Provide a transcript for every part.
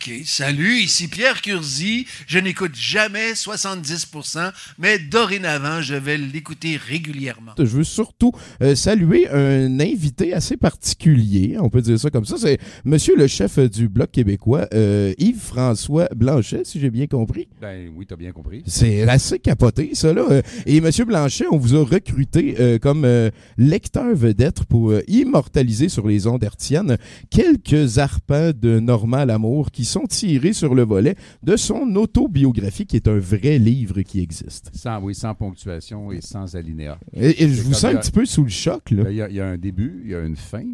OK, salut, ici Pierre Curzi. Je n'écoute jamais 70%, mais dorénavant, je vais l'écouter régulièrement. Je veux surtout euh, saluer un invité assez particulier, on peut dire ça comme ça. C'est monsieur le chef du Bloc québécois, euh, Yves-François Blanchet, si j'ai bien compris. Ben oui, t'as bien compris. C'est assez capoté, ça, là. Euh, Et monsieur Blanchet, on vous a recruté euh, comme euh, lecteur vedette pour euh, immortaliser sur les ondes hertziennes quelques arpents de Normal Amour qui sont tirés sur le volet de son autobiographie, qui est un vrai livre qui existe. Sans, oui, sans ponctuation et sans alinéa. Et, et je vous sens un petit peu sous le choc, là. Ben, Il y, a- il y a un début, il y a une fin.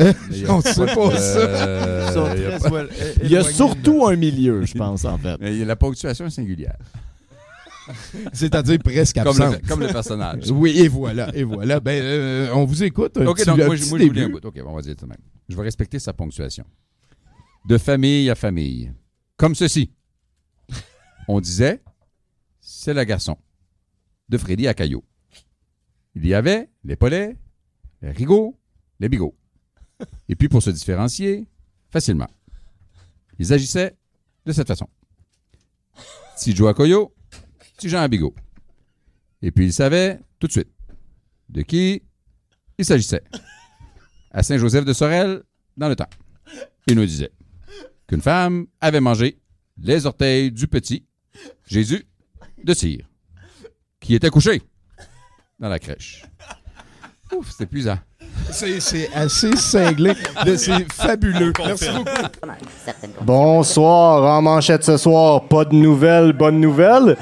Euh, Mais il y a- on sait pas ça. Euh, il y a très pas- éloignés Il y a de surtout un milieu, je pense, en fait. la ponctuation est singulière. C'est-à-dire presque Comme absent. le, comme le personnage. Oui, et voilà, et voilà. Ben, euh, on vous écoute. Un Ok, petit, donc un moi, je- petit moi, je vous lis un début. bout. Ok, bon, on va dire ça même. Je vais respecter sa ponctuation. De famille à famille. Comme ceci. On disait, c'est le garçon. De Freddy à Caillot. Il y avait les Polets, les Rigaud, les Bigots. Et puis pour se différencier, facilement. Ils agissaient de cette façon. Petit Joe à Coyo, petit Jean à Bigot. Et puis ils savaient tout de suite de qui il s'agissait. À Saint-Joseph de Sorel, dans le temps. Il nous disait qu'une femme avait mangé les orteils du petit Jésus de cire, qui était couché dans la crèche. Ouf, c'est épuisant. C'est assez cinglé. de- C'est fabuleux. Merci beaucoup. Bonsoir, en manchette ce soir, pas de nouvelles, bonne nouvelle.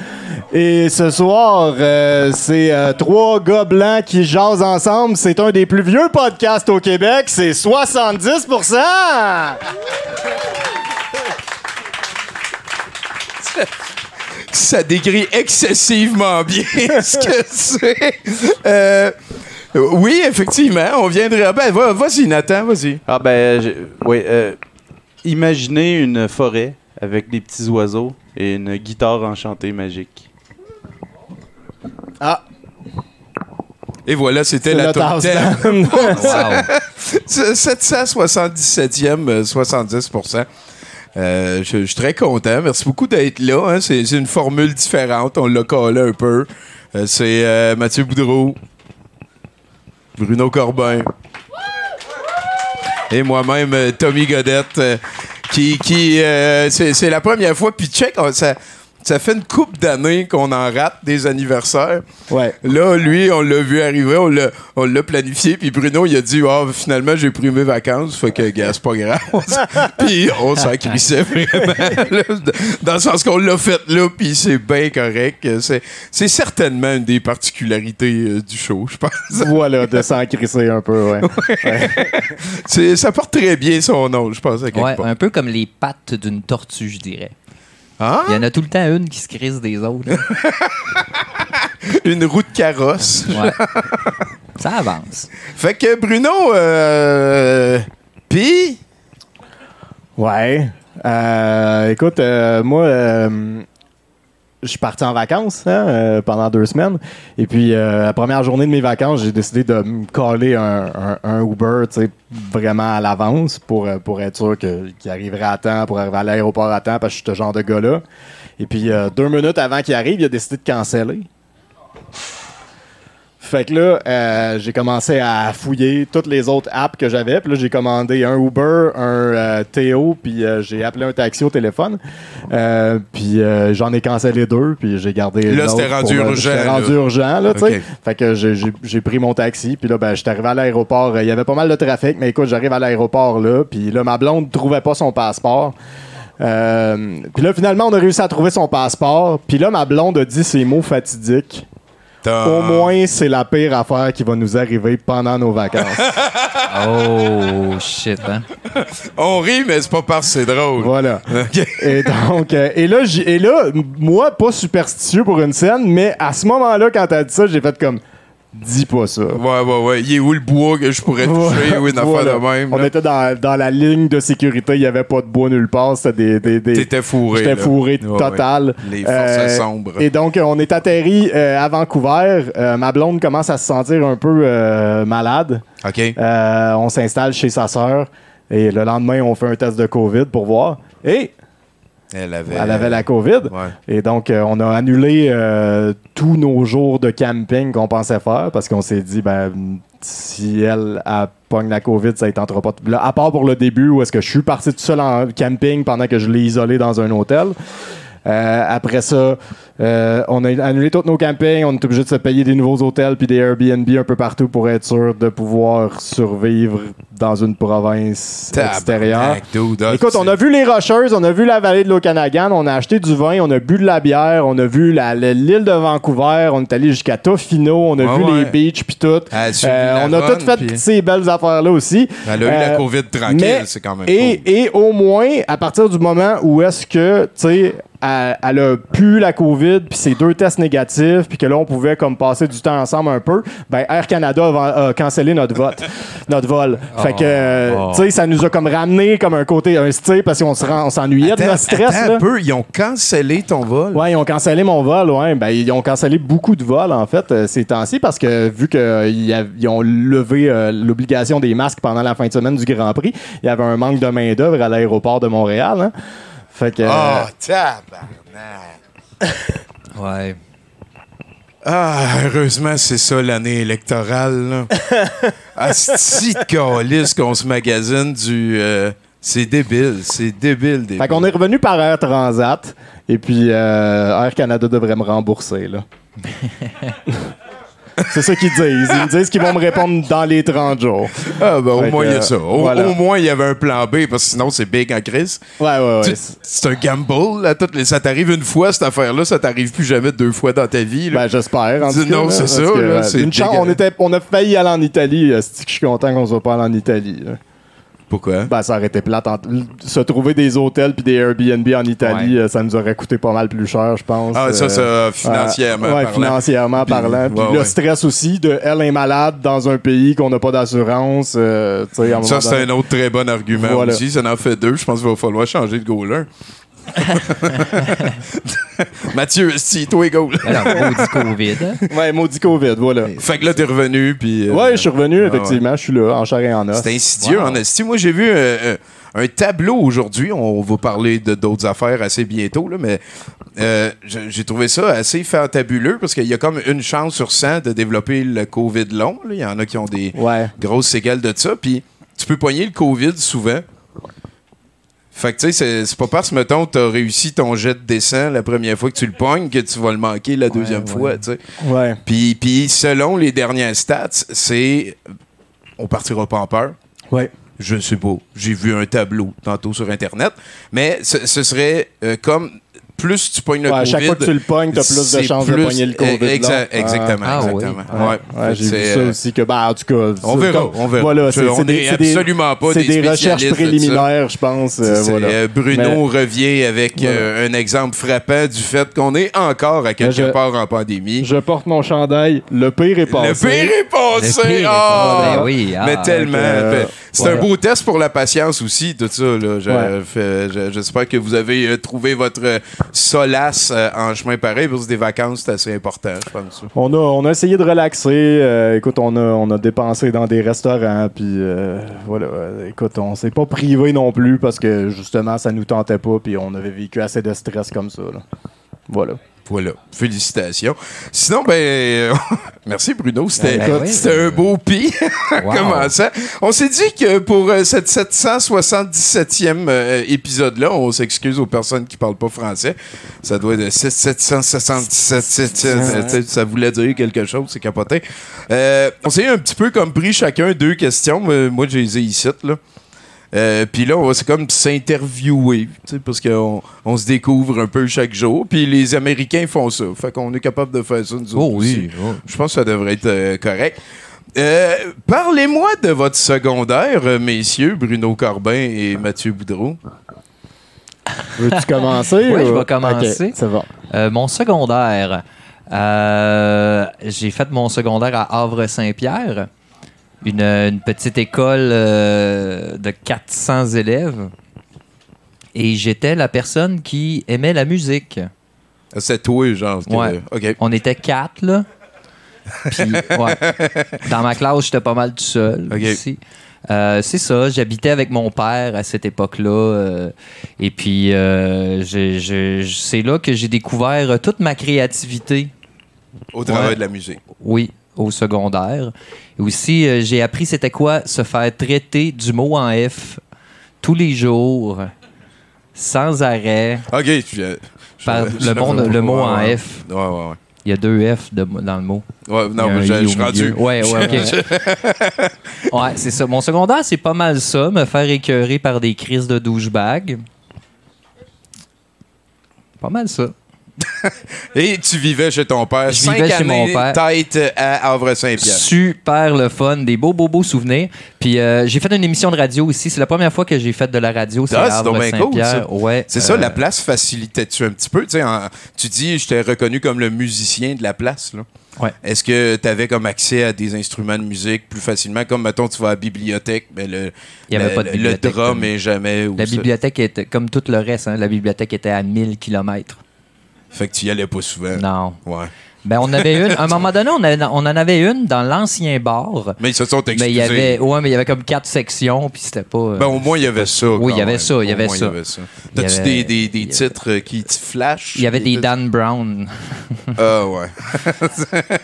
Et ce soir, euh, c'est euh, trois gars blancs qui jasent ensemble. C'est un des plus vieux podcasts au Québec, c'est 70%! ça décrit excessivement bien ce que c'est. Euh, oui, effectivement, on viendrait. Ben, va- vas-y, Nathan, vas-y. Ah ben, je- oui. euh, imaginez une forêt avec des petits oiseaux et une guitare enchantée magique. Ah, Et voilà, c'était c'est la top 10. touchdown. 767e, euh, 70%. Euh, je, suis très content. Merci beaucoup d'être là. hein. C'est une formule différente. On l'a collé un peu. Euh, c'est euh, Mathieu Boudreau, Bruno Corbin et moi-même, Tommy Godette, qui, qui c'est la première fois. Puis check, ça, ça fait une coupe d'années qu'on en rate des anniversaires. Ouais. Là, lui, on l'a vu arriver, on l'a, on l'a planifié, puis Bruno, il a dit Ah, finalement, j'ai pris mes vacances, fait que, gars, c'est pas grave. Puis on s'en crissait vraiment, là, dans le sens qu'on l'a fait là, puis c'est bien correct. C'est, c'est certainement une des particularités euh, du show, je pense. voilà, de s'en crisser un peu, ouais. C'est, ça porte très bien son nom, je pense, à quelque Ouais, part. un peu comme les pattes d'une tortue, je dirais. Ah? Il y en a tout le temps une qui se crisse des autres. Une roue de carrosse. Ouais. Ça avance. Fait que Bruno, euh, puis Ouais. Euh, écoute, euh, moi, euh, je suis parti en vacances hein, euh, pendant deux semaines. Et puis, euh, la première journée de mes vacances, j'ai décidé de me coller un, Uber, tu sais, vraiment à l'avance pour, euh, pour être sûr qu'il arriverait à temps, pour arriver à l'aéroport à temps, parce que je suis ce genre de gars-là. Et puis, euh, deux minutes avant qu'il arrive, il a décidé de canceller. Fait que là, euh, j'ai commencé à fouiller toutes les autres apps que j'avais. Puis là, j'ai commandé un Uber, un euh, Théo, puis euh, j'ai appelé un taxi au téléphone. Puis j'en ai cancellé deux, puis j'ai gardé Là, c'était rendu pour, urgent, C'était là. rendu urgent, là, tu sais. Fait que j'ai- pris mon taxi, puis là, ben, j'étais arrivé à l'aéroport. Il y avait pas mal de trafic, mais écoute, j'arrive à l'aéroport, là, puis là, ma blonde trouvait pas son passeport. Euh, puis là, finalement, on a réussi à trouver son passeport. Puis là, ma blonde a dit ces mots fatidiques. Au moins, c'est la pire affaire qui va nous arriver pendant nos vacances. Oh, shit, hein? On rit, mais c'est pas parce que c'est drôle. voilà. Et donc, euh, et là, et là, moi, pas superstitieux pour une scène, mais à ce moment-là, quand t'as dit ça, j'ai fait comme, dis pas ça. Ouais, ouais, ouais. Il est où le bois que je pourrais toucher? Oui, une affaire de même. On là? était dans, dans la ligne de sécurité, il y avait pas de bois nulle part, c'était des, des, des- T'étais fourré. J'étais fourré Ouais, total. ouais. Les forces Euh, sombres. Et donc, on est atterri euh, à Vancouver. Euh, ma blonde commence à se sentir un peu malade. OK. On s'installe chez sa sœur. Et le lendemain, on fait un test de COVID pour voir. Et Elle avait, elle avait la COVID. Ouais. Et donc, euh, on a annulé euh, tous nos jours de camping qu'on pensait faire parce qu'on s'est dit, ben, si elle, elle pogne la COVID, ça ne tentera pas. Là, à part pour le début où est-ce que je suis parti tout seul en camping pendant que je l'ai isolé dans un hôtel. Euh, après ça, euh, on a annulé tous nos campings. On est obligé de se payer des nouveaux hôtels puis des Airbnb un peu partout pour être sûr de pouvoir survivre dans une province extérieure. Dude, ah, Écoute, on a vu les Rocheuses, on a vu la vallée de l'Okanagan, on a acheté du vin, on a bu de la bière, on a vu l'île de Vancouver, on est allé jusqu'à Tofino, on a Ouais, vu ouais. les beaches puis tout. Elle a suivi Euh, on a bonne, toutes fait ces belles affaires-là aussi. Elle a eu la Euh, COVID tranquille, mais- c'est quand même Et, cool. et au moins, à partir du moment où est-ce que, tu sais, elle, elle a pu la COVID, puis ses deux tests négatifs, puis que là, on pouvait comme passer du temps ensemble un peu, ben Air Canada a, a cancellé notre vote, notre vol. Fait que, euh, Oh. tu sais, ça nous a comme ramené comme un côté, un style, parce qu'on s'ennuyait de notre stress. attends là. un peu, ils ont cancellé ton vol. Ouais, ils ont cancellé mon vol, ouais. Ben, ils ont cancellé beaucoup de vols, en fait, euh, ces temps-ci, parce que vu qu'ils ont levé euh, l'obligation des masques pendant la fin de semaine du Grand Prix, il y avait un manque de main-d'œuvre à l'aéroport de Montréal. hein. Fait que. Ah, tabarnak. Ouais. Ah, heureusement, c'est ça l'année électorale. Asti de calice qu'on se magasine du. euh, c'est débile, c'est débile, débile. Fait qu'on est revenu par Air Transat, et puis euh, Air Canada devrait me rembourser, là. C'est ça qu'ils disent. Ils me disent qu'ils vont me répondre dans les 30 jours. Ah, ben, au Fait moins, il y a ça. Au, voilà. au moins, il y avait un plan B, parce que sinon, c'est big en crise. Ouais, ouais, ouais. C'est un gamble, là. Toutes les, ça t'arrive une fois, cette affaire-là, ça t'arrive plus jamais deux fois dans ta vie. là. Ben, j'espère. en tout Dis- cas, non, c'est ça, que, là, euh, une chance, on, était, on a failli aller en Italie. euh, Je suis content qu'on soit pas allé en Italie. là. Pourquoi? Ben, ça aurait été plate. en- Se trouver des hôtels puis des Airbnb en Italie, euh, ça nous aurait coûté pas mal plus cher, je pense. Ah, ça, Euh, ça, financièrement ouais, parlant. financièrement parlant. Puis ouais, le ouais. stress aussi de elle est malade dans un pays qu'on n'a pas d'assurance. euh, Ça, c'est un autre très bon argument Voilà. aussi. Ça en fait deux. Je pense qu'il va falloir changer de goaler. Mathieu, si toi, goal. Alors, maudit COVID. hein? Ouais, maudit COVID, voilà. Fait que là, t'es revenu, puis... euh, Ouais, je suis revenu, ouais. effectivement. Je suis là, en chair et en os. C'est insidieux en esti. Moi, j'ai vu euh, euh, un tableau aujourd'hui. On va parler de d'autres affaires assez bientôt, là, mais euh, j'ai trouvé ça assez fantabuleux parce qu'il y a comme une chance sur 100 de développer le COVID long. là. Il y en a qui ont des Ouais. grosses séquelles de ça. Puis tu peux pogner le COVID souvent. Fait que tu sais, c'est- pas parce, mettons, t'as réussi ton jet de descent la première fois que tu le pognes que tu vas le manquer la deuxième fois, tu sais. Ouais. Puis, puis selon les dernières stats, c'est. On partira pas en peur. Ouais. Je sais pas. J'ai vu un tableau tantôt sur Internet. Mais ce, ce serait euh, comme. Plus tu pognes le Ouais, à COVID. chaque fois que tu le pognes, t'as plus de c'est chances de plus- pogner le COVID exa- exactement, Ah, oui. exactement. Ouais. Ouais, j'ai vu C'est, ça euh, aussi que, ben, en tout cas. On c'est verra, comme- on verra. Voilà, c'est absolument pas c'est des des recherches préliminaires, je pense. euh, voilà. euh, Bruno Mais- revient avec Voilà. euh, un exemple frappant du fait qu'on est encore à quelque je- part en pandémie. Je porte mon chandail. Le pire est passé. Le pire est passé! Le pire est Ah! passé. Ben oui, ah. Mais tellement. c'est un beau test pour la patience aussi, tout ça. J'espère que vous avez trouvé votre solace euh, en chemin pareil, parce que des vacances, c'est assez important, je pense. On a, on a essayé de relaxer. euh, écoute, on a, on a dépensé dans des restaurants. Puis euh, voilà. écoute, on s'est pas privé non plus parce que justement, ça nous tentait pas. Puis on avait vécu assez de stress comme ça. là. Voilà. Voilà, félicitations. Sinon, ben, euh, merci Bruno, c'était Ben oui. c'était un beau pi. Wow. Comment ça? On s'est dit que pour euh, cette 777e euh, épisode-là, on s'excuse aux personnes qui parlent pas français. Ça doit être 777, ça voulait dire quelque chose, c'est capoté. Euh, on s'est un petit peu comme pris chacun deux questions. Moi, moi, je les ai ici, là. Euh, puis là, on va c'est comme s'interviewer, tu sais, parce qu'on on se découvre un peu chaque jour. Puis les Américains font ça. Fait qu'on est capable de faire ça, nous autres aussi. Je pense que ça devrait être euh, correct. Euh, Parlez-moi de votre secondaire, messieurs, Bruno Corbin et Mathieu Boudreau. Veux-tu commencer? Oui, je vais commencer. Ok, ça va. Euh, mon secondaire. euh, j'ai fait mon secondaire à Havre-Saint-Pierre, une, une petite école euh, de 400 élèves. Et j'étais la personne qui aimait la musique. Ah, C'est toi, genre. Ouais. On était quatre, là. Puis, ouais. Dans ma classe, j'étais pas mal tout seul. Euh, c'est ça, j'habitais avec mon père à cette époque-là. euh, et puis, euh, c'est là que j'ai découvert toute ma créativité. Au travail Ouais. de la musique. Oui, au secondaire. Et aussi, euh, j'ai appris c'était quoi se faire traiter du mot en F tous les jours, sans arrêt, OK. par je- le, monde- le mot en F. Ouais, ouais, ouais. Il y a deux F de- dans le mot. Ouais, non, mais je suis rendu. Ouais, ouais, ok. ouais, c'est ça. Mon secondaire, c'est pas mal ça, me faire écœurer par des crises de douchebag. Pas mal ça. Et tu vivais chez ton père. Je Cinq vivais chez années, mon père. Tête à Havre-Saint-Pierre. Super le fun, des beaux, beaux, beaux souvenirs. Puis euh, j'ai fait une émission de radio aussi. C'est la première fois que j'ai fait de la radio. C'est Ah, cool, Havre-Saint-Pierre. ouais, C'est ça, euh, la place facilitait-tu un petit peu? Tu sais, en- tu dis, je t'ai reconnu comme le musicien de la place. Là. Ouais. Est-ce que tu avais comme accès à des instruments de musique plus facilement? Comme, mettons, tu vas à la bibliothèque, mais le, Il y avait le- pas de le bibliothèque, drum comme- est jamais... La bibliothèque était, comme tout le reste, hein, la bibliothèque était à 1000 km. Fait que tu y allais pas souvent. Non. Ouais. Ben, on avait une. À un moment donné, on, avait- on en avait une dans l'ancien bar. Mais ils se sont Mais excusés. il y avait, ouais, mais il y avait comme quatre sections, puis c'était pas. euh, Ben, au moins, il y avait ça. Oui, il y avait ça, il y Au avait moins, ça. T'as-tu Il y avait- des, des, des avait- titres euh, qui te flashent? il y avait des Dan Brown. Ah, ouais.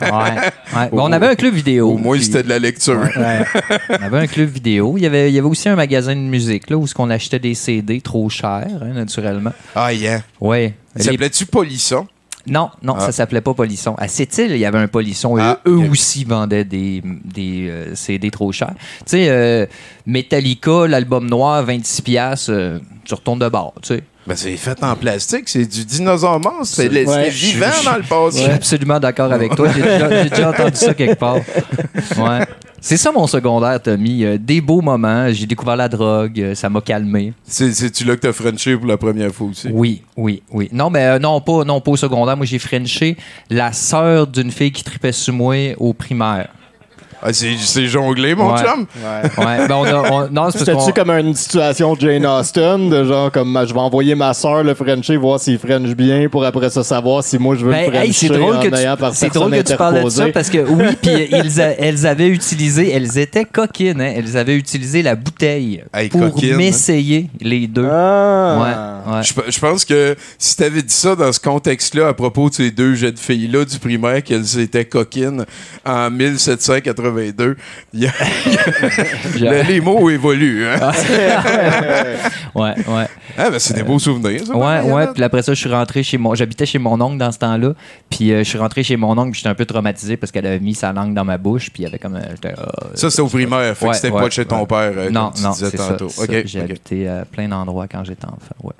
Ouais. on avait un club vidéo. Au moins, puis- c'était de la lecture. Ouais. On avait un club vidéo. Il y avait, il y avait aussi un magasin de musique là, où on achetait des CD trop chers, hein, naturellement. Ah, yeah. Ouais. Il Les- s'appelait-tu Polisson? Non, non, Ah. ça s'appelait pas Polisson. À Sept-Îles, il y avait un Polisson. et Ah, eux, aussi vendaient des, des euh, CD trop chers. Tu sais, euh, Metallica, l'album noir, 26$, piastres, euh, tu retournes de bord, tu sais. Ben, c'est fait en plastique, c'est du dinosaure monstre. C'est Ouais. vivant Je- dans le Je passé. suis absolument d'accord avec toi. J'ai déjà, j'ai déjà entendu ça quelque part. Ouais. C'est ça mon secondaire, Tommy. Euh, des beaux moments. J'ai découvert la drogue. euh, Ça m'a calmé. C'est- C'est-tu là que t'as Frenché pour la première fois aussi? Oui, oui, oui. Non, mais euh, non, pas, non, pas au secondaire. Moi, j'ai frenché la sœur d'une fille qui tripait sur moi au primaire. Ah, c'est jonglé, mon Ouais. chum? Ouais. Ouais, ben on a, on- non, c'est comme une situation Jane Austen, de genre comme je vais envoyer ma soeur le Frencher, voir s'il French bien, pour après ça savoir si moi je veux Ben, le Frencher hey, c'est drôle en que tu, c'est drôle personne que tu parles de ça parce que oui, puis ils a- elles avaient utilisé, elles étaient coquines, hein, elles avaient utilisé la bouteille Hey, pour hein. m'essayer les deux. Ah. Ouais, ouais. Je, je pense que si t'avais dit ça dans ce contexte-là à propos de ces deux jeunes filles-là du primaire, qu'elles étaient coquines en 1782, il y a- le- les mots évoluent. Hein? Ouais, ouais. Ah, ben, c'est des beaux souvenirs, ça. Ouais, ouais. Puis après ça, je suis rentré chez mon. J'habitais chez mon oncle dans ce temps-là. Puis euh, je suis rentré chez mon oncle, puis j'étais un peu traumatisé parce qu'elle avait mis sa langue dans ma bouche, puis il y avait comme. un- j'étais, ah, Ça, c'était au primaire. Fait Ouais, que c'était ouais, pas chez ton ouais. père, euh, non, comme tu non, disais c'est ça. tantôt. ça. OK, J'ai habité à plein d'endroits quand j'étais enfant. Ouais.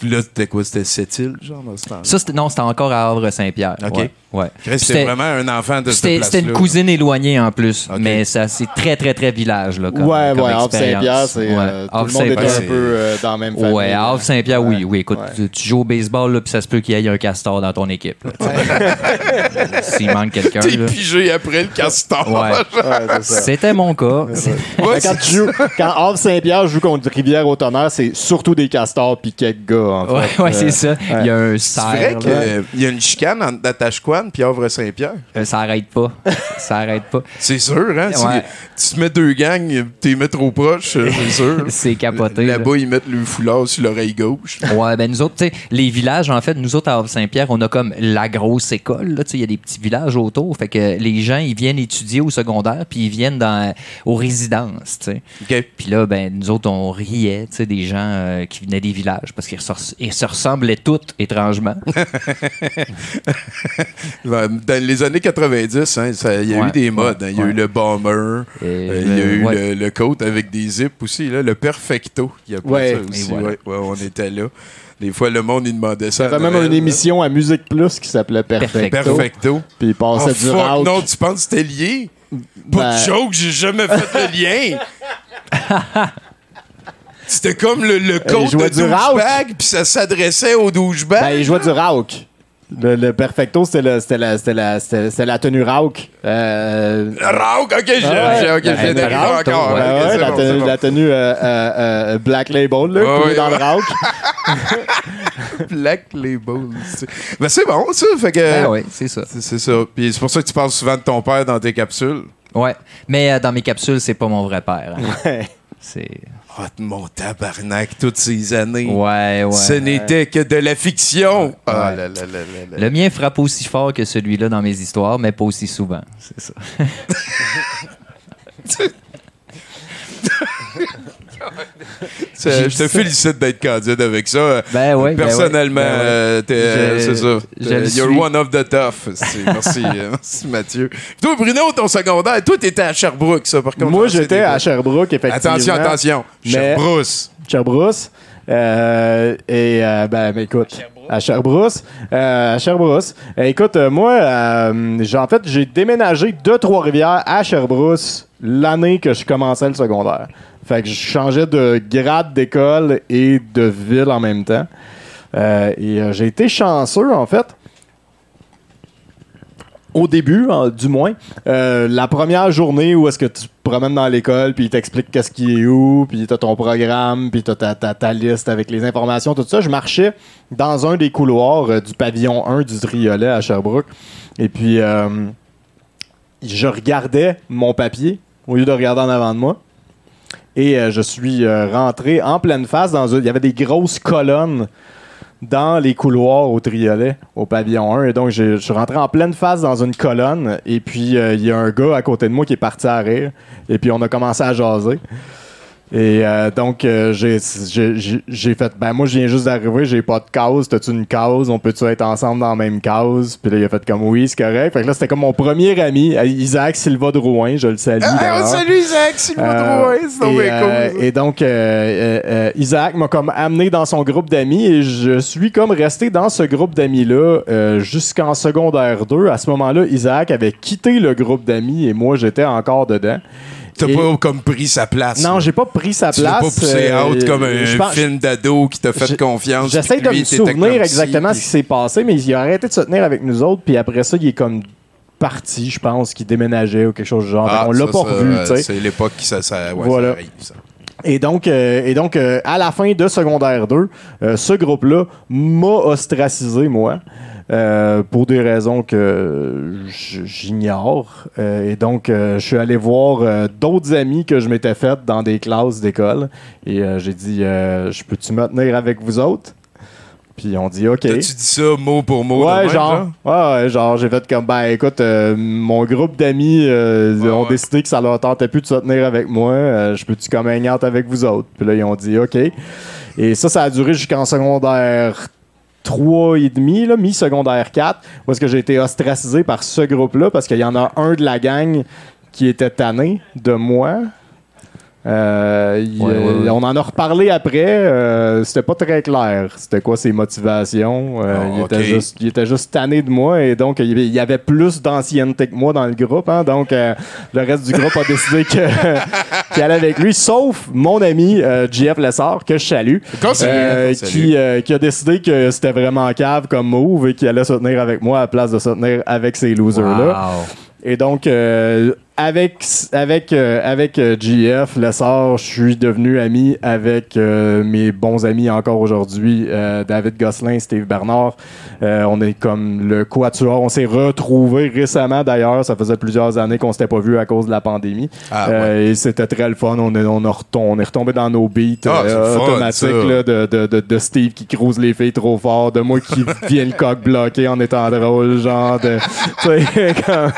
Puis là, c'était quoi? C'était Sept-Îles, genre, dans ce temps Ça, non, c'était encore à Havre-Saint-Pierre. OK. Ouais. Ouais. C'était vraiment un enfant de cette C'était, place-là. c'était une cousine éloignée en plus, mais ça, c'est très, très, très village. Là, comme, ouais, comme ouais, Havre. Saint-Pierre, c'est. euh, tout le monde était un peu euh, dans la même famille. Ouais, à Havre Saint-Pierre, oui, Ouais. oui. Écoute, Ouais. tu, tu joues au baseball, là, puis ça se peut qu'il y ait un castor dans ton équipe. S'il manque quelqu'un. T'es là. pigé après le castor. Ouais. Ouais, c'est ça. C'était mon cas. Quand tu joues, quand Havre Saint-Pierre joue contre Rivière au Tonnerre, c'est surtout des castors pis quelques gars, en Ouais, fait. ouais, Euh, c'est ça. Il y a un C'est vrai cerf. qu'il y a une chicane entre Et Havre-Saint-Pierre. Euh, Ça arrête pas. Ça arrête pas. C'est sûr, hein? Ouais. tu te mets deux gangs, t'es mets trop proche, euh, c'est sûr. C'est capoté. là. Là-bas, ils mettent le foulard sur l'oreille gauche. Ouais, ben nous autres, tu sais, les villages, en fait, nous autres à Havre-Saint-Pierre, on a comme la grosse école, là, tu sais, il y a des petits villages autour, fait que les gens, ils viennent étudier au secondaire, puis ils viennent dans, aux résidences, tu sais. OK. Puis là, ben, nous autres, on riait, tu sais, des gens euh, qui venaient des villages, parce qu'ils se ressemblaient toutes, étrangement. Ben, Dans les années 90, hein, ça- il y a Ouais, eu des modes. hein. Il y a ouais. eu le bomber, Et euh, il y a eu ouais. le, le coat avec des zips aussi, là, le perfecto. Il y a Ouais. ça aussi. Et voilà. ouais, ouais, on était là. Des fois, le monde, il demandait ça. Il y avait même Noël, une là. émission à Musique Plus qui s'appelait Perfecto. Perfecto. Puis il passait Oh, du fuck, rock. non, tu penses que c'était lié? Pas Ben- de joke, j'ai jamais fait le lien. C'était comme le, le code jouait de douchebag, puis ça s'adressait aux douchebags. Ben, il jouait du rock. Le, le Perfecto, c'était la, c'était la, c'était- c'était la tenue rock. Euh, ok, j'ai Ah ouais. j'ai- ok, j'ai le des rock, encore. ouais, c'est la, bon, tenue, c'est bon. la tenue, euh, euh, euh, Black Label, là, Ouais, coulée ouais, dans ouais. le rock. Black Label. c'est- Ben, c'est bon, ça. Fait que. Ben oui, c'est ça. C'est c'est ça. Puis c'est pour ça que tu parles souvent de ton père dans tes capsules. Ouais. Mais euh, dans mes capsules, c'est pas mon vrai père. hein. Ouais. C'est. Oh, mon tabarnak, toutes ces années. Ouais, ouais. Ce n'était que de la fiction. Ah Ouais. là là là là là. Le mien frappe aussi fort que celui-là dans mes histoires, mais pas aussi souvent. C'est ça. Je te félicite d'être candide avec ça. Ben ouais, ben Personnellement, ben ouais. euh, euh, c'est ça. You're suis. one of the tough. Merci, euh, merci Mathieu. Puis toi, Bruno, ton secondaire, toi, t'étais à Sherbrooke, ça, par contre. Moi, j'étais à. Sherbrooke, effectivement. Attention, attention. Sherbrooke. Sherbrooke. Euh, et euh, ben, ben, écoute, à Sherbrooke, à Sherbrooke. Euh, écoute, euh, moi, euh, j'ai en fait, j'ai déménagé de Trois-Rivières à Sherbrooke l'année que je commençais le secondaire. Fait que je changeais de grade d'école et de ville en même temps. Euh, et euh, j'ai été chanceux, en fait. Au début, du moins, euh, la première journée où est-ce que tu te promènes dans l'école, puis ils t'expliquent qu'est-ce qui est où, puis t'as ton programme, puis t'as ta, ta, ta liste avec les informations, tout ça. Je marchais dans un des couloirs du pavillon 1 du Triolet à Sherbrooke. Et puis, je regardais mon papier au lieu de regarder en avant de moi. Et euh, je suis euh, rentré en pleine face dans une... Il y avait des grosses colonnes dans les couloirs au Triolet, au pavillon 1. Et donc, je suis rentré en pleine face dans une colonne. Et puis, euh, il y a un gars à côté de moi qui est parti à rire. Et puis, on a commencé à jaser. Et euh, donc, euh, j'ai- fait, ben moi, je viens juste d'arriver, j'ai pas de cause. T'as-tu une cause? On peut-tu être ensemble dans la même cause? Puis là, il a fait comme oui, c'est correct. Fait que là, c'était comme mon premier ami, Isaac Silva de Rouen. Je le salue. Ah, salut Isaac, Sylvain Euh, Drouin, et, cool. euh, et donc, euh, euh, euh, Isaac m'a comme amené dans son groupe d'amis et je suis comme resté dans ce groupe d'amis-là euh, jusqu'en secondaire 2. À ce moment-là, Isaac avait quitté le groupe d'amis et moi, j'étais encore dedans. T'as et- pas comme pris sa place. Non, j'ai pas pris sa Tu place. pas poussé euh, out comme un pense- film d'ado qui t'a fait confiance. J'essaie de lui, me souvenir exactement ce qui s'est passé, mais il a arrêté de se tenir avec nous autres, puis après ça, il est comme parti, je pense, qu'il déménageait ou quelque chose du genre. Ah, on l'a pas revu, tu sais. C'est l'époque qui ça, ça, ouais, Voilà. ça arrive, ça. Et donc, euh, et donc euh, à la fin de secondaire 2, euh, ce groupe-là m'a ostracisé, moi, euh, pour des raisons que j'ignore. Euh, et donc, euh, je suis allé voir d'autres amis que je m'étais fait dans des classes d'école. Et j'ai dit, je peux-tu me tenir avec vous autres? Puis on dit, OK. T'as-tu dit ça mot pour mot? Ouais, même, genre. Ouais, ouais, genre, j'ai fait comme, ben écoute, euh, mon groupe d'amis euh, Ouais, ont ouais. décidé que ça leur tentait plus de se tenir avec moi. euh, je peux-tu comme avec vous autres? Puis là, ils ont dit, OK. Et ça, ça a duré jusqu'en secondaire 3 et demi, là, mi-secondaire 4, où est-ce que j'ai été ostracisé par ce groupe-là, parce qu'il y en a un de la gang qui était tanné de moi. Euh, il- Ouais, ouais, ouais. On en a reparlé après. euh, C'était pas très clair. C'était quoi ses motivations? Euh, Ah, il, était juste, il était juste tanné de moi et donc il y avait, plus d'ancienneté que moi dans le groupe. hein. donc euh, le reste du groupe a décidé qu'il allait avec lui, sauf mon ami JF Lessard, que je salue, salue. qui, qui a décidé que c'était vraiment cave comme move et qu'il allait se tenir avec moi à la place de se tenir avec ces losers-là. Wow. Et donc, euh, avec, avec, euh, avec euh, GF, Lessard, je suis devenu ami avec euh, mes bons amis encore aujourd'hui, euh, David Gosselin, Steve Bernard. Euh, on est comme le quatuor. On s'est retrouvés récemment d'ailleurs. Ça faisait plusieurs années qu'on s'était pas vus à cause de la pandémie. Ah, Euh, Et c'était très le fun. On est, on, a retom- on est retombé dans nos beats Ah, euh, le automatiques là, de, de, de, de Steve qui crouse les filles trop fort, de moi qui viens le coq bloqué en étant drôle, genre de. tu sais, comme-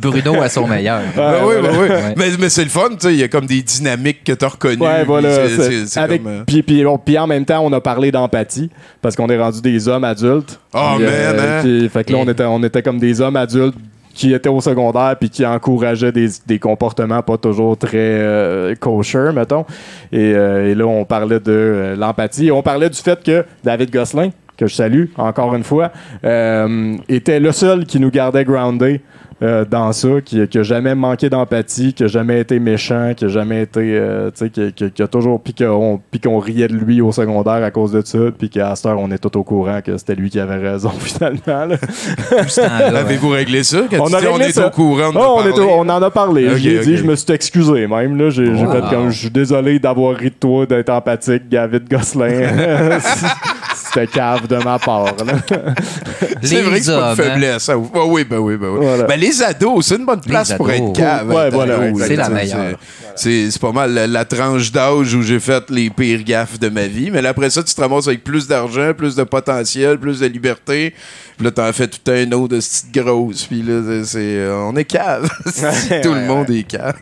Bruno à sont meilleurs. Ben oui, ben oui. Ouais. Mais, mais c'est le fun, tu sais, il y a comme des dynamiques que tu as reconnues. Ouais, voilà. puis c'est- c'est- c'est- c'est avec- comme, euh, puis, puis, bon, puis en même temps, on a parlé d'empathie parce qu'on est rendu des hommes adultes. Oh, Puis, man, hein? puis- fait que là, Et- on était, on était comme des hommes adultes qui étaient au secondaire puis qui encourageaient des, des comportements pas toujours très euh, kosher, mettons. Et, euh, et là, on parlait de euh, l'empathie. Et on parlait du fait que David Gosselin, que je salue encore une fois, euh, était le seul qui nous gardait grounded euh, dans ça, qui, qui a jamais manqué d'empathie, qui a jamais été méchant, qui a jamais été, euh, tu sais, qui, qui- qui a toujours, puis qu'on, puis qu'on riait de lui au secondaire à cause de ça, puis qu'à cette heure, on est tout au courant que c'était lui qui avait raison finalement. ouais. Avez-vous réglé ça? Quand On a dis on réglé est ça. au courant de Oh, on, est on en a parlé. Ok, je l'ai ok. dit, je me suis excusé même. Là, j'ai, j'ai Wow. fait comme, je suis désolé d'avoir ri de toi, d'être empathique, David Gosselin. C'était cave de ma part. là. C'est vrai que c'est pas de hein. faiblesse. hein. Oui, ben oui, ben oui. Voilà. Ben, les ados, c'est une bonne place pour être cave. Ouais, voilà, là, C'est la meilleure. C'est c'est pas mal la, la tranche d'âge où j'ai fait les pires gaffes de ma vie. Mais là, après ça, tu te ramasses avec plus d'argent, plus de potentiel, plus de liberté. Puis là, t'en fais tout un autre de petite grosse. Puis là, c'est- euh, on est cave. Tout ouais, le monde est cave.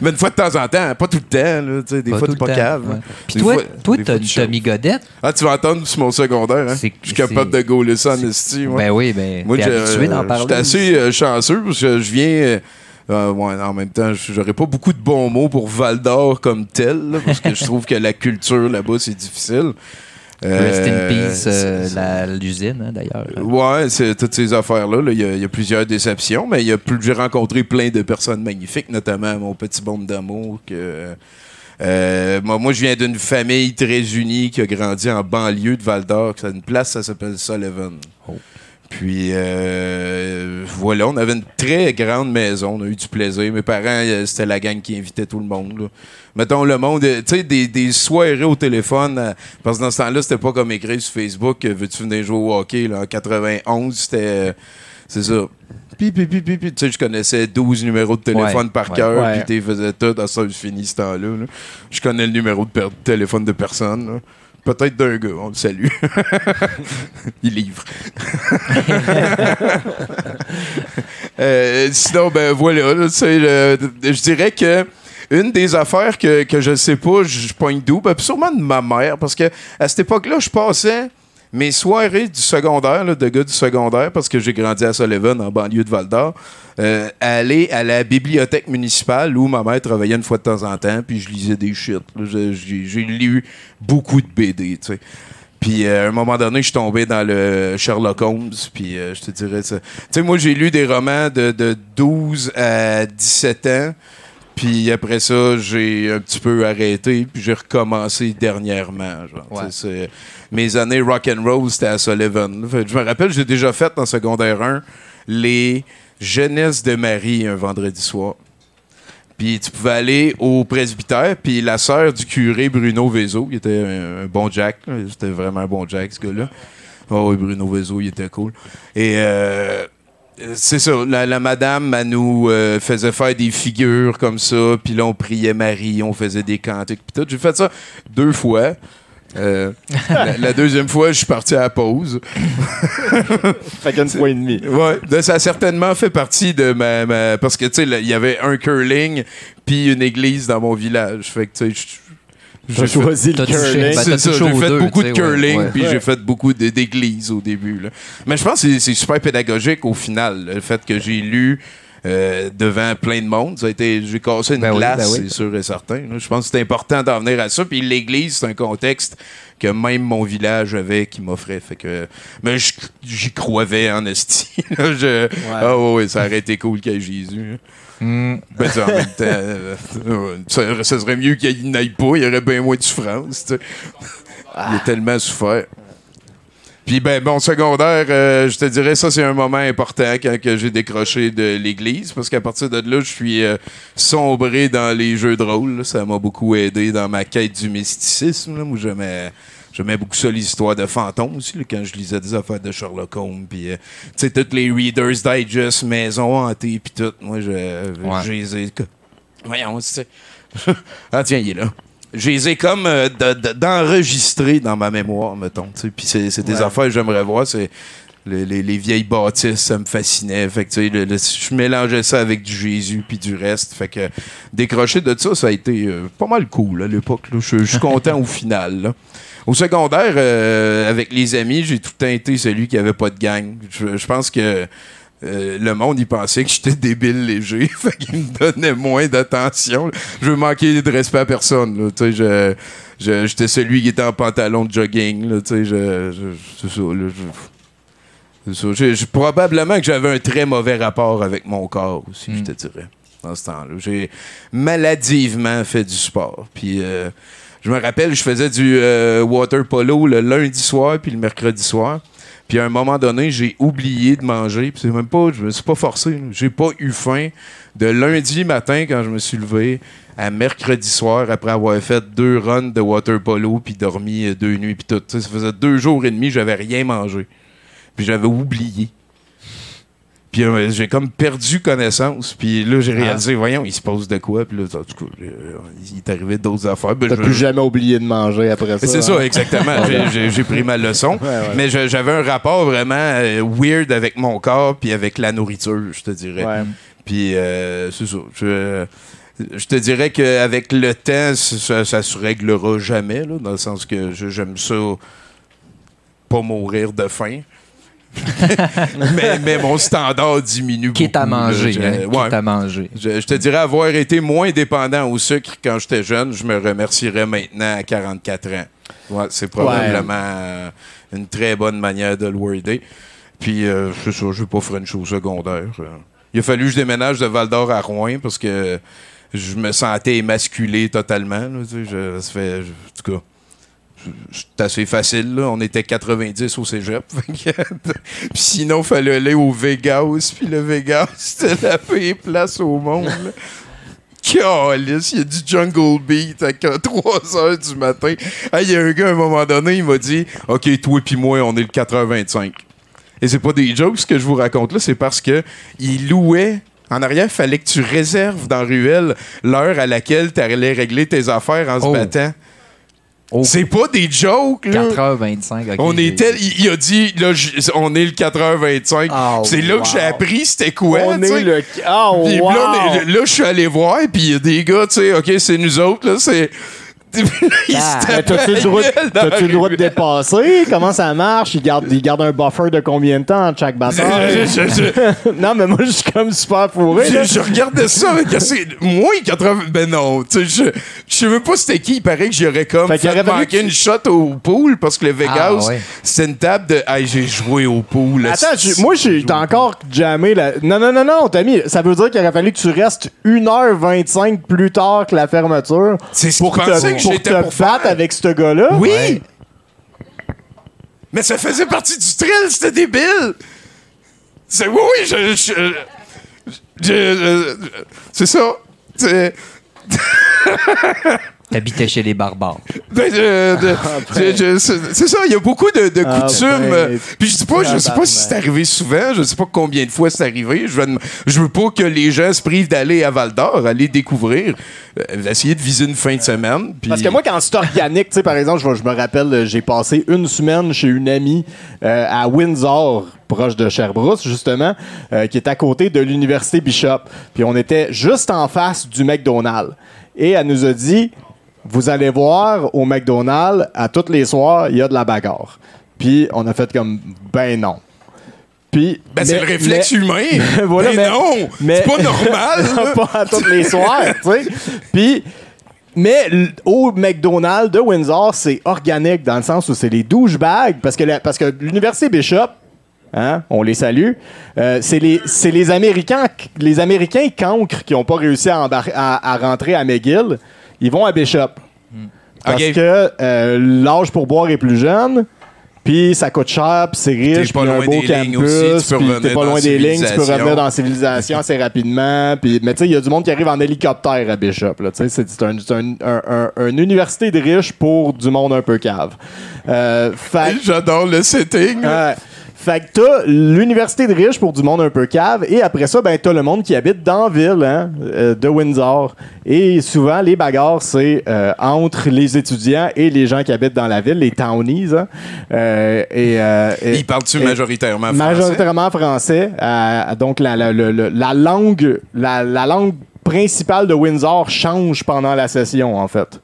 Mais une fois de temps en temps, pas tout le temps. Là, des Pas fois, tout t'es le pas temps, cave. ouais. Puis toi, fois- toi, t'as une. Tommy Godette? Ah, tu vas entendre sur mon secondaire. Hein? Je suis capable de gauler ça en esti. moi. Ben oui, ben, Moi. J'étais assez euh, chanceux parce que je viens. euh, euh, ouais, en même temps, j'aurais pas beaucoup de bons mots pour Val d'Or comme tel, là, parce que je trouve que la culture là-bas, c'est difficile. Rest in peace, euh, l'usine, hein, d'ailleurs. Ouais, c'est toutes ces affaires-là. là, Il y, a- il y a plusieurs déceptions, mais j'ai rencontré plein de personnes magnifiques, notamment mon petit bombe d'amour. Que, euh, moi, moi, je viens d'une famille très unie qui a grandi en banlieue de Val d'Or. C'est une place, ça s'appelle Sullivan. Oh. Puis euh, voilà, on avait une très grande maison, on a eu du plaisir. Mes parents, euh, c'était la gang qui invitait tout le monde. là. Mettons le monde, tu sais, des, des soirées au téléphone, parce que dans ce temps-là, c'était pas comme écrire sur Facebook, veux-tu venir jouer au hockey, là, en 91, c'était, c'est ça. Puis, puis, puis, puis, puis, tu sais, je connaissais 12 numéros de téléphone Ouais, par ouais. cœur, Ouais. puis tu faisais tout, à ça, je finis ce temps-là. là. Je connais le numéro de per- téléphone de personne. là. Peut-être d'un gars, on le salue. Il livre. Euh, sinon, ben voilà, là, le- je dirais que une des affaires que, que je sais pas, je je pogne d'où, ben, sûrement de ma mère, parce que à cette époque-là, je passais mes soirées du secondaire, de gars du secondaire, parce que j'ai grandi à Sullivan, en banlieue de Val-d'Or, euh, aller à la bibliothèque municipale où ma mère travaillait une fois de temps en temps, puis je lisais des shit. J'ai lu beaucoup de BD, tu sais. Puis euh, à un moment donné, je suis tombé dans le Sherlock Holmes, puis euh, je te dirais ça. Tu sais, moi, j'ai lu des romans de 12 à 17 ans, puis après ça, j'ai un petit peu arrêté, puis j'ai recommencé dernièrement. Genre, Ouais. C'est- Mes années rock and roll, c'était à Sullivan. Fait Je me rappelle, j'ai déjà fait en secondaire 1 les Jeunesses de Marie un vendredi soir. Puis tu pouvais aller au presbytère, puis la sœur du curé Bruno Vézo, qui était un, un bon Jack, c'était vraiment un bon Jack ce gars-là. Oh oui, Bruno Vézo, il était cool. Et euh, c'est ça, la, la madame, elle nous euh, faisait faire des figures comme ça, puis là on priait Marie, on faisait des cantiques, puis tout. J'ai fait ça deux fois. Euh, la, la deuxième fois, je suis parti à la pause. fait qu'une fois et demie. Ouais, là, ça a certainement fait partie de ma. ma- parce que, tu sais, il y avait un curling puis une église dans mon village. Fait que, tu sais, je- J'ai choisi le curling. ben, touché j'ai fait deux, beaucoup de curling, Ouais. puis Ouais. j'ai fait beaucoup d'églises au début. là. Mais je pense que c'est- super pédagogique au final, le fait que j'ai lu euh, devant plein de monde. Ça a été, j'ai cassé une Ben oui, glace, ben oui. c'est sûr et certain. Je pense que c'est important d'en venir à ça. Puis l'église, c'est un contexte que même mon village avait qui m'offrait. Fait que, mais j'y croyais en esti. Je- Ah ouais, ouais, ça aurait été cool qu'il y ait Jésus. Hmm. Ben, en même temps, euh, ça, ça serait mieux qu'il n'aille pas, il y aurait bien moins de souffrance. Il a tellement souffert. Puis, ben, bon, secondaire, euh, je te dirais, ça, c'est un moment important quand que j'ai décroché de l'église, parce qu'à partir de là, je suis euh, sombré dans les jeux de rôle. là. Ça m'a beaucoup aidé dans ma quête du mysticisme. Là. Moi, j'aimais. J'aimais beaucoup ça, les histoires de fantômes aussi, là, quand je lisais des affaires de Sherlock Holmes. Puis, euh, tu sais, toutes les Reader's Digest, Maison hantée, puis tout. Moi, je, je les ai- Voyons, c'est. ah, tiens, il est là. Je les ai comme euh, de- de- d'enregistrer dans ma mémoire, mettons. tu sais. Puis c'est c'est des affaires que j'aimerais voir. C'est Le- les, les vieilles bâtisses, ça me fascinait. Fait que, tu sais, je mélangeais ça avec du Jésus puis du reste. Fait que décrocher de ça, ça a été euh, pas mal cool à l'époque. Je suis content au final. Au secondaire, euh, avec les amis, j'ai tout le temps été celui qui avait pas de gang. Je, pense que euh, le monde, il pensait que j'étais débile léger. fait qu'il me donnait moins d'attention. Je veux manquer de respect à personne. Tu sais, je- j'étais celui qui était en pantalon de jogging. Tu sais, je- probablement que j'avais un très mauvais rapport avec mon corps aussi, je te dirais, dans ce temps-là. J'ai maladivement fait du sport. Puis euh, je me rappelle, je faisais du euh, water polo le lundi soir puis le mercredi soir. Puis à un moment donné, j'ai oublié de manger. Puis c'est même pas, je me suis pas forcé. J'ai pas eu faim de lundi matin quand je me suis levé à mercredi soir après avoir fait deux runs de water polo puis dormi euh, deux nuits puis tout. Ça faisait deux jours et demi, j'avais rien mangé. Puis j'avais oublié. Puis euh, j'ai comme perdu connaissance. Puis là, j'ai réalisé, voyons, il se pose de quoi? Puis là, en tout cas, euh, il est arrivé d'autres affaires. Ben, T'as je- plus jamais oublié de manger après ça. c'est hein? ça, exactement. J'ai- pris ma leçon. ouais. Mais j'avais un rapport vraiment euh, weird avec mon corps puis avec la nourriture, je te dirais. Ouais. Puis euh, c'est ça. Je, je te dirais qu'avec le temps, ça, ça se réglera jamais, là, dans le sens que je- j'aime ça pas mourir de faim. Mais, mais mon standard diminue Quitte à beaucoup, là. manger. Je- hein, ouais. Quitte à manger. Je, je te dirais avoir été moins dépendant au sucre quand j'étais jeune, je me remercierais maintenant à 44 ans. Ouais, c'est probablement euh, une très bonne manière de le worder. Puis, euh, c'est ça, je vais pas French au secondaire. euh. Il a fallu que je déménage de Val d'Or à Rouen parce que je me sentais émasculé totalement. là, tu sais, je- ça fait, en tout cas, c'est assez facile. Là. On était 90 au cégep. Puis sinon, il fallait aller au Vegas. Puis le Vegas, c'était la pire place au monde. là. Calice, il y a du jungle beat à 3 heures du matin. Il y a un gars, à un moment donné, il m'a dit Ok, toi puis moi, on est le 4h25. Et c'est pas des jokes ce que je vous raconte là, c'est parce que il louait. En arrière, il fallait que tu réserves dans Ruelle l'heure à laquelle tu allais régler tes affaires en se Oh. battant. C'est pas des jokes, là. 4h25. ok, On était, il, il a dit, là, j- on est le 4h25. Oh, c'est là wow. que j'ai appris c'était quoi. On tu sais. est le. Oh, wow! là, là, je suis allé voir, puis il y a des gars, tu sais, OK, c'est nous autres, là, c'est... Ah, mais T'as-tu le, droit t'as-tu le la droit de dépasser? Comment ça marche? Ils gardent un buffer de combien de temps entre chaque bataille? Je, je- je- non, mais moi, je suis comme super fourré. je- là. je regardais ça, mais qu'est-ce que- moi, 80... Ben non, tu sais, je, je sais même pas c'était qui. Il paraît que j'aurais comme Fait qu'il fait aurait fallu manquer que tu- une shot au pool, parce que le Vegas, Ah, ouais. c'est une table de... Hey, j'ai joué au pool. Attends, moi, j'ai t'as encore jamais la. Non, non, non, non, Tommy, ça veut dire qu'il aurait fallu que tu restes 1h25 plus tard que la fermeture C'est ce pour que pour j'étais te pour battre faire. avec ce gars-là. Oui! Ouais. Mais ça faisait partie du thrill, c'était débile! C'est oui, oui, je. je- je- je- c'est ça. C'est. T'habitais chez les barbares. ben, je- de- je- je- c'est c'est ça, il y a beaucoup de, de Ah, coutumes. ben, euh, Puis je dis pas, je sais pas si c'est arrivé souvent, je sais pas combien de fois c'est arrivé. Je veux, je veux pas que les gens se privent d'aller à Val d'Or, aller découvrir, euh, essayer de viser une fin de semaine. puis- Parce que moi, quand c'est organique, tu sais, par exemple, je, je me rappelle, euh, j'ai passé une semaine chez une amie euh, à Windsor, proche de Sherbrooke, justement, euh, qui est à côté de l'université Bishop. Puis on était juste en face du McDonald's. Et elle nous a dit, vous allez voir au McDonald's, à tous les soirs, il y a de la bagarre. Puis on a fait comme, ben non. Puis, Ben, c'est mais- le réflexe mais- humain. Voilà, Ben mais- non, mais- c'est pas normal. pas à tous les soirs, tu sais. Puis, mais au McDonald's de Windsor, c'est organique dans le sens où c'est les douchebags, parce que, la- parce que l'Université Bishop, hein, on les salue, euh, c'est les, c'est les Américains, les Américains cancres qui n'ont pas réussi à, à- à rentrer à McGill, ils vont à Bishop. Parce Ok. que euh, l'âge pour boire est plus jeune. Puis ça coûte cher, puis c'est riche, puis un beau campus, puis t'es pas loin des lignes, tu peux revenir dans la civilisation assez rapidement. Puis, mais tu sais, il y a du monde qui arrive en hélicoptère à Bishop. C'est un- un- un- un- une université de riches pour du monde un peu cave. Euh, J'adore le setting. Fait que t'as l'université de riches pour du monde un peu cave, et après ça, ben t'as le monde qui habite dans la ville hein, euh, de Windsor. Et souvent, les bagarres, c'est euh, entre les étudiants et les gens qui habitent dans la ville, les townies. hein. Euh, et, et- Il parle-tu et- majoritairement français? Majoritairement français. Donc, la langue, la, la langue principale de Windsor change pendant la session, en fait.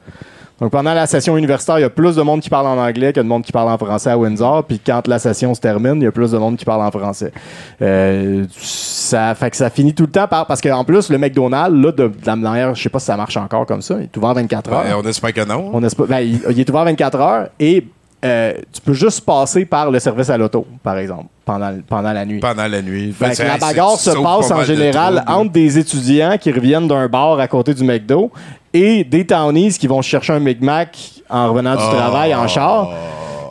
Donc, pendant la session universitaire, il y a plus de monde qui parle en anglais que de monde qui parle en français à Windsor. Puis, quand la session se termine, il y a plus de monde qui parle en français. Euh, ça fait que ça finit tout le temps par. Parce qu'en plus, le McDonald's, là, de, de la manière, je sais pas si ça marche encore comme ça, il est ouvert 24 heures. Ouais, on espère que non. On espère- ben, il, il est ouvert 24 heures et euh, tu peux juste passer par le service à l'auto, par exemple, pendant, pendant la nuit. Pendant la nuit. Fait que C'est- la bagarre se passe pas en de général entre des étudiants qui reviennent d'un bar à côté du McDo et des townies qui vont chercher un Micmac en revenant du Oh. travail en char.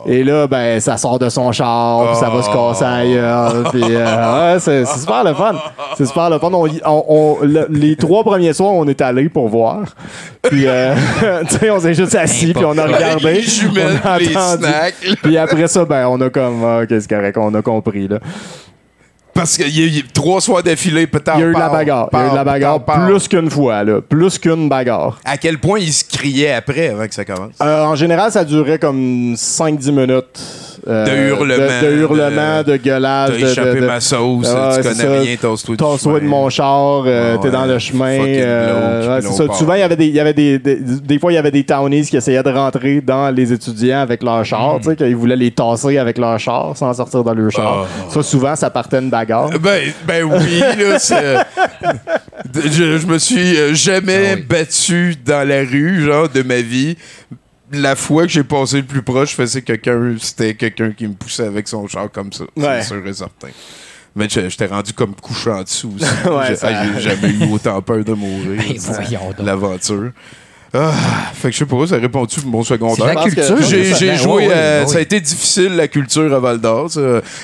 Et là, ben, ça sort de son char, puis ça va se casser ailleurs. puis, euh, ouais, c'est super le fun. C'est super le fun. On y- on- on- le- les trois premiers soirs, on est allés pour voir. Puis, euh, tu sais, on s'est juste assis, puis on a regardé. Les jumelles, on a. Puis après ça, ben, on a comme, ah, qu'est-ce correct, on a compris, là. Parce qu'il y a eu trois soirs d'affilée, peut-être. Il y a eu de la bagarre. Il y a eu de la bagarre plus qu'une fois, là. Plus qu'une bagarre. À quel point ils se criaient après avant que ça commence? Euh, en général, ça durait comme 5-10 minutes. Euh, De hurlements, De, de hurlements, de, gueulage. T'as de- échappé de- de- ma sauce, Ah, tu connais ça. rien, du Tasse-toi de mon char, euh, t'es dans le chemin. euh, c'est ça. part. Souvent, il y avait des, y avait des, des, des fois, il y avait des townies qui essayaient de rentrer dans les étudiants avec leur char, Mm. tu sais, qu'ils voulaient les tasser avec leur char sans sortir de leur char. Ah. Ça, souvent, ça partait une bagarre. Ben, ben oui, là, je, je me suis euh, jamais Ah oui. battu dans la rue, genre, de ma vie. La fois que j'ai passé le plus proche, je faisais quelqu'un, c'était quelqu'un qui me poussait avec son char comme ça. Ouais. C'est sûr et certain. Mais je- j'étais rendu comme couché en dessous aussi. Ouais, J'ai jamais eu autant peur de mourir. C'est. L'aventure. Ah, fait que je sais pas, ça répond-tu mon C'est secondaire? la culture. J'ai ça. j'ai joué, ouais, ouais, euh, ouais. ça a été difficile la culture à Val d'Or.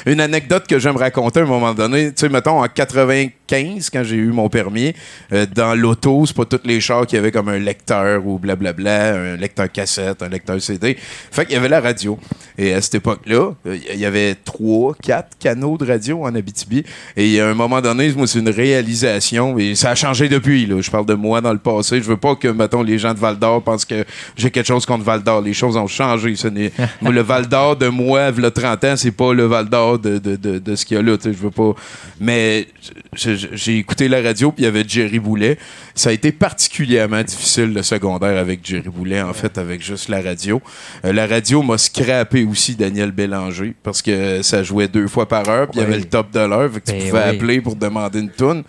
Une anecdote que j'aime raconter à un moment donné, tu sais, mettons en 95, quand j'ai eu mon permis, euh, dans l'auto, c'est pas tous les chars qui avaient comme un lecteur ou blablabla, un lecteur cassette, un lecteur CD. Fait qu'il y avait la radio. Et à cette époque-là, euh, il y avait trois, quatre canaux de radio en Abitibi. Et à un moment donné, moi, c'est une réalisation. Et ça a changé depuis. Là. Je parle de moi dans le passé. Je veux pas que, mettons, les gens de Val d'Or pensent que j'ai quelque chose contre Val d'Or. Les choses ont changé. Ce le Val d'Or de moi, il 30 ans, c'est pas le Val d'Or de, de, de, de ce qu'il y a là. Je veux pas. Mais je- j'ai écouté la radio, puis il y avait Jerry Boulet. Ça a été particulièrement difficile le secondaire avec Jerry Boulet, en fait, avec juste la radio. Euh, la radio m'a scrappé aussi Daniel Bélanger parce que ça jouait deux fois par heure, puis il y avait le top de l'heure, fait que tu Ben pouvais oui. appeler pour demander une toune.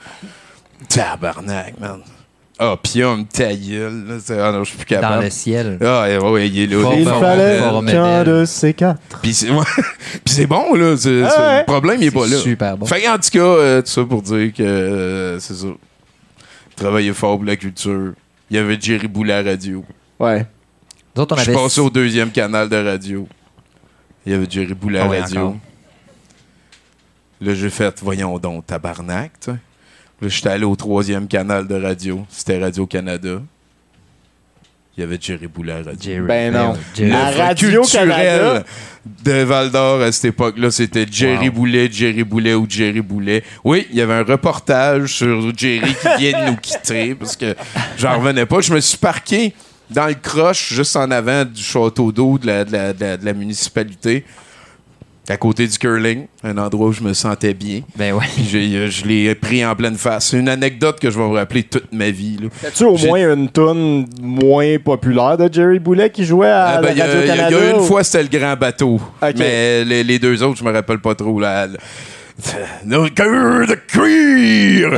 Tabarnak, man. Ah, Pium, ta gueule. Ah non, je suis plus Dans capable. le ciel. Ah, ouais, ouais, il est là. Il fallait qu'un de ces quatre. Puis c'est bon, là. Ah ouais. Le problème, il est pas là. Super bon. Fait qu'en tout cas, euh, tout ça pour dire que euh, c'est ça. Travailler fort pour la culture. Il y avait Jerry Boulet à la radio. Ouais. Nous autres, on Je suis avait passé au deuxième canal de radio. Il y avait Jerry Boulet à Ah la radio. encore. Là, j'ai fait, voyons donc, tabarnak, tu Là, j'étais allé au troisième canal de radio. C'était Radio-Canada. Il y avait Jerry Boulet à la radio. Jerry. Ben non. Jerry. L'œuvre Radio-Canada. culturelle de Val d'Or à cette époque-là, c'était Jerry Wow. Boulet, Jerry Boulet ou Jerry Boulet. Oui, il y avait un reportage sur Jerry qui vient de nous quitter parce que j'en revenais pas. Je me suis parqué dans le croche juste en avant du château d'eau de la, de la- de la- de la municipalité, à côté du curling, un endroit où je me sentais bien. Ben ouais. Puis euh, je l'ai pris en pleine face. C'est une anecdote que je vais me rappeler toute ma vie. là. As-tu au moins une toune moins populaire de Jerry Boulet qui jouait à Ah, ben, Il y, a- il y a- Radio-Canada? il y a une ou- fois, c'était le grand bateau. Mais les, les deux autres, je me rappelle pas trop. Là, Nos cœurs de cuir,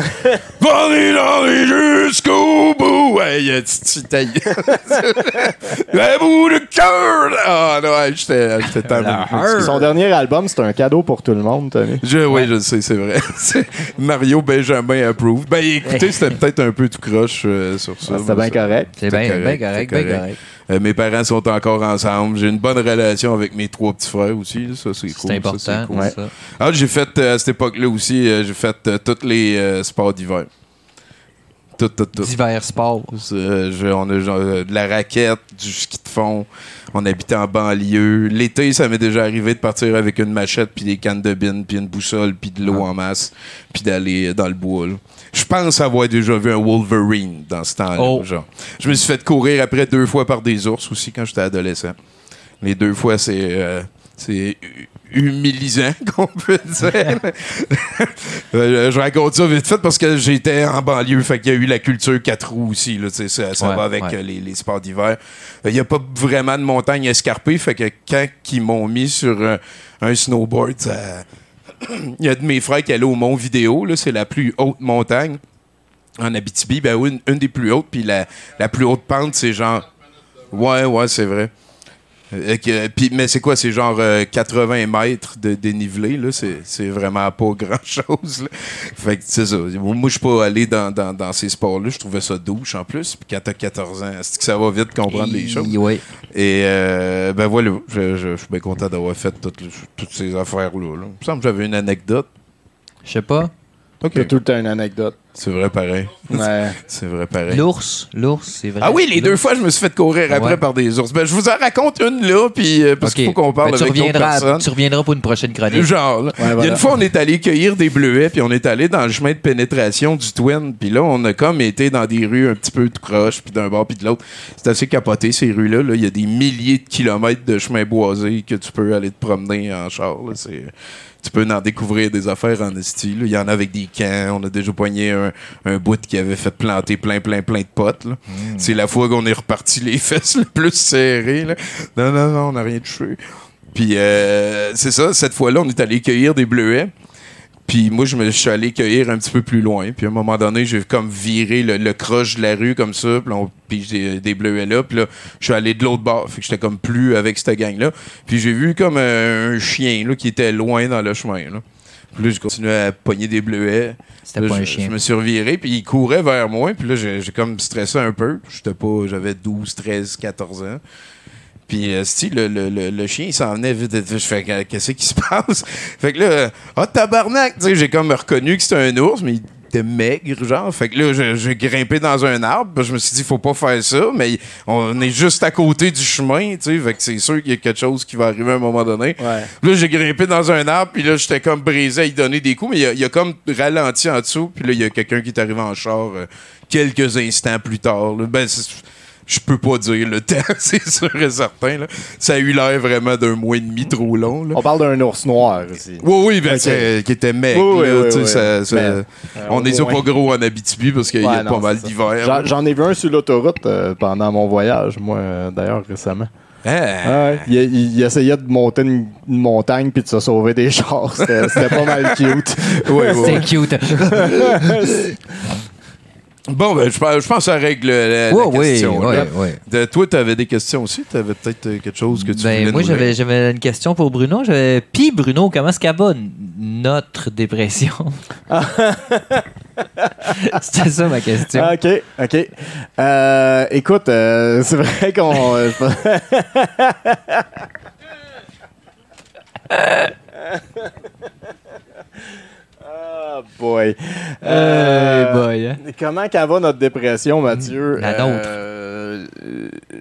vendés dans les jusqu'au bout. Ouais, il y a tu taille. Le bout de cœur. Ah non, j'étais. Son dernier album, c'est un cadeau pour tout le monde, Tommy. Je, oui, je sais, c'est vrai. Mario Benjamin approved. Ben écoutez, c'était peut-être un peu tout croche euh, sur ça. Ah, C'était bien correct. C'est C'était bien correct, bien correct, Euh, mes parents sont encore ensemble. J'ai une bonne relation avec mes trois petits frères aussi. là. Ça, c'est cool. C'est important. cool. Ouais. ça. Ah, j'ai fait, euh, à cette époque-là aussi, euh, j'ai fait tous les sports d'hiver. Tout, tout, tout. Divers sports. Je- on a genre, de la raquette, du ski de fond. On habitait en banlieue. L'été, ça m'est déjà arrivé de partir avec une machette, puis des cannes de bine, puis une boussole, puis de l'eau en masse, puis d'aller dans le bois. là. Je pense avoir déjà vu un Wolverine dans ce temps-là. Oh. genre. Je me suis fait courir après deux fois par des ours aussi quand j'étais adolescent. Les deux fois, c'est euh, c'est hu- humilisant, qu'on peut dire. Euh, je raconte ça vite fait parce que j'étais en banlieue, fait qu'il y a eu la culture quatre roues aussi. Là, ça ça Ouais, va avec ouais. euh, les, les sports d'hiver. Il n'y a pas vraiment de montagne escarpée, fait que quand ils m'ont mis sur euh, un snowboard, ça- il y a de mes frères qui allaient au Mont Vidéo, c'est la plus haute montagne en Abitibi, ben une des plus hautes, puis la, la plus haute pente, c'est genre. Ouais, ouais, c'est vrai. Euh, puis- mais c'est quoi? C'est genre euh, 80 mètres de dénivelé, là? C'est, vraiment pas grand-chose. Fait que c'est ça. Moi, je suis pas allé dans, dans, dans ces sports-là. Je trouvais ça douche, en plus. Puis quand t'as 14 ans, c'est que ça va vite comprendre les choses? Et euh, ben voilà, je, je- je suis bien content d'avoir fait toutes ces affaires-là. là. Il me semble que j'avais une anecdote. Je sais pas. OK. T'as tout le temps une anecdote. C'est vrai pareil. Ouais. C'est vrai pareil. L'ours. L'ours, c'est vrai. Ah oui, les deux fois, je me suis fait courir après Ouais. par des ours. Ben, je vous en raconte une là, puis euh, parce Ok. qu'il faut qu'on parle Ben, tu avec d'autres reviendras, personnes. tu reviendras pour une prochaine chronique. Genre, là. Il y a voilà. une fois, on est allé cueillir des bleuets, puis on est allé dans le chemin de pénétration du Twin, puis là, on a comme été dans des rues un petit peu de croche, puis d'un bord puis de l'autre. C'est assez capoté, ces rues-là. là. Il y a des milliers de kilomètres de chemins boisés que tu peux aller te promener en char. là. C'est... Tu peux en découvrir des affaires en esti. là. Il y en a avec des camps. On a déjà poigné un, un bout qui avait fait planter plein, plein, plein de potes. là. C'est la fois qu'on est reparti les fesses le plus serrées. là. Non, non, non, on n'a rien touché. Puis euh, c'est ça, cette fois-là, on est allé cueillir des bleuets. Puis moi, je me je suis allé cueillir un petit peu plus loin. Puis à un moment donné, j'ai comme viré le, le croche de la rue comme ça. Puis on pige des, des bleuets là. Puis là, je suis allé de l'autre bord. Fait que j'étais comme plus avec cette gang-là. Puis j'ai vu comme un, un chien là, qui était loin dans le chemin. Là. Puis là, je continuais à pogner des bleuets. C'était pas je, un chien. je me suis reviré, puis il courait vers moi, puis là, j'ai j'ai comme stressé un peu. J'étais pas, j'avais 12, 13, 14 ans. Puis, euh, si, le, le, le, le chien, il s'en venait vite. Je fais, qu'est-ce qui se passe? Fait que là, ah, tabarnak! Tu sais, j'ai comme reconnu que c'était un ours, mais il était maigre, genre. Fait que là, j'ai- grimpé dans un arbre. Je me suis dit, faut pas faire ça, mais on est juste à côté du chemin, tu sais. Fait que c'est sûr qu'il y a quelque chose qui va arriver à un moment donné. Ouais. Là, j'ai grimpé dans un arbre, puis là, j'étais comme brisé à y donner des coups, mais il a, il a comme ralenti en dessous, puis là, il y a quelqu'un qui est arrivé en char euh, quelques instants plus tard. là. Ben, c'est- je peux pas dire le temps, c'est sûr et certain. Là. Ça a eu l'air vraiment d'un mois et demi trop long. Là. On parle d'un ours noir aussi. Oui, oui, ben, Ok. c'est- qui était mec. Oui, oui, là, oui, oui. ça- ça- Mais, euh, on au est moins. pas gros en Abitibi parce qu'il y a pas mal d'hiver. J'en- ai vu un sur l'autoroute euh, pendant mon voyage, moi, euh, d'ailleurs, récemment. Ah. Ouais, il, il- il essayait de monter une, une montagne puis de se sauver des chars. C'était c'était pas mal cute. Oui, oui, C'est oui. cute. Bon, ben, je pense, je pense que ça règle la, la Ouais, oui, ouais. De- toi, tu avais des questions aussi? Tu avais peut-être euh, quelque chose que tu Ben, voulais moi, j'avais, j'avais une question pour Bruno. J'avais... Puis, Bruno, comment est-ce qu'elle va notre dépression? C'était ça ma question. OK, OK. Euh, écoute, euh, c'est vrai qu'on... euh, Ah, boy. Euh, boy, hein. Comment qu'elle va notre dépression, Mathieu? La nôtre. Euh,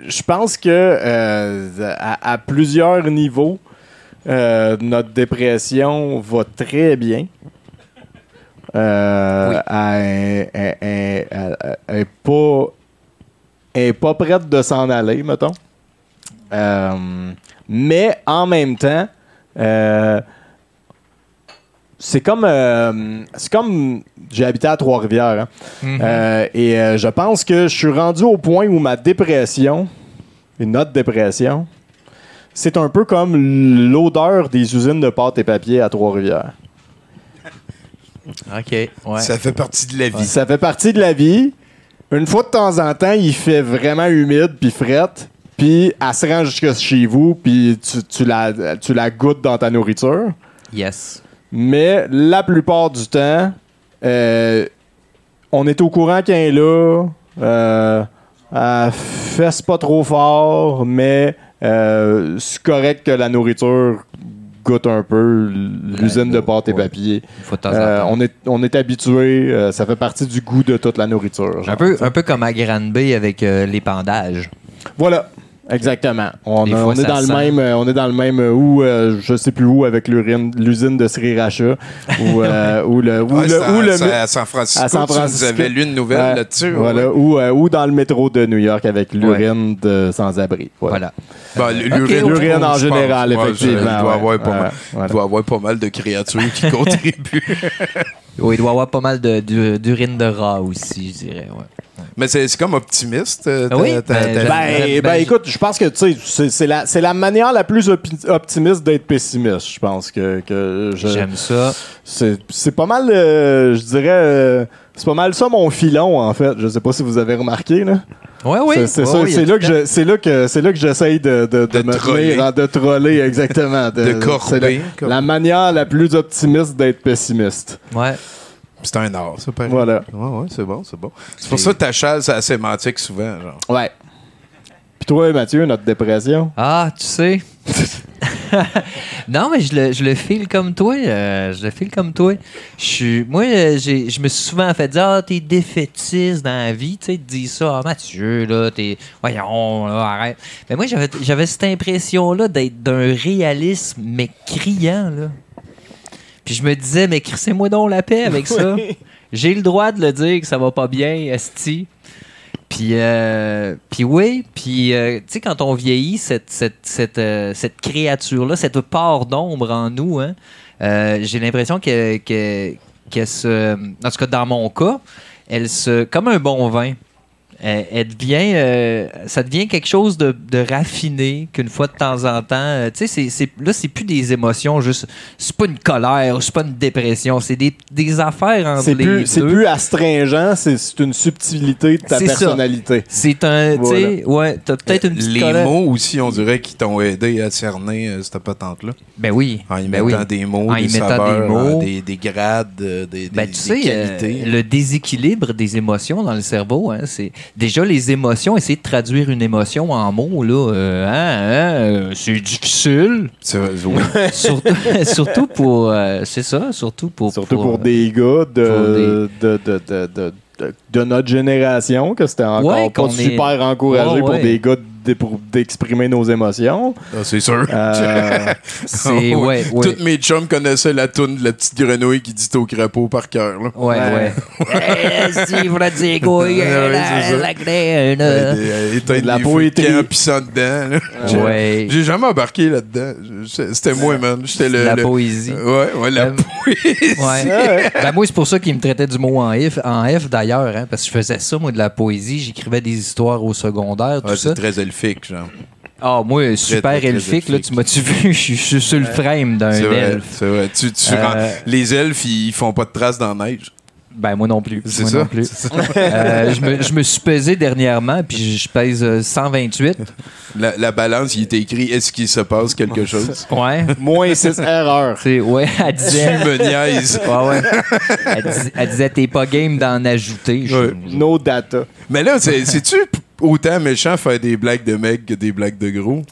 je pense que euh, à, à plusieurs niveaux, euh, notre dépression va très bien. Euh, Oui. Elle, elle- elle- elle- elle est pas, est pas prête de s'en aller, mettons. Euh, mais en même temps, euh, c'est comme, euh, c'est comme j'ai habité à Trois-Rivières. hein. Mhm. Euh, et euh, je pense que je suis rendu au point où ma dépression, et notre dépression, c'est un peu comme l'odeur des usines de pâte et papier à Trois-Rivières. OK, ouais. Ça fait partie de la vie. Ça fait partie de la vie. Une fois de temps en temps, il fait vraiment humide puis frette. Puis elle se rend jusque chez vous, puis tu, tu la, tu la goûtes dans ta nourriture. Yes. Mais la plupart du temps, euh, on est au courant qu'elle est là. Euh, elle fesse pas trop fort, mais euh, c'est correct que la nourriture goûtes un peu l'usine de pâte et papier. Euh, on est, on est habitué, euh, ça fait partie du goût de toute la nourriture. genre. Un peu, un peu comme à Granby avec les pendages. Voilà. Exactement. On, a- fois, on est dans le sent. même, euh, on est dans le même euh, où euh, je sais plus où avec l'urine- l'usine de Sriracha ou euh, ou le ou Ouais, le à, le à San Francisco. à San tu Francisco. nous avais lu une nouvelle Ouais. là-dessus. Voilà, ouais. ou, euh, ou dans le métro de New York avec l'urine de sans-abri. Voilà. Ben, l'urine, L'urine en pense. général, Ouais, effectivement. Il doit, ouais. avoir pas Ouais, mal, voilà. il doit avoir pas mal de créatures qui contribuent. Oui, il doit y avoir pas mal de- du- d'urine de rat aussi, je dirais. Ouais. Mais c'est c'est comme optimiste. euh, ta- Oui, ben, Ben, Ben, ben, écoute, je pense que tu sais, c'est- c'est la, c'est la manière la plus optimiste d'être pessimiste. Je pense que, que je- J'aime ça. c'est c'est pas mal, euh, je dirais, euh, c'est pas mal ça mon filon en fait. Je sais pas si vous avez remarqué là. Ouais, oui. C'est- Ouais, oui, là que je- c'est là que c'est là que j'essaye de de, de, De me troller. tenir, de troller exactement, de corber. la, manière la plus optimiste d'être pessimiste. Ouais. C'est un art, ça, pareil. Voilà. Ouais, ouais, c'est bon, c'est bon. C'est pour ça que ta chasse, c'est la sémantique souvent. Genre. Ouais. Puis toi, Mathieu, notre dépression? Ah, tu sais. non, mais je le, je le file comme toi. euh, je le file comme toi. Je suis, moi, euh, je me suis souvent fait dire Ah, t'es défaitiste dans la vie. Tu sais, te dis ça. Ah, Mathieu, là, t'es. Voyons, là, arrête. Mais moi, j'avais, j'avais cette impression-là d'être d'un réalisme, mais criant, là. Puis je me disais, mais crissez-moi donc la paix avec ça. J'ai le droit de le dire que ça va pas bien, Esti. Puis, euh, puis oui, euh, tu sais, quand on vieillit, cette, cette, cette, euh, cette créature-là, cette part d'ombre en nous, hein, euh, j'ai l'impression que, que, qu'elle se. En tout cas, dans mon cas, elle se. Comme un bon vin. Elle devient, euh, ça devient quelque chose de, de raffiné qu'une fois de temps en temps. euh, tu sais, c'est, c'est- là, c'est plus des émotions, juste. C'est pas une colère, c'est pas une dépression, c'est des, des affaires entre C'est les plus, c'est plus astringent, c'est c'est une subtilité de ta C'est ça. personnalité. C'est un. Tu sais, ouais, t'as peut-être une petite Les colère. mots aussi, on dirait, qui t'ont aidé à cerner euh, cette patente-là. Ben oui. En y ben mettant oui. des mots, En des y saveurs, des mots. euh, des, des grades, euh, des, Ben, des- tu des sais, euh, qualités. le déséquilibre des émotions dans le cerveau, hein, c'est déjà les émotions, essayer de traduire une émotion en mots, là, euh, hein, hein, euh, c'est difficile. Oui. surtout, surtout pour, euh, c'est ça, surtout pour, Surtout pour, des gars de, de, de, de, de, notre génération, que c'était encore Ouais, pas est- super encouragé pour ouais. des gars de- d'exprimer nos émotions. Ah, c'est sûr. Euh, C'est Oh, ouais, ouais. Tous mes chums connaissaient la toune de la petite grenouille qui dit au crapaud par cœur. là. Ouais, ouais. Eh, si, vous la dites, Ouais, ouais, la- la graine. Euh, éteindre de la poétrie. camp pissant dedans. Ouais. J'ai jamais embarqué là-dedans. C'était moi, man. J'étais le. La le- poésie. Ouais, ouais, la Euh, poésie. Ouais. ben moi, c'est pour ça qu'il me traitait du mot en F, en F d'ailleurs, hein, parce que je faisais ça, moi, de la poésie. J'écrivais des histoires au secondaire, tout Ouais, ça. c'est très elfique, genre. Ah, moi, super très, très elfique, là, tu m'as-tu vu? Je suis- sur le frame d'un elfe. C'est vrai. Tu, tu Euh, rends- Les elfes, ils font pas de traces dans la neige. Ben, moi non plus. C'est Moi ça? Euh, je, me, je me suis pesé dernièrement, puis je pèse euh, 128. La, la balance, il était écrit est-ce qu'il se passe quelque chose? Ouais. moins 6 erreurs. C'est, ouais, elle Tu disait. me niaises. Ouais, ouais. Elle, dis- elle disait, t'es pas game d'en ajouter. Ouais. No data. Mais là, c'est- c'est-tu autant méchant faire des blagues de mecs que des blagues de gros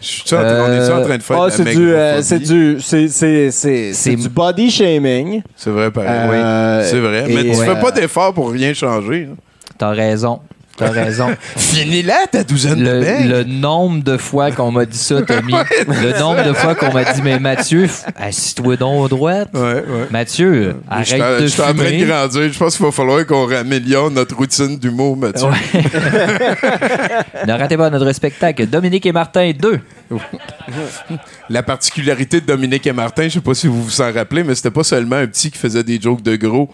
Je suis on est en train de faire Ah, de la c'est du, euh, c'est du, c'est, c'est, c'est, c'est C'est- du body shaming. C'est vrai, pareil. Euh, oui. C'est vrai. Mais tu ouais. fais pas d'effort pour rien changer. T'as raison. T'as raison. Finis-la, ta douzaine de mecs. le nombre de fois qu'on m'a dit ça, Tommy. le nombre de fois qu'on m'a dit, mais Mathieu, assis-toi donc à droite. Ouais, ouais. Mathieu, Je arrête je de suis en train de fumer. grandir. Je pense qu'il va falloir qu'on améliore notre routine d'humour, Mathieu. Ouais. ne ratez pas notre spectacle. Dominique et Martin 2. La particularité de Dominique et Martin, je sais pas si vous vous en rappelez, mais c'était pas seulement un petit qui faisait des jokes de gros.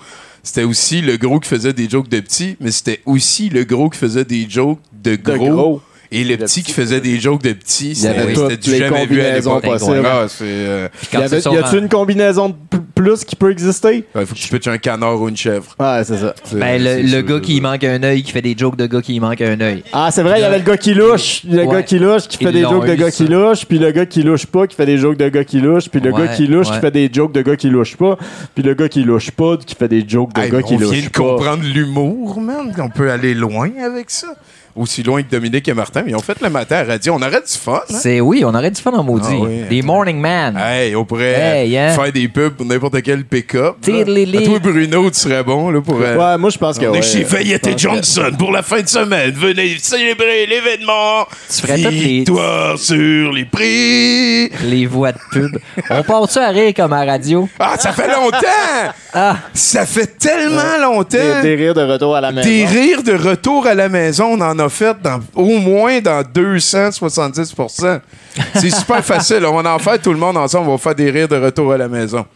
C'était aussi le gros qui faisait des jokes de petits, mais c'était aussi le gros qui faisait des jokes de De gros. Et le Le petit petit qui faisait des jokes de avait c'était du les jamais vu à l'époque. Ah, euh, Puis Y, avait, a-tu une combinaison de plus qui peut exister? il faut que tu pitches un canard ou une chèvre. Ouais, c'est ça. Ben, le, gars qui manque un œil, qui fait des jokes de gars qui manque un œil. Ah, c'est vrai, il y avait le gars qui louche, le Ouais. gars qui louche qui fait Ils des jokes de gars ça. qui louche, puis le gars qui louche pas qui fait des jokes de gars qui louche, puis le Ouais, gars qui louche qui fait des jokes de gars qui louche pas, puis le gars qui louche pas qui fait des jokes de Hey, gars on qui vient louche de pas. comprendre l'humour, man. On peut aller loin avec ça. Aussi loin que Dominique et Martin, mais ils ont fait le matin à la radio. On aurait du fun. hein? C'est oui, on aurait du fun en maudit. Ah oui. Des morning man. Hey, on pourrait Hey, hein? faire des pubs pour n'importe quel pick-up. toi, Bruno, tu serais bon là, pour. euh, Ouais, moi, je pense que. on ouais, est chez Fayette et que- Johnson pour la fin de semaine. Venez célébrer l'événement. Tu ferais toutes les- Victoire sur les prix. Les voix de pub. on part-tu à rire comme à la radio? Ah, ça fait longtemps! Ah, Ça fait tellement longtemps! Des, des rires de retour à la maison. Des rires de retour à la maison, on en a fait dans, au moins dans 270% C'est super facile. On va en faire tout le monde ensemble. On va faire des rires de retour à la maison.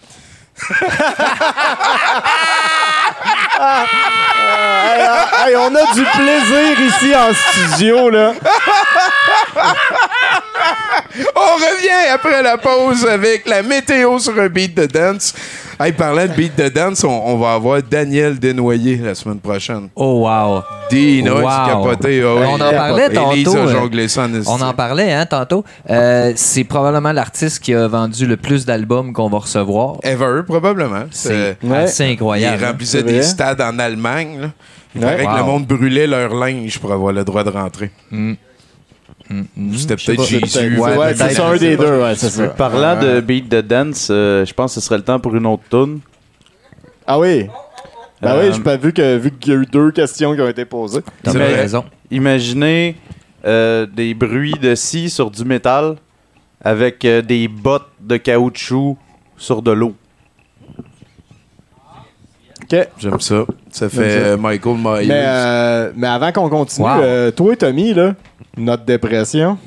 On a du plaisir ici en studio, là. On revient après la pause avec la météo sur un beat de dance. Hey, parlant de beat de dance, on, on va avoir Daniel Desnoyers la semaine prochaine. oh wow. Dino, Wow. capoté. ah oui. On en parlait Élise tantôt, a euh, jonglé ça en esti. On en parlait hein, tantôt. Euh, c'est probablement l'artiste qui a vendu le plus d'albums qu'on va recevoir. Ever, probablement. C'est- C'est Ouais. assez Il incroyable. remplissait des stades en Allemagne. là. Il Ouais. paraît que Wow. le monde brûlait leur linge pour avoir le droit de rentrer. Mm. Mm, mm. C'était peut-être Jésus. Ouais, c'est un des deux, ouais, c'est ça. Parlant de beat de dance, euh, je pense que ce serait le temps pour une autre tune. Ah oui? Ben Euh, oui, j'ai pas vu que vu qu'il y a eu deux questions qui ont été posées. T'as raison. Imaginez euh, des bruits de scie sur du métal avec euh, des bottes de caoutchouc sur de l'eau. OK. J'aime ça. Ça fait euh, Michael Myers. Mais, euh, mais avant qu'on continue, Wow. euh, toi, Tommy, là, notre dépression.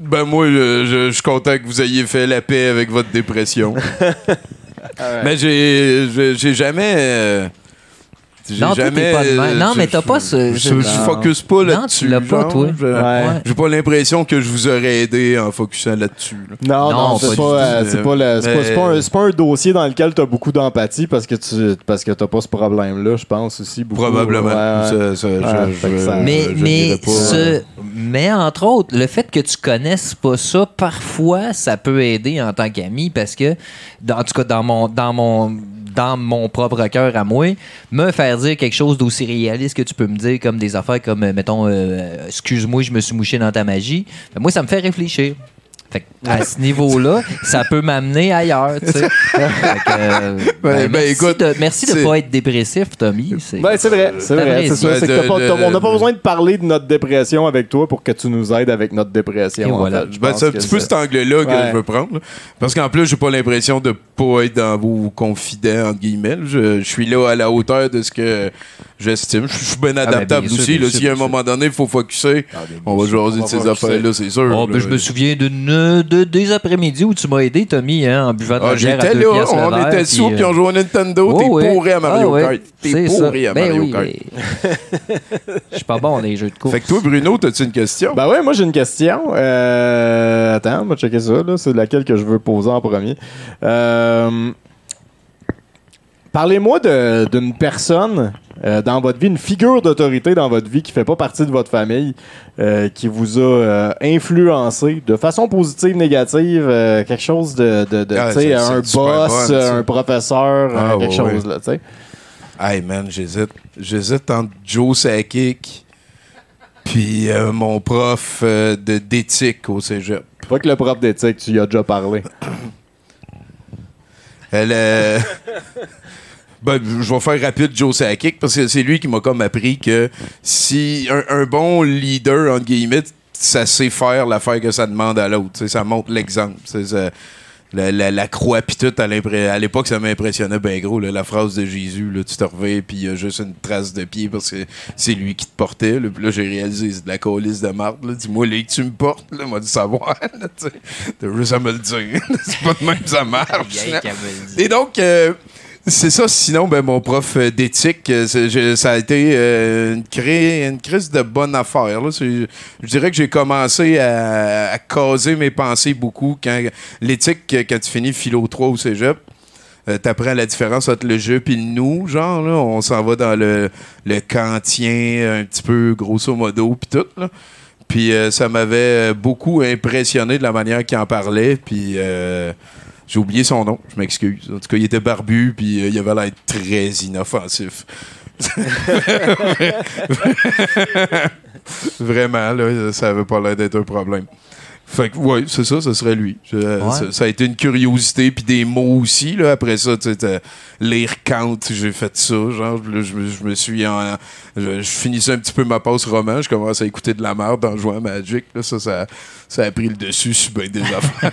Ben moi, je, je- je suis content que vous ayez fait la paix avec votre dépression. Mais j'ai j'ai- j'ai jamais... euh, Non, jamais... pas de même. Non, mais t'as pas ce- Je, non. focus pas Non, là-dessus. tu l'as pas, toi. Je- Ouais. Ouais. J'ai pas l'impression que je vous aurais aidé en focusant là-dessus. là. Non, non, Non, c'est pas euh, c'est pas, le- pas, un- pas dossier dans lequel t'as beaucoup d'empathie parce que tu parce que t'as pas ce problème-là, je pense aussi. Beaucoup. Probablement. Ouais, ouais. Ça- ça, je- Ouais, fait que je- ça- Mais, je mais, dirais pas, ce- euh, mais entre autres, le fait que tu connaisses pas ça, parfois, ça peut aider en tant qu'ami parce que, dans- en tout cas, dans mon, dans mon, dans mon propre cœur à moi, me faire dire quelque chose d'aussi réaliste que tu peux me dire, comme des affaires comme, euh, mettons, euh, excuse-moi, je me suis mouché dans ta magie. Ben, moi, ça me fait réfléchir. Fait que, à ce niveau-là, ça peut m'amener ailleurs, tu sais. Euh, ben, ben, merci écoute, de, merci de pas être dépressif, Tommy. C'est- Ben, c'est vrai, c'est C'est ça. que pas- on n'a pas besoin de parler de notre dépression avec toi pour que tu nous aides avec notre dépression. Et voilà. Ben, c'est un petit peu cet angle-là que Ouais. je veux prendre. là. Parce qu'en plus, j'ai pas l'impression de pas être dans vos confidents, entre guillemets. là. Je, je suis là à la hauteur de ce que j'estime. Je suis bien ben, adaptable aussi. bien là. sûr, Si à un moment donné, il faut focuser, Ah, bien on va jaser de ces affaires-là, c'est sûr. Oh, ben, là. je me souviens d'une, de, des après-midi où tu m'as aidé, Tommy, hein, en buvant de Ah, la bière à J'étais deux là, on verre, était puis, sous, puis euh, on jouait à Nintendo. T'es ouais. pourri à Mario Ah, ouais. Kart. C'est T'es ça. pourri à Ben Mario oui, Kart. mais- Je suis pas bon dans les jeux de course. Fait que toi, Bruno, t'as-tu une question? Ben ouais, moi j'ai une question. Euh, attends, on va checker ça. là. C'est laquelle que je veux poser en premier. Euh, Parlez-moi d'une personne euh, dans votre vie, une figure d'autorité dans votre vie qui fait pas partie de votre famille, euh, qui vous a euh, influencé de façon positive, négative, quelque chose de, de, de, Ah, tu sais, c'est- un boss, un professeur, Ah, quelque ouais, chose là, tu sais. Hey man, j'hésite. J'hésite entre Joe Sakic puis mon prof de d'éthique au cégep. Pas que le prof d'éthique, tu y as déjà parlé. Elle, ben, je vais faire rapide Joe Sakic parce que c'est lui qui m'a comme appris que si un, un bon leader, entre guillemets, ça sait faire l'affaire que ça demande à l'autre. Tu sais, Ça montre l'exemple. La, la- la croix pis tout, à l'époque, ça m'impressionnait bien gros. là, la phrase de Jésus, là, tu te reviens puis il y a juste une trace de pied parce que c'est lui qui te portait. Là, Puis là, j'ai réalisé, c'est de la colisse de marde. là. Dis-moi, là, tu me portes, là, m'a dit savoir. T'as juste à me le dire. c'est pas de même ça marche. Et donc, euh, c'est ça. Sinon, ben, mon prof euh, d'éthique, euh, ça a été euh, une, une crise de bonne affaire. là. Je dirais que j'ai commencé à, caser mes pensées beaucoup quand l'éthique, quand tu finis philo 3 au cégep. Euh, T'apprends la différence entre le je et le nous, genre, là, on s'en va dans le, le kantien, un petit peu grosso modo, puis tout, là. Puis ça m'avait beaucoup impressionné de la manière qu'il en parlait, puis j'ai oublié son nom, je m'excuse. En tout cas, il était barbu, puis euh, il avait l'air très inoffensif. Vraiment, là, ça avait pas l'air d'être un problème. Fait que, ouais, c'est ça, ce serait lui. Je- ça, ça a été une curiosité, puis des mots aussi, là. Après ça, tu sais, lire Kant, j'ai fait ça, genre, là, je, me- je me suis en... Je, je finissais un petit peu ma passe roman, je commençais à écouter de la merde en jouant à Magic, là, ça, ça, ça a pris le dessus sur bien des affaires.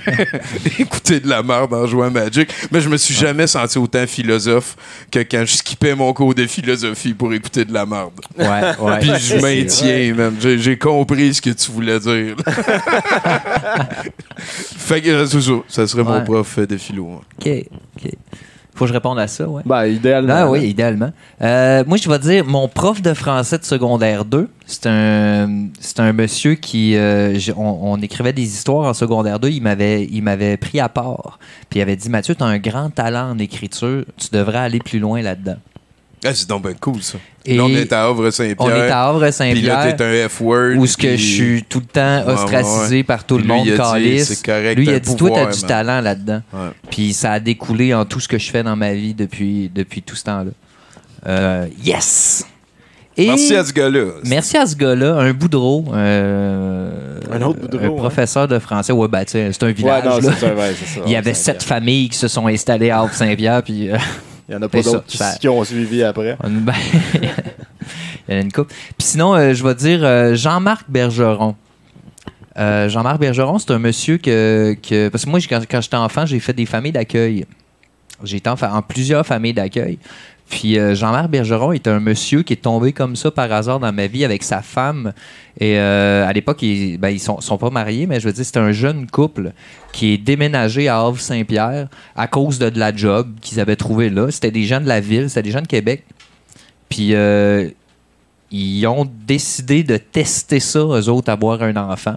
Écouter de la merde en jouant à Magic. Mais je me suis jamais senti autant philosophe que quand je skippais mon cours de philosophie pour écouter de la merde. Ouais, ouais. Puis je maintiens, man. J'ai, compris ce que tu voulais dire. fait que euh, ça. Ça serait mon prof euh, de philo. hein. OK, OK. Faut que je réponde à ça, ouais. Ben, idéalement. Ah oui, idéalement. Euh, moi, je vais dire, mon prof de français de secondaire 2, c'est un, c'est un monsieur qui... euh, on écrivait des histoires en secondaire 2, il m'avait, il m'avait pris à part. Puis il avait dit, Mathieu, tu as un grand talent en écriture, tu devrais aller plus loin là-dedans. Ah, c'est donc ben cool, ça. Et là, on est à Havre-Saint-Pierre. On est à Puis là, Havre-Saint-Pierre, t'es un F-word. où ce que je suis tout le temps Ouais, ostracisé ouais. par tout le lui, monde, calice. c'est correct, Lui, il a dit, toi, t'as du talent là-dedans. Ouais. Puis ça a découlé en tout ce que je fais dans ma vie depuis, depuis tout ce temps-là. Euh, yes! Et Merci à ce gars-là. merci à ce gars-là, un boudreau. euh, Un autre Boudreau, Un hein. professeur de français. Ouais, ben, tu sais, c'est un Ouais, village. non, là. c'est ça, ouais, c'est ça. Il y avait sept familles qui se sont installées à Havre-Saint-Pierre, puis... euh, Il y en a pas d'autres qui, ont suivi après. on- ben, Il y en a une couple. Puis sinon, euh, je vais dire euh, Jean-Marc Bergeron. Euh, Jean-Marc Bergeron, c'est un monsieur que, que- Parce que moi, quand, quand j'étais enfant, j'ai fait des familles d'accueil. J'ai été en plusieurs familles d'accueil. Puis euh, Jean-Marc Bergeron est un monsieur qui est tombé comme ça par hasard dans ma vie avec sa femme. Et euh, à l'époque, ils, ben, ils sont, pas mariés, mais je veux dire, c'est un jeune couple qui est déménagé à Havre-Saint-Pierre à cause de, la job qu'ils avaient trouvé là. C'était des gens de la ville, c'était des gens de Québec. Puis euh, ils ont décidé de tester ça, eux autres, avoir un enfant.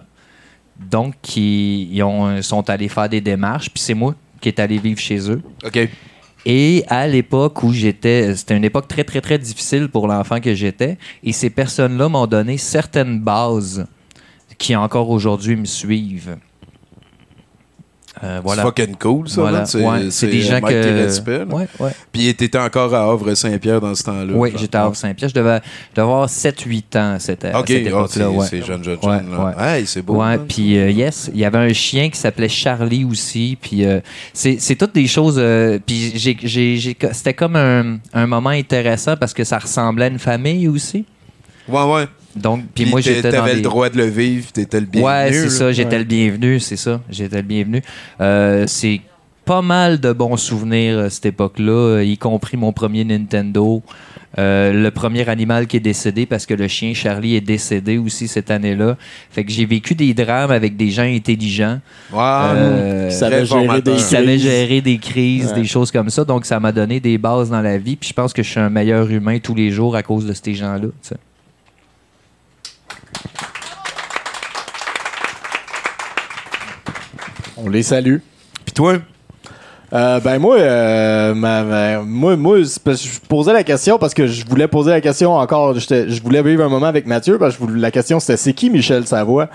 Donc, ils, ils ont, sont allés faire des démarches. Puis c'est moi qui est allé vivre chez eux. OK. Et à l'époque où j'étais, c'était une époque très, très, très difficile pour l'enfant que j'étais. Et ces personnes-là m'ont donné certaines bases qui encore aujourd'hui me suivent. Euh, voilà. C'est fucking cool, ça. Voilà. C'est, Ouais, des gens Mike que. là. Ouais, ouais. Puis t'étais encore à Havre-Saint-Pierre dans ce temps-là. Oui, j'étais à Havre-Saint-Pierre. Je devais, je devais avoir 7-8 ans cette, à OK, cette ah, époque-là. c'est, ouais. c'est jeune, jeune, Ouais, jeune. là. Hey, c'est beau. Ouais, puis euh, yes, il y avait un chien qui s'appelait Charlie aussi, puis euh, c'est toutes des choses. euh, puis c'était comme un, un moment intéressant parce que ça ressemblait à une famille aussi. Ouais, ouais. Donc, puis moi j'étais dans T'avais des... le droit de le vivre, t'étais le bienvenu. Ouais, c'est ça, j'étais Ouais. le bienvenu, c'est ça, j'étais le bienvenu. Euh, c'est pas mal de bons souvenirs à cette époque-là, euh, y compris mon premier Nintendo. Euh, le premier animal qui est décédé parce que le chien Charlie est décédé aussi cette année-là. Fait que j'ai vécu des drames avec des gens intelligents Ouais, euh, Qui savaient gérer des savaient crises. gérer des crises, Ouais. des choses comme ça. Donc ça m'a donné des bases dans la vie. Puis je pense que je suis un meilleur humain tous les jours à cause de ces gens-là. On les salue. Puis toi? Euh, ben moi, euh, ma- ma- moi, moi je posais la question parce que je voulais poser la question encore. Je voulais vivre un moment avec Mathieu parce que je voulais- la question c'était c'est qui Michel Savoie?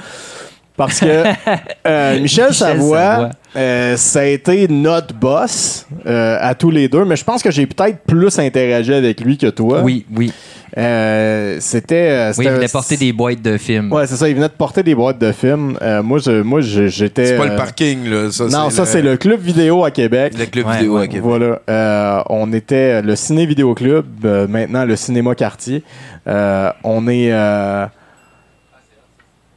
Parce que euh, Michel, Michel Savoie, Savoie. ça a été notre boss à tous les deux, mais je pense que j'ai peut-être plus interagi avec lui que toi. Oui, oui. Euh, c'était. euh, Oui, il voulait porter des boîtes de films. Ouais, c'est ça. Il venait de porter des boîtes de films. Euh, moi, je, moi, je- j'étais. C'est pas euh, le parking, là. Ça, non, ça c'est le club vidéo à Québec. Le club Ouais, vidéo ouais, à Québec. Voilà. Euh, on était le Ciné Vidéo Club, euh, maintenant le Cinéma Quartier. Euh, on est.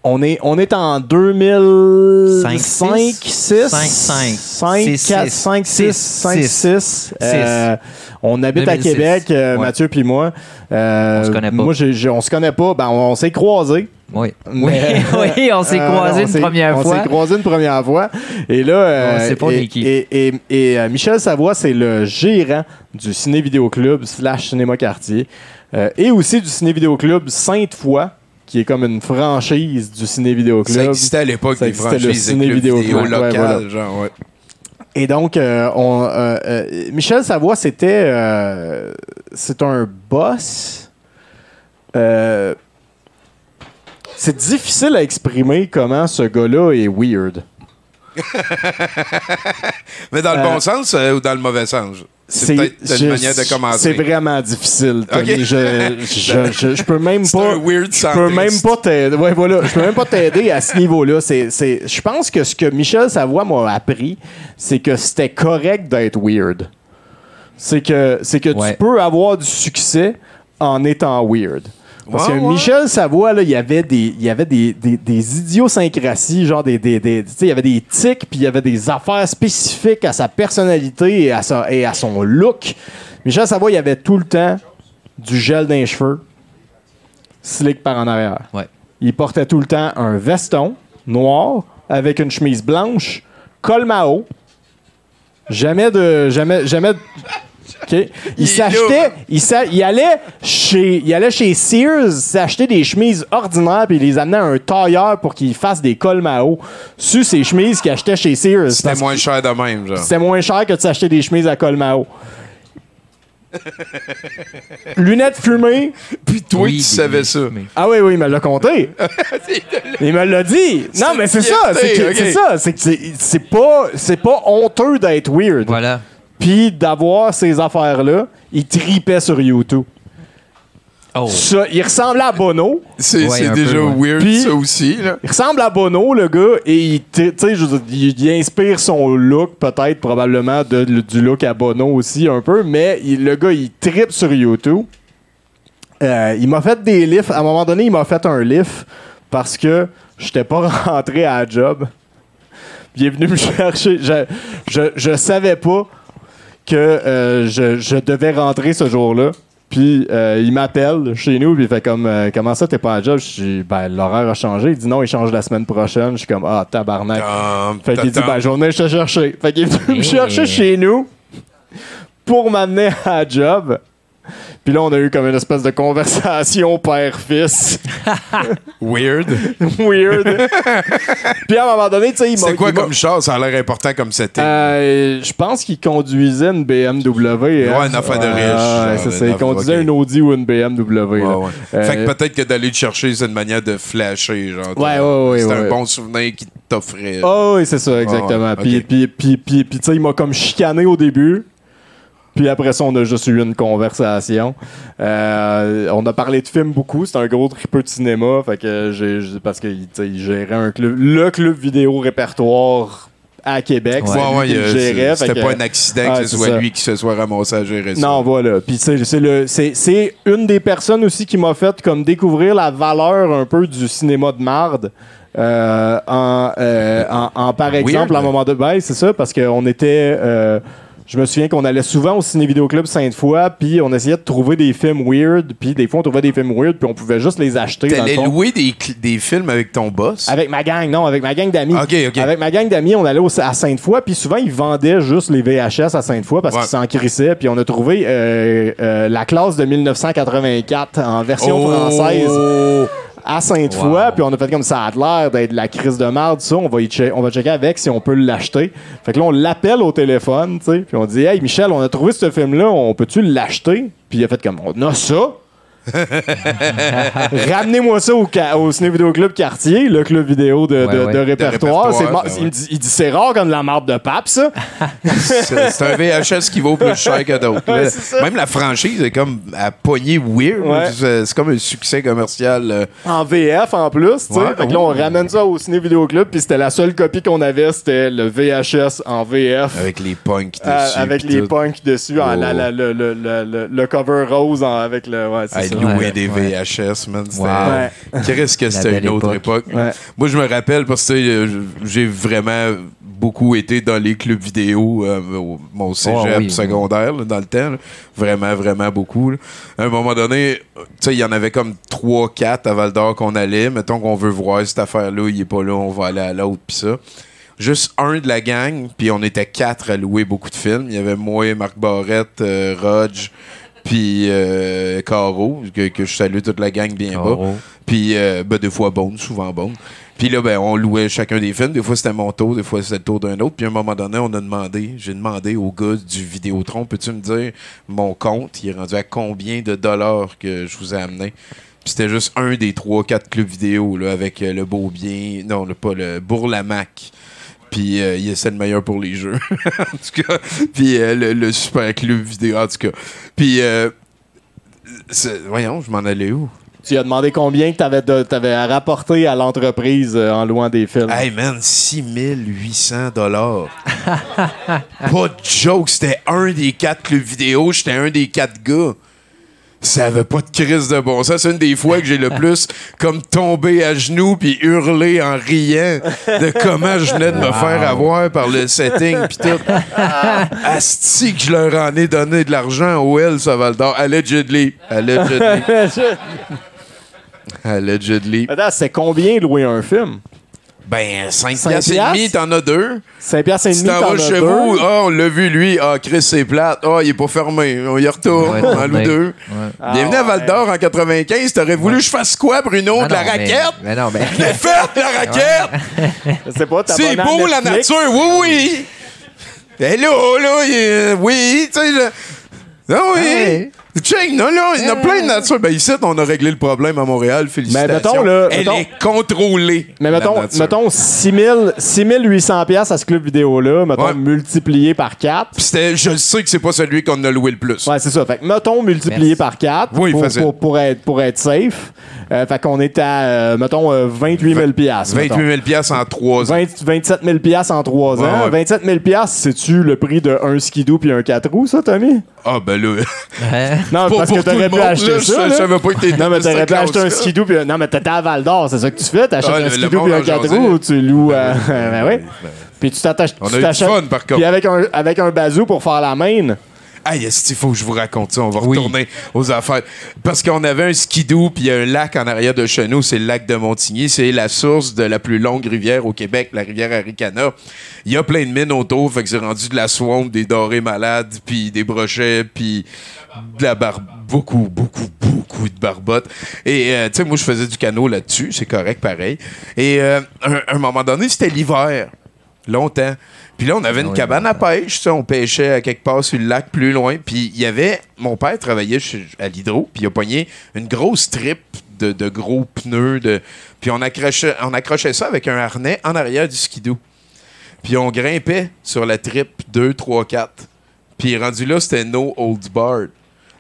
euh, on est, on est en 2005, Cinq, 6, six? 5, Cinq, 5, six. 4, Six. 5, 6, 5, Six. 6. Euh, on habite à 2006. Québec, euh, Ouais. Mathieu puis moi. Euh, On se connaît pas. Moi, on se connaît pas. Ben, on, on s'est croisés. Oui. Mais- Oui, oui, on s'est Euh, croisés on une première on fois. s'est croisés une première fois. Et là, euh, On sait pas et, on qui. et, et- et, euh, Michel Savoie, c'est le gérant du Ciné Vidéo Club slash Cinéma Quartier euh, et aussi du Ciné Vidéo Club Sainte-Foy, qui est comme une franchise du Ciné Vidéo Ça Club. existait à l'époque, Ça des le franchises de ciné vidéo. Ouais, voilà. genre, ouais. Et donc, euh, on, euh, euh, Michel Savoie, c'était. c'est un boss. C'est difficile à exprimer comment ce gars-là est weird. Mais dans le bon sens ou dans le mauvais sens? C'est peut-être une manière de commencer. C'est vraiment difficile, Tommy. Ok. Je, je, je, je peux même pas. un weird Je peux même pas t'aider. Ouais, voilà. Je peux même pas t'aider à ce niveau-là. C'est, c'est, je pense que ce que Michel Savoie m'a appris, c'est que c'était correct d'être weird. C'est que, c'est que Ouais. tu peux avoir du succès en étant weird. Parce Ouais, que ouais. Michel Savoie, là, il y avait des, il y avait des, des, des idiosyncrasies, genre des, il y avait des tics, puis il y avait des affaires spécifiques à sa personnalité et à, sa, et à son look. Michel Savoie, il y avait tout le temps du gel dans les cheveux, slick par en arrière. Ouais. Il portait tout le temps un veston noir avec une chemise blanche, col Mao. Jamais de. Jamais. Jamais. de- Il s'achetait. là. Il, s'a- il allait chez. Il allait chez Sears s'acheter des chemises ordinaires puis il les amenait à un tailleur pour qu'il fasse des cols Mao sur ses chemises qu'il achetait chez Sears. C'était moins cher de même, genre. C'était moins cher que de s'acheter des chemises à col Mao. Lunettes fumées. Puis toi, Oui, tu savais ça. Ah oui, oui, il me l'a compté. il me l'a dit. Non, C'est mais c'est ça. C'est ça. C'est que c'est- c'est pas, c'est pas honteux d'être weird. Voilà. Puis d'avoir ces affaires-là, il tripait sur YouTube. Oh. Ça, il ressemblait à Bono. C'est Ouais, déjà peu, ouais. weird, ça aussi. Là. Il ressemble à Bono, le gars, et il, je il, il inspire son look, peut-être, probablement, de- du look à Bono aussi, un peu, mais il- le gars, il tripe sur YouTube. Euh, il m'a fait des lifts. À un moment donné, il m'a fait un lift parce que j'étais pas rentré à la job. Il est venu me chercher. Je, je, je savais pas que euh, je, je devais rentrer ce jour-là. Puis euh, il m'appelle chez nous, puis il fait comme euh, Comment ça, t'es pas à job? Je dis Ben, l'horaire a changé. Il dit Non, il change la semaine prochaine. Je suis comme Ah, tabarnak. Fait qu'il dit, ben, je vais venir te chercher. Fait qu'il est venu me Hey. chercher chez nous pour m'amener à la job. Puis là, on a eu comme une espèce de conversation père-fils. Weird. Weird. Puis à un moment donné, tu sais, il m'a... C'est quoi comme char? Ça a l'air important comme c'était. Euh, je pense qu'il conduisait une BMW. Ouais, hein. une affaire de riche, ouais, genre, c'est ça. Il conduisait affaire- une Audi ou une BMW. Ouais, là. ouais. Euh, Fait que peut-être que d'aller te chercher, c'est une manière de flasher. Genre, Ouais, ouais, ouais, C'est un bon souvenir qui t'offrait. Ah oui, c'est ça, exactement. puis, puis, puis, tu sais, il m'a comme chicané au début. Puis après ça, on a juste eu une conversation. Euh, on a parlé de films beaucoup. C'est un gros tripeux de cinéma. Fait que j'ai, parce que tu sais, il gérait un club, le club vidéo répertoire à Québec. Ouais, ouais, gérait. C'était que- pas un accident que ce c'est soit ça. lui qui se soit ramassé à gérer ça. non, voilà. Puis c'est le une des personnes aussi qui m'a fait comme découvrir la valeur un peu du cinéma de marde. Euh, en, euh, en, en, par exemple, à un moment de ben, c'est ça, parce qu'on était. Je me souviens qu'on allait souvent au Ciné Vidéo Club Sainte-Foy, puis on essayait de trouver des films weird, puis des fois on trouvait des films weird, puis on pouvait juste les acheter. T'allais louer des, films avec ton boss? Avec ma gang, non, avec ma gang d'amis. Ok, ok. Avec ma gang d'amis, on allait au- à Sainte-Foy, puis souvent, ils vendaient juste les VHS à Sainte-Foy parce Ouais. qu'ils s'en crissaient. Puis on a trouvé euh, euh, la classe de 1984 en version Oh! française à Sainte-Foy, Wow. puis on a fait comme ça a l'air d'être la crise de merde, ça, on va, y che- on va checker avec si on peut l'acheter. Fait que là, on l'appelle au téléphone, tu sais, puis on dit « Hey, Michel, on a trouvé ce film-là, on peut-tu l'acheter? » Puis il a fait comme « On a ça? » Ramenez-moi ça au, au Ciné Vidéo Club Quartier, le club vidéo de, Ouais, de- ouais. de De répertoire. il, dit, il dit, c'est rare comme de la marde de pape, ça. C'est un VHS qui vaut plus cher que d'autres. Même la franchise est comme à poignée weird. C'est comme un succès commercial. euh, En VF en plus, tu fait que là, on ramène ça au Ciné Vidéo Club, puis c'était la seule copie qu'on avait, c'était le VHS en VF. avec les punks dessus. euh, avec pis les tout. punks dessus, en Oh. la- la- le, le- le- le- le cover rose en- avec le. Ouais. Louer Ouais, des ouais. VHS, man. Qu'est-ce que c'était une autre époque. époque? Ouais. Moi, je me rappelle parce que euh, j'ai vraiment beaucoup été dans les clubs vidéo, euh, au- mon cégep Oh, oui, secondaire, là, dans le temps. là. Vraiment, vraiment beaucoup. là. À un moment donné, euh, tu sais, il y en avait comme 3-4 à Val d'Or qu'on allait. Mettons qu'on veut voir cette affaire-là, il est pas là, on va aller à l'autre, puis ça. Juste un de la gang, puis on était quatre à louer beaucoup de films. Il y avait moi, Marc Barrette, euh, Rodge, puis euh, Caro, que, que je salue toute la gang bien bas. Puis, euh, ben, des fois Bone, souvent Bone. Puis là, ben, on louait chacun des films. Des fois, c'était mon tour, des fois, c'était le tour d'un autre. Puis à un moment donné, on a demandé, j'ai demandé au gars du Vidéotron, peux-tu me dire mon compte, il est rendu à combien de dollars que je vous ai amené? Puis c'était juste un des trois, quatre clubs vidéo, là, avec euh, le Beau Bien, non, le, pas le Bourlamac. Puis euh, il c'est le meilleur pour les jeux. en tout cas. Puis euh, le, le super club vidéo, en tout cas. Puis, euh, voyons, je m'en allais où? Tu as demandé combien que t'avais, de- t'avais à rapporter à l'entreprise euh, en louant des films. Hey man, 6800 dollars. Pas de joke, c'était un des quatre clubs vidéo, j'étais un des quatre gars. Ça avait pas de crise de bon sens. C'est une des fois que j'ai le plus comme tombé à genoux puis hurlé en riant de comment je venais de me faire avoir par le setting puis tout. Asti que je leur en ai donné de l'argent au L, ça Val d'Or. Allegedly. Allegedly. Allegedly. Attends, c'est combien louer un film? Ben, 5 Cinq piastres et demi, t'en as deux. 5 piastres et demi, t'en t'en vas as chez deux. vous, ah, on l'a vu lui, ah, Chris, c'est plate, ah, il est pas fermé, on y retourne, Ouais, on en loue deux. Ouais. Ah, Bienvenue à ouais. Val d'Or en 95, t'aurais voulu que je fasse quoi, Bruno? Ah de la mais- raquette? Mais non, mais. Mais faites la raquette! Je sais pas, C'est beau la nature, oui, oui! Et là, là, il est- oui, tu sais, je- Ah oui! Check, non, là, il y en a plein de nature. Ben ici, on a réglé le problème à Montréal, félicitations. mettons, là, Elle mettons- est contrôlée. Mais mettons, mettons 6000 6800 piastres à ce club vidéo-là, mettons Ouais. multiplié par 4. Puis c'était- je sais que c'est pas celui qu'on a loué le plus. Ouais, c'est ça. Fait que mettons multiplié Merci. par 4 Oui, pour, facile. pour, pour être, pour être safe. Euh, fait qu'on est à, euh, mettons, euh, 28 000 piastres. 28 mettons. 000 piastres en 3 ans. 20 27 000 piastres en 3 Ouais, ans. ouais. 27 000 piastres, c'est-tu le prix d'un skidoo puis un 4 roues, ça, Tommy? Ah, ben là. Non, parce que t'aurais pu acheter ça. je- savais pas que t'étais Non, mais t'aurais pu acheter un skidoo puis... Non, mais t'étais à Val d'Or, c'est ça que tu fais? T'achètes un skidoo puis un en 4 jasait. roues ou tu loues... euh, ben oui. Puis tu t'attaches... On a eu du fun, par contre. Puis avec un, avec un bazou pour faire la main... Aïe, il faut que je vous raconte ça? On va Oui. retourner aux affaires. Parce qu'on avait un skidoo, puis il y a un lac en arrière de chez nous, c'est le lac de Montigny. C'est la source de la plus longue rivière au Québec, la rivière Aricana. Il y a plein de mines autour, fait que c'est rendu de la swamp, des dorés malades, puis des brochets, puis de la barbe. Beaucoup, beaucoup, beaucoup de barbottes. Et, euh, tu sais, moi, je faisais du canot là-dessus. C'est correct, pareil. Et euh, un, un moment donné, c'était l'hiver. Longtemps. Puis là, on avait une oui, cabane à pêche, ça, on pêchait à quelque part sur le lac plus loin. Puis il y avait. Mon père travaillait chez- à l'hydro, puis il a pogné une grosse trip de, de gros pneus. De, puis on accrochait, on accrochait ça avec un harnais en arrière du skidoo. Puis on grimpait sur la trip 2, 3, 4. Puis rendu là, c'était no holds barred.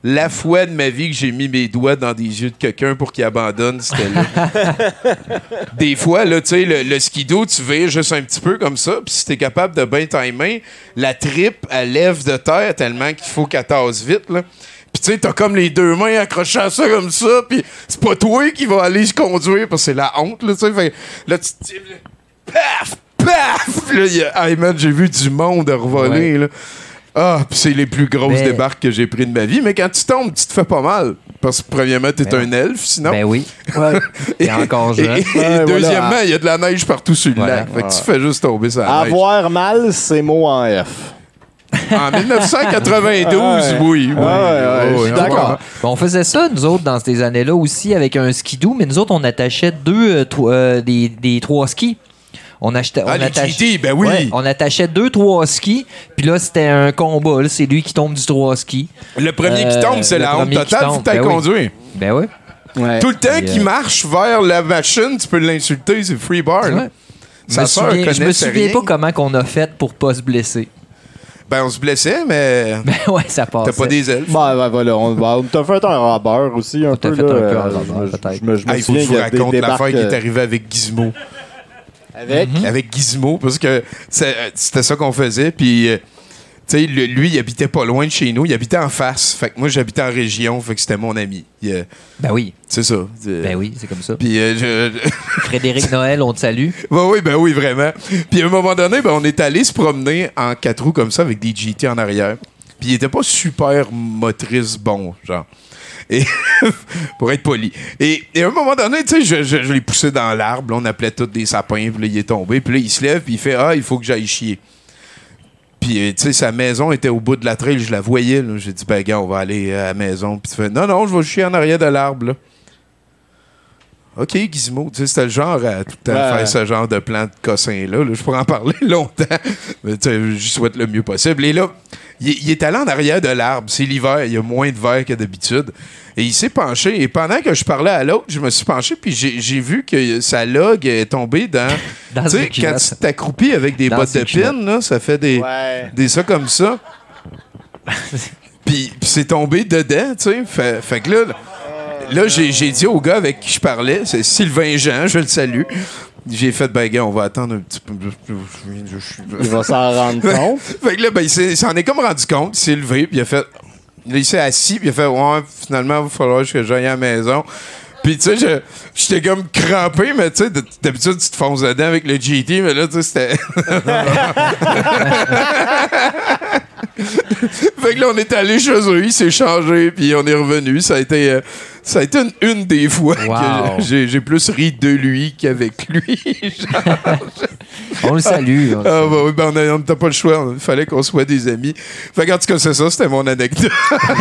La fois de ma vie que j'ai mis mes doigts dans des yeux de quelqu'un pour qu'il abandonne, c'était là. des fois, là, tu sais, le, le skido, tu vires juste un petit peu comme ça, puis si t'es capable de bien timer, la tripe, elle lève de terre tellement qu'il faut qu'elle tasse vite, là. Puis tu sais, t'as comme les deux mains accrochées à ça comme ça, puis c'est pas toi qui va aller se conduire, parce que c'est la honte, là, tu sais. Là, tu te dis, là, paf, paf! Là, il y a- hey, man, j'ai vu du monde revoler, là. Ah, puis c'est les plus grosses Mais- débarques que j'ai pris de ma vie. Mais quand tu tombes, tu te fais pas mal. Parce que, premièrement, t'es Ben un elfe, sinon. Ben oui. Et- T'es encore et- jeune. et Ouais, deuxièmement, voilà. il y a de la neige partout sur le Voilà. lac. Fait que tu fais juste tomber ça. Avoir mal, c'est mot en F. En 1992, Ouais. oui. oui. Ouais, ouais, je suis on d'accord. on faisait ça, nous autres, dans ces années-là aussi, avec un skidoo, mais nous autres, on attachait deux, euh, euh, des, des trois skis. On achetait. Ah, on attachait- GT, ben oui. Ouais, on attachait deux, trois skis, puis là, c'était un combat. là. C'est lui qui tombe du trois ski. Le premier qui Euh, tombe, c'est le la honte totale. Que t'ailles ben oui. conduire. Ben oui. Ouais. Tout le temps qu'il euh, marche vers la machine, tu peux l'insulter. C'est free bar. là. Ouais. Sa me souviens, je me souviens rien. pas comment qu'on a fait pour pas se blesser. Ben, on se blessait, mais Ben ouais, ça passe. t'as pas des elfes. Ben, ben, voilà, on, ben, on t'a fait un rabeur aussi, un t'a peu. fait là, un peu euh, je rabeur. Je me, je me Ah, il faut que je vous raconte l'affaire qui est euh, arrivée avec Gizmo. Avec? avec Gizmo parce que euh, c'était ça qu'on faisait puis euh, tu sais lui il habitait pas loin de chez nous il habitait en face fait que moi j'habitais en région fait que c'était mon ami Il, euh, Ben oui. c'est ça Ben oui, c'est comme ça. puis euh, je- Frédéric Noël, on te salue. Ben oui, ben oui, vraiment. Puis à un moment donné, ben, on est allé se promener en quatre roues comme ça avec des GT en arrière. Puis il était pas super motrice bon, genre. Et pour être poli. Et, et à un moment donné, tu sais, je, je- je l'ai poussé dans l'arbre. On appelait tous des sapins. Puis là, il est tombé. Puis là, il se lève. Puis il fait Ah, il faut que j'aille chier. Puis, euh, tu sais, sa maison était au bout de la trail. Je la voyais. J'ai dit Ben, gars, on va aller à la maison. Puis tu fais Non, non, je vais chier en arrière de l'arbre. là. OK, Gizmo, tu sais, c'était le genre à tout le temps Ouais. faire ce genre de plan de cossin-là. là. Je pourrais en parler longtemps, mais tu sais, je souhaite le mieux possible. Et là, il, il est allé en arrière de l'arbre. C'est l'hiver, il y a moins de verre que d'habitude. Et il s'est penché. Et pendant que je parlais à l'autre, je me suis penché, puis j'ai vu que sa log est tombée dans. Dans tu sais, quand tu t'accroupis avec des Dans bottes de pin, là, ça fait des, Ouais. des ça comme ça. Puis, puis c'est tombé dedans, tu sais. Fait, fait que là, là j'ai dit au gars avec qui je parlais, c'est Sylvain Jean, je le salue. J'ai fait, ben, gars, on va attendre un petit peu. Il va s'en rendre compte. Fait que là, ben, il s'en est comme rendu compte, il s'est levé, puis il a fait. Là, il s'est assis, puis il a fait, ouais, finalement, il va falloir que j'aille à la maison. Puis, tu sais, je- j'étais comme crampé, mais tu sais, d'habitude, tu te fonces dedans avec le GT, mais là, tu sais, c'était. fait que là, on est allé chez eux, il s'est changé, puis on est revenu. Ça a été, euh, ça a été une, une des fois Wow. que j'ai plus ri de lui qu'avec lui. On le salue. on Ah, bah oui, ben on a- on n'avait pas le choix. Il fallait qu'on soit des amis. Fait qu'en tout cas, c'est ça, c'était mon anecdote.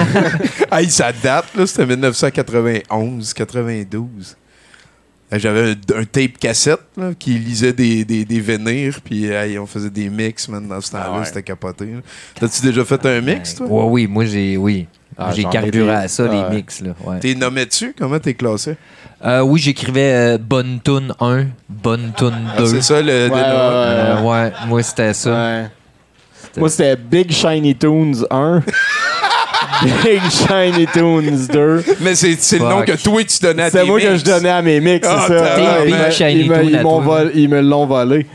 hey, ça date, là. C'était 1991, 92. Euh, J'avais un, un tape cassette là, qui lisait des, des, des vénires, puis hey, on faisait des mix, man, dans ce temps-là. C'était capoté. T'as-tu déjà fait un mix, toi? Ouais, oui, moi, j'ai. Oui. Ah, j'ai carburé à ça, Ah, les mix. Là. Ouais. T'es nommé dessus? Comment t'es classé? Euh, oui, j'écrivais euh, Bonne Tune 1, Bonne Tune 2. Ah, c'est ça, le... Ouais, Euh, ouais, moi, c'était ça. Ouais. Moi, c'était Big Shiny Toons 1. Big Shiny Toons 2. Mais c'est le nom que toi, tu donnais à tes C'est moi que mix. je donnais à mes mix, Ah, c'est ça. t'es Ouais, Big ils me- Shiny Toon ils me l'ont volé.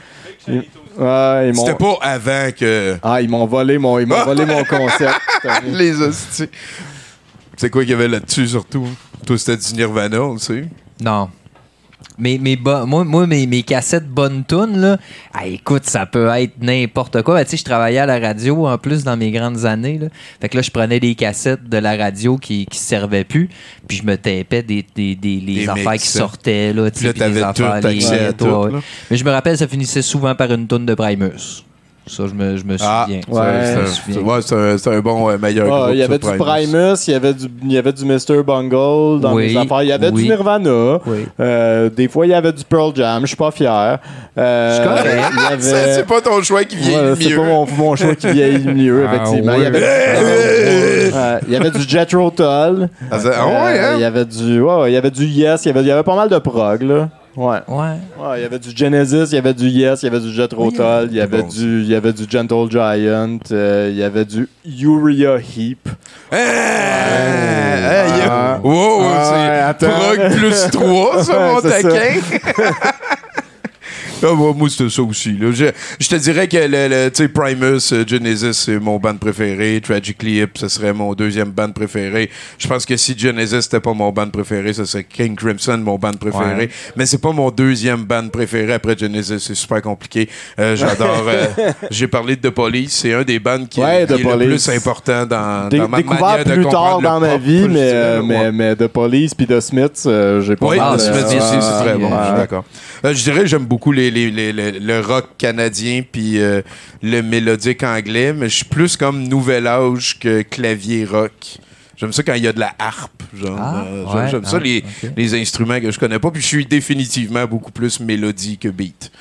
Ils- Ouais, ils m'ont. C'était pas avant que... Ah, ils m'ont volé mon, ils m'ont volé mon concept. Les hosties. C'est quoi qu'il y avait là-dessus, surtout? Toi, c'était du Nirvana, on le sait. Non. Mais, mais bo- moi, moi mes, mes cassettes bonne tune là, ah, écoute, ça peut être n'importe quoi. Ben, tu sais, je travaillais à la radio en plus dans mes grandes années. Là. Fait que là, je prenais des cassettes de la radio qui, qui servaient plus, puis je me tapais des, des, des- les Des affaires mix, qui ça. sortaient. Là, tu Puis là, t'avais tout affaires, les accès à tout, là. Mais je me rappelle, ça finissait souvent par une tonne de Primus. Ça, je me, je me Ah, souviens. Ouais. c'est- ouais, un, bon euh, meilleur Ah, groupe. il y avait du Primus, il y avait du, il y avait du Mr. Bungle dans Oui, mes affaires. Il y avait oui. du Nirvana. Oui. Euh, des fois, il y avait du Pearl Jam. Je suis pas fier. Euh, avait- C'est pas ton choix qui vieillit Ouais, le c'est mieux. pas mon, mon choix qui vieillit mieux, Ah, effectivement. Il, y avait, ouais. Ouais, il y avait du Jethro Tull. Ah, c'est- ah ouais, Euh, hein? Il y avait du, ouais, ouais, il y avait du Yes. Il y avait, il y avait pas mal de prog, là. Ouais. Ouais. Ouais, il y avait du Genesis, il y avait du Yes, il y avait du Jethro Tull, il y avait bon, du, il y avait du Gentle Giant, euh, il y avait du Urea Heap. Il y a- Ah. Wow, Ah, c'est attends. prog plus 3, ça, mon C'est ça. taquin. Ah, moi, moi, c'était ça aussi. là. Je, je te dirais que le, le- sais, Primus, euh, Genesis, c'est mon band préféré. Tragically Hip, ce serait mon deuxième band préféré. Je pense que si Genesis c'était pas mon band préféré, ce serait King Crimson, mon band préféré. Ouais. Mais c'est pas mon deuxième band préféré après Genesis. C'est super compliqué. Euh, J'adore. euh, J'ai parlé de The Police. C'est un des bands qui, Ouais, qui The est le plus important dans, Dé- dans ma découvert manière de plus tard dans ma vie, mais, mais, mais de Police puis de Smiths, j'ai pas Oui, Ah, mal, Smith euh, aussi, c'est très bon, je suis d'accord. Euh, je dirais que j'aime beaucoup les, les- le rock canadien puis euh, le mélodique anglais, mais je suis plus comme nouvel âge que clavier rock. J'aime ça quand il y a de la harpe, genre. Ah, euh, j'aime- ouais, j'aime ça ah, les, les instruments que je connais pas, puis je suis définitivement beaucoup plus mélodie que beat.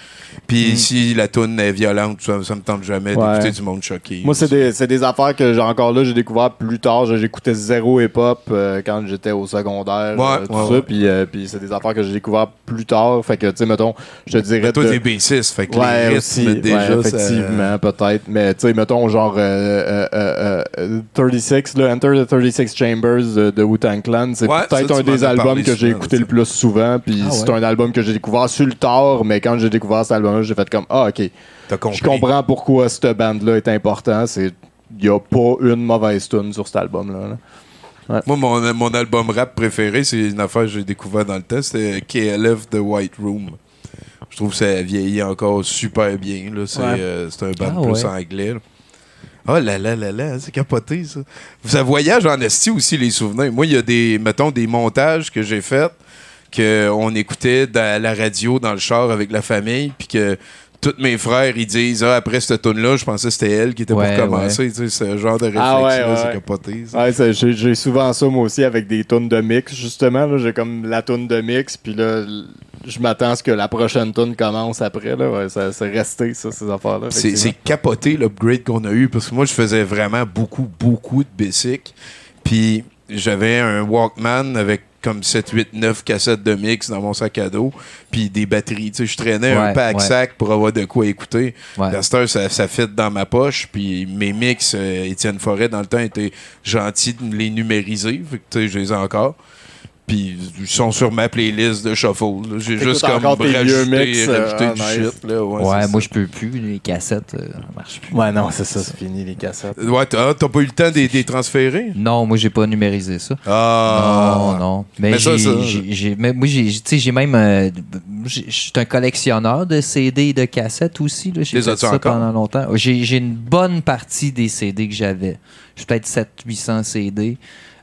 Puis si la tune est violente, ça, ça me tente jamais Ouais. d'écouter du monde choqué. Moi, c'est des, c'est des affaires que j'ai encore là, j'ai découvert plus tard. J'écoutais zéro hip-hop euh, quand j'étais au secondaire, Ouais, euh, tout ouais, ça. ouais. Puis, euh, puis c'est des affaires que j'ai découvert plus tard. Fait que, tu sais, mettons, je te dirais. Mais toi, t'es bassiste, fait que Ouais, les rythmes, aussi, déjà, ouais, ça- effectivement, peut-être. Mais, tu sais, mettons, genre, euh, euh, euh, euh, 36, là, Enter the 36 Chambers euh, de Wu-Tang Clan, c'est Ouais, peut-être un des albums que j'ai écouté le plus souvent. Puis Ah c'est ouais? un album que j'ai découvert sur le tard, mais quand j'ai découvert cet album-là, j'ai fait comme, ah, OK. T'as compris. Je comprends pourquoi cette bande-là est important. C'est il n'y a pas une mauvaise tune sur cet album-là. là. Moi, mon, mon album rap préféré, c'est une affaire que j'ai découvert dans le temps, c'était KLF The White Room. Je trouve que ça vieillit encore super bien. là. C'est Ouais. euh, c'est un band Ah plus ouais. anglais. là. Oh là là là là, c'est capoté ça. Ça voyage en esti aussi les souvenirs. Moi, il y a des, mettons, des montages que j'ai faits qu'on écoutait dans- à la radio dans le char avec la famille, puis que tous mes frères, ils disent ah, après cette tune là je pensais que c'était elle qui était Ouais, pour commencer. Tu sais, ce genre de Ah ouais, là, ouais, c'est ouais. capoté. ça. Ouais, j'ai, souvent ça moi aussi avec des tunes de mix justement. Là, j'ai comme la tune de mix, puis là, je m'attends à ce que la prochaine tune commence après. Là, ouais, ça, c'est resté ça, ces affaires-là. C'est capoté l'upgrade qu'on a eu parce que moi, je faisais vraiment beaucoup, beaucoup de basic. Puis j'avais un Walkman avec comme 7, 8, 9 cassettes de mix dans mon sac à dos. Puis des batteries. Tu sais, je traînais un Ouais, pack-sac pour avoir de quoi écouter. Ouais. La star, ça, ça fit dans ma poche. Puis mes mix, euh, Étienne Forêt, dans le temps, était gentil de me les numériser. Que, tu sais, je les ai encore. Puis ils sont sur ma playlist de shuffle. J'ai juste comme rajouté, mix, euh, rajouté ah, du nice. shit. Là. Ouais, Ouais, moi, ça. je peux plus. Les cassettes, euh, ça marche plus. Ouais, non, c'est ça, c'est fini les cassettes. Ouais, t'as pas eu le temps de les transférer? Non, moi, j'ai pas numérisé ça. Ah! Non, non. Mais, Mais ça, j'ai, ça- j'ai- j'ai- mais moi, j'ai, tu sais, j'ai même. euh, Je suis un collectionneur de CD et de cassettes aussi. Là. J'ai Les fait ça encore? pendant longtemps. J'ai, j'ai une bonne partie des CD que j'avais. J'ai peut-être 700-800 CD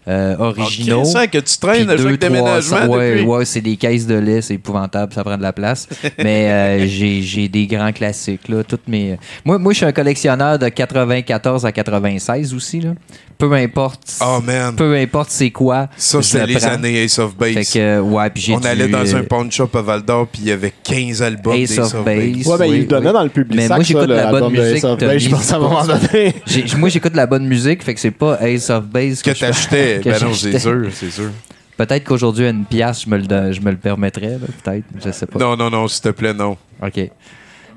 euh, originaux. ça que tu traînes deux, déménagement 300 ouais, depuis. ouais, c'est des caisses de lait, c'est épouvantable, ça prend de la place. Mais euh, j'ai, j'ai des grands classiques. Là, toutes mes... moi, moi, je suis un collectionneur de 94 à 96 aussi. Là. Peu importe. Oh man! Peu importe c'est quoi. Ça, c'était le les prends. années Ace of Base. Fait que, euh, ouais, puis j'ai On dû, allait dans euh, un pawn shop à Val d'Or, puis il y avait 15 albums Ace of of Base. Base. Ouais, ben, Oui, il le donnait oui. dans le public. Mais sac, moi, j'écoute la bonne musique, Je pense à un moment donné. moi, j'écoute de la bonne musique, fait que c'est pas Ace of Base que, Que t'achetais. Ben non, c'est sûr, c'est sûr. Peut-être qu'aujourd'hui, à une pièce, je me le, je me le permettrais, peut-être. Je sais pas. Non, non, non, s'il te plaît, non. OK.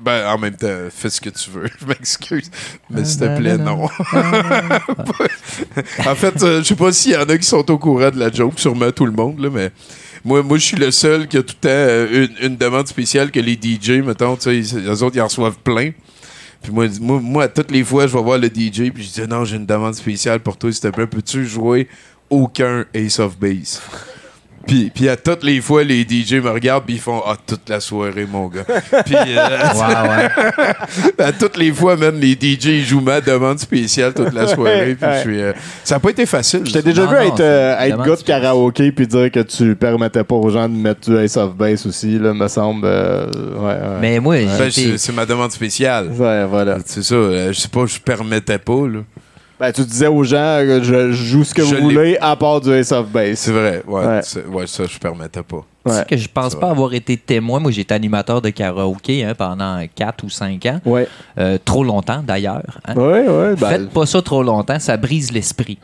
Ben, en même temps, fais ce que tu veux. Je m'excuse. Mais s'il te Ah, plaît, non, non. en fait, euh, je sais pas s'il y en a qui sont au courant de la joke, sûrement tout le monde, là, mais moi, moi je suis le seul qui a tout le temps euh, une, une demande spéciale que les DJ, mettons, tu sais, les autres, ils en reçoivent plein. Puis moi, moi, moi, toutes les fois, je vais voir le DJ, puis je dis non, j'ai une demande spéciale pour toi, s'il te plaît, peux-tu jouer aucun Ace of Base? Puis, puis à toutes les fois, les DJ me regardent puis ils font Ah, toute la soirée, mon gars. puis euh, Ouais, ouais. à toutes les fois, même les DJ ils jouent ma demande spéciale toute la soirée. puis Ouais. je suis, euh, ça n'a pas été facile. Je t'ai déjà Non, vu non, être, euh, être gars de karaoké puis dire que tu permettais pas aux gens de mettre du Ace of Base aussi, là, me semble. euh, ouais, ouais. Mais moi, Ben, c'est ma demande spéciale. Ouais, voilà. C'est ça. je sais pas, je permettais pas. Là. Ben, tu disais aux gens que je joue ce que Je vous voulez à part du Ace of Base. C'est vrai. Ouais, Ouais. ouais, ça, je permettais pas. Ouais. que je pense pas avoir été témoin. Moi, j'étais animateur de karaoké hein, pendant 4 ou 5 ans. Ouais. Euh, trop longtemps, d'ailleurs. hein. Ouais, ouais. Ben, Faites pas ça trop longtemps, ça brise l'esprit.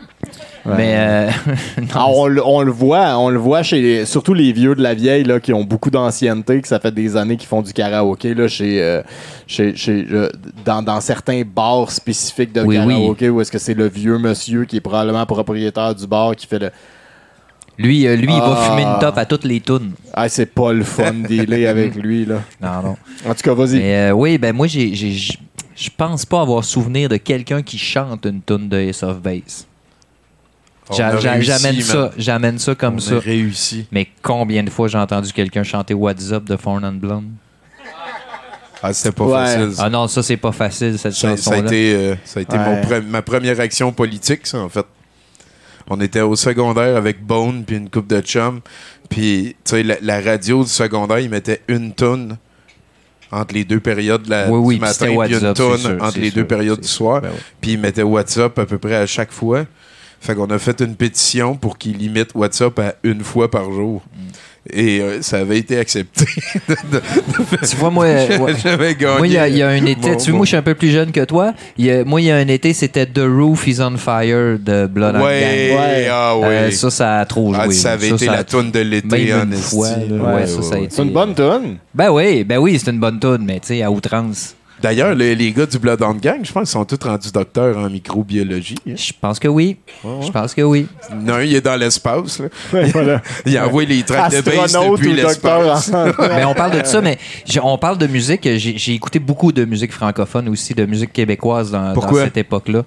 Ouais. Mais euh, non, Ah, on, le- on le voit, on le voit chez les- surtout les vieux de la vieille là, qui ont beaucoup d'ancienneté, que ça fait des années qu'ils font du karaoké là, chez, euh, chez, chez, euh, dans, dans certains bars spécifiques de Oui, oui. karaoké où est-ce que c'est le vieux monsieur qui est probablement propriétaire du bar qui fait le lui, euh, lui il va Ah. fumer une top à toutes les tunes. ah c'est pas le fun dealer avec lui là. Non, non. En tout cas vas-y. Mais euh, oui, ben moi, j'ai, j'ai- j'- je pense pas avoir souvenir de quelqu'un qui chante une tune de Ace of Base. On J'a- a j'a- réussi, j'amène man. ça, j'amène ça comme On ça. a réussi. Mais combien de fois j'ai entendu quelqu'un chanter What's Up de Foreign and Blonde? Ah, c'était pas Ouais. facile. ça. Ah non, ça c'est pas facile cette Ça, ça a chanson-là. été, euh, ça a été Ouais. mon pre- ma première action politique, ça, en fait. On était au secondaire avec Bone puis une coupe de chum. Puis, tu sais, la, la radio du secondaire, ils mettaient une tonne entre les deux périodes de la, Oui, oui, du matin, puis une tonne entre les sûr, deux périodes du soir. Ben. Puis ils mettaient WhatsApp à peu près à chaque fois. Fait qu'on a fait une pétition pour qu'ils limitent WhatsApp à une fois par jour. Mm. Et euh, ça avait été accepté. Tu vois, moi, euh, ouais. J'avais gagné. Moi, il y, a- il y a un été. Bon, tu vois, bon. moi, je suis un peu plus jeune que toi. Il y a- moi, il y a un été, c'était The Roof is on Fire de Blood and Gang. Ouais, Ouais. ah ouais. Euh, ça, ça a trop joué. Ah, ça avait Ça, été ça la toune de l'été en fois. Ouais, ça, ça a été- C'est une bonne tonne. Ben oui, ben oui, c'est une bonne tune, mais tu sais, à outrance. D'ailleurs, les, les gars du Blood on Gang, je pense qu'ils sont tous rendus docteurs en microbiologie. hein. Je pense que oui. Je pense que oui. Il y en a un, il est dans l'espace. là. voilà. Il envoie les tracts de base depuis l'espace. Mais on parle de ça, mais j'ai- on parle de musique. J'ai j'ai écouté beaucoup de musique francophone aussi, de musique québécoise dans, dans cette époque-là.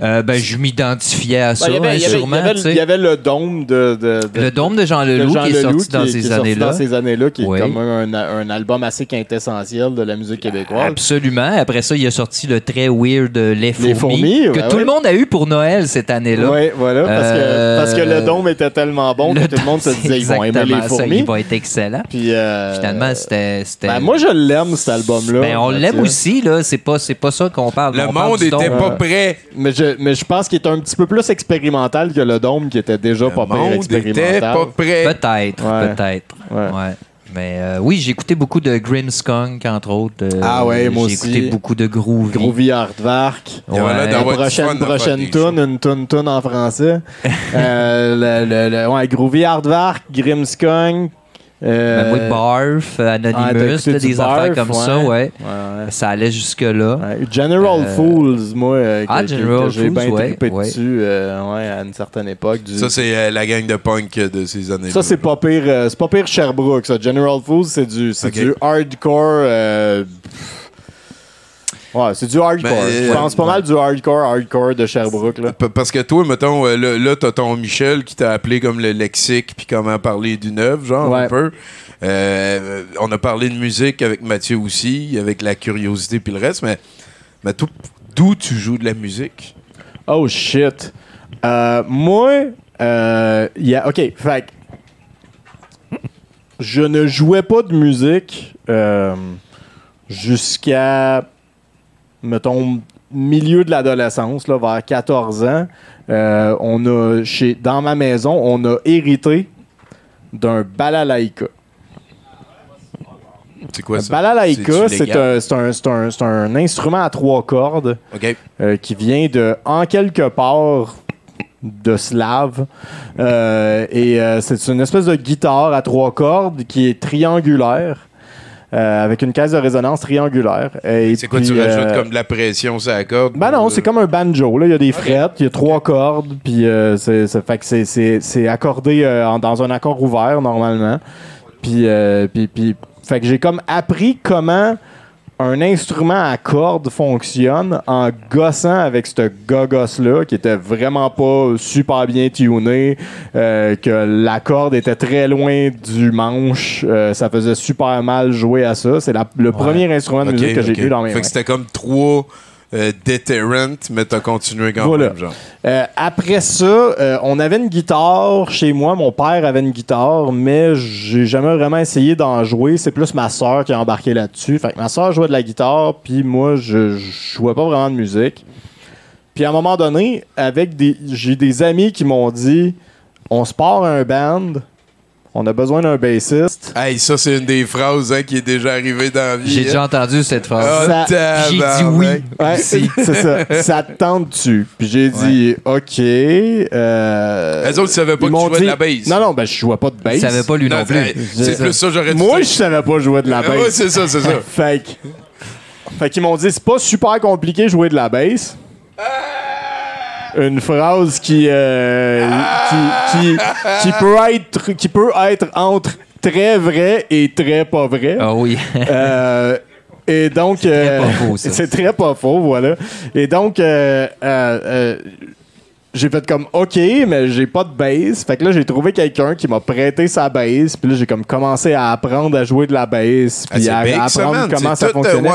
Euh, ben, je m'identifiais à ça, Ben, il y avait- hein, il y avait- sûrement. il y avait- il y avait le dôme de. de- de- Le dôme de Jean de Leloup Jean qui est sorti dans ces années-là. dans ces années-là, qui Oui. est comme un, un album assez quintessentiel de la musique québécoise. Absolument. Après ça, il a sorti le très weird euh, Les Fourmis, Fourmis, que tout ouais. le monde a eu pour Noël cette année-là. Oui, voilà, parce, Euh, que, parce que le dôme était tellement bon que tout le monde se disait ils vont aimer les ça, fourmis. il va être excellent. Puis, euh, Finalement, c'était. c'était- ben, moi, je l'aime, cet album-là. Ben, on l'aime aussi, là. C'est pas, c'est pas ça qu'on parle. Le monde était pas prêt. Mais je, mais je pense qu'il est un petit peu plus expérimental que le dôme, qui était déjà Le pas monde était expérimental. pas prêt. Peut-être, Ouais. peut-être. Ouais. Ouais. Mais euh, oui, j'ai écouté beaucoup de Grimmskunk, entre autres. Euh, Ah ouais, moi J'ai aussi. écouté beaucoup de Groovy. Groovy Hardvark. Ouais. du prochaine prochaine tune, une tune tune en français. euh, le, le, le- ouais, Groovy Hardvark, Grimmskong. Euh, Ben, moi, Barf, ah, t'as Anonymous, là, des affaires comme ouais. ça, ouais. ouais, ouais. Ça allait jusque-là. Ouais, General Euh, Fools, moi, euh, ah, j'ai Fools, bien ouais, trippé ouais. dessus euh, ouais, à une certaine époque. Du... Ça, c'est euh, la gang de punk de ces années-là. Ça, c'est pas pire. euh, c'est pas pire Sherbrooke, ça. General Fools, c'est du, c'est Ok. du hardcore. euh, Ouais, c'est du hardcore. Ben, Je pense pas mal du hardcore, hardcore de Sherbrooke. Là. Parce que toi, mettons, euh, là, là, t'as ton Michel qui t'a appelé comme le lexique, puis comment parler d'une œuvre, genre, Ouais. un peu. Euh, on a parlé de musique avec Mathieu aussi, avec la curiosité puis le reste, mais, mais d'où tu joues de la musique? Oh shit. Euh, moi, euh, y a, ok, fait je ne jouais pas de musique euh, jusqu'à, mettons, milieu de l'adolescence, là, vers 14 ans. Euh, on a, chez, dans ma maison, on a hérité d'un balalaïka. C'est quoi ça? balalaïka, c'est un, un- c'est un- un instrument à trois cordes euh, qui vient de, en quelque part, de slave. Euh, et c'est une espèce de guitare à trois cordes qui est triangulaire. Euh, avec une caisse de résonance triangulaire. C'est quoi, tu rajoutes euh, comme de la pression sur la corde? Ben non, c'est comme un banjo. Là. Il y a des frettes, il y a trois cordes, puis euh, c'est, c'est- fait que c'est, accordé euh, en- dans un accord ouvert normalement. Puis, euh, puis, puis- fait que j'ai comme appris comment un instrument à cordes fonctionne en gossant avec ce gogos-là qui était vraiment pas super bien tuné, euh, que la corde était très loin du manche, euh, ça faisait super mal jouer à ça. C'est le premier instrument de musique que j'ai eu dans mes Fait mains. que c'était comme trois euh, deterrent, mais t'as continué quand Voilà. même, genre. Euh, après ça, euh, on avait une guitare chez moi. Mon père avait une guitare, mais j'ai jamais vraiment essayé d'en jouer. C'est plus ma soeur qui a embarqué là-dessus. Fait que ma soeur jouait de la guitare, puis moi, je, je jouais pas vraiment de musique. Puis à un moment donné, avec des, j'ai des amis qui m'ont dit, on se part un band, on a besoin d'un bassiste. Hey, ça, c'est une des phrases hein, qui est déjà arrivée dans la vie. J'ai hein. déjà entendu cette phrase. Ah, Ça- J'ai dit oui. Ouais, c'est ça. Ça te tente-tu? Puis j'ai dit, OK. Euh, Elles autres, ils savaient pas ils que tu jouais de dit- la bass. Non, non, ben je jouais pas de bass. Il savait pas lui non, Non, plus. hey, C'est plus ça, j'aurais dû Moi, je savais pas jouer de la Ah ouais, bass. c'est ça, c'est ça. fait qu'ils m'ont dit, c'est pas super compliqué de jouer de la bass. Une phrase qui, euh, qui, qui, qui peut être, qui peut être entre très vrai et très pas vrai. Ah oui. Euh, et donc, très euh, pas faux, ça. c'est très pas faux, voilà. Et donc, euh, j'ai fait comme OK, mais j'ai pas de bass. Fait que là, j'ai trouvé quelqu'un qui m'a prêté sa bass. Puis là, j'ai comme commencé à apprendre à jouer de la bass. Ah, Puis c'est à, à apprendre comment ça fonctionnait.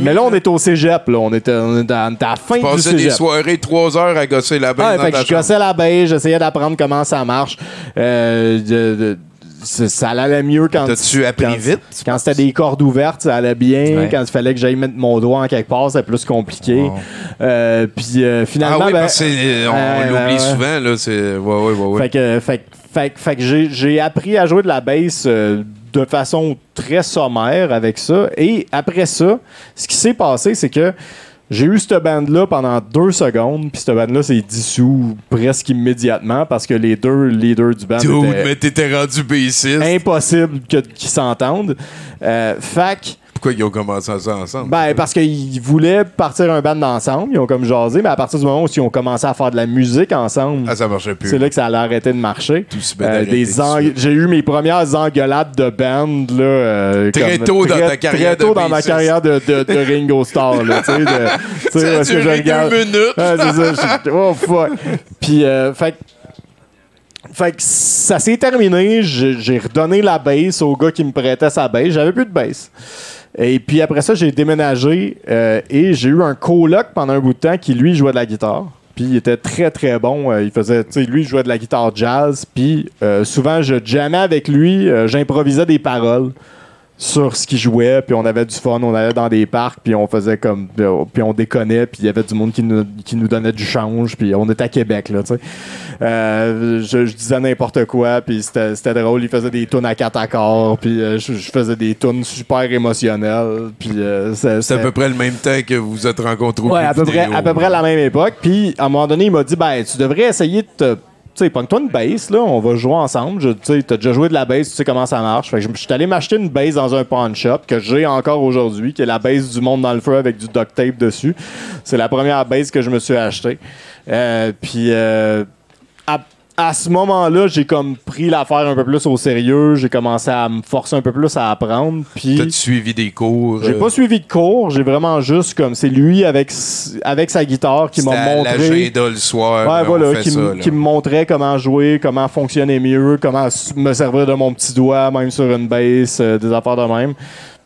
Mais là, on est au cégep, là. On était, on était à, était la fin Tu du passais des cégep. soirées, trois heures à gosser la Ouais, baisse fait que je gossais la baisse, j'essayais d'apprendre comment ça marche. Euh, de- de- ça allait mieux quand. T'as-tu appris quand- vite? Quand c'était des cordes ouvertes, ça allait bien. Ouais. Quand il fallait que j'aille mettre mon doigt en quelque part, c'était plus compliqué. Euh, puis euh, finalement, Ah oui, ben, parce que c'est- on, euh, on l'oublie souvent, là. C'est... Ouais, ouais, ouais, ouais. fait que, fait, que- fait, que- fait que j'ai, j'ai appris à jouer de la bass euh, de façon très sommaire avec ça. Et après ça, ce qui s'est passé, c'est que j'ai eu cette band-là pendant deux secondes, puis cette band-là s'est dissous presque immédiatement parce que les deux leaders du band Dude, étaient mais t'étais rendu impossible que- qu'ils s'entendent. Euh, que Pourquoi ils ont commencé ça ensemble? Ben, parce qu'ils voulaient partir un band ensemble, ils ont comme jasé, mais à partir du moment où ils ont commencé à faire de la musique ensemble, Ah, ça marchait plus. c'est là que ça allait arrêter de marcher. Tout Euh, des en-. J'ai eu mes premières engueulades de band là, euh, Très comme- tôt dans ta carrière Très tôt de dans ma carrière de, de, de Ringo Starr. Là, tu sais, de- Ça a que je regarde- deux minutes. Ouais, c'est ça. Oh, fuck. Puis, euh, fait, que- fait que ça s'est terminé. J'ai redonné la bass au gars qui me prêtait sa bass. J'avais plus de bass. Et puis après ça, j'ai déménagé euh, et j'ai eu un coloc pendant un bout de temps qui, lui, jouait de la guitare. Puis il était très, très bon. Euh, il faisait, tu sais, lui, jouait de la guitare jazz. Puis euh, souvent, je jammais avec lui. J'improvisais des paroles sur ce qu'il jouait, puis on avait du fun, on allait dans des parcs, puis on faisait comme, puis on déconnait, puis il y avait du monde qui nous, qui nous donnait du change, puis on était à Québec, là, tu sais. Euh, je, je disais n'importe quoi, puis c'était c'était drôle, il faisait des tunes à quatre accords, puis euh, je, je faisais des tunes super émotionnelles, puis euh, c'est- à peu près le même temps que vous vous êtes rencontrés au Ouais, à peu, près, à peu près la même époque. Puis, à un moment donné, il m'a dit ben, tu devrais essayer de te. Tu sais, pogne-toi une bass, là, on va jouer ensemble. Tu sais, t'as déjà joué de la bass, tu sais comment ça marche. Fait que je suis allé m'acheter une bass dans un pawn shop que j'ai encore aujourd'hui, qui est la bass du monde dans le feu avec du duct tape dessus. C'est la première bass que je me suis achetée. Euh, puis, euh, à ce moment-là, j'ai comme pris l'affaire un peu plus au sérieux. J'ai commencé à me forcer un peu plus à apprendre. Puis. T'as-tu suivi des cours? J'ai euh, pas suivi de cours, j'ai vraiment juste comme c'est lui avec avec sa guitare qui m'a montré l'agenda le soir. Ouais, voilà, qui, ça, me- là. qui me montrait comment jouer, comment fonctionner mieux, comment me servir de mon petit doigt, même sur une bass, euh, des affaires de même.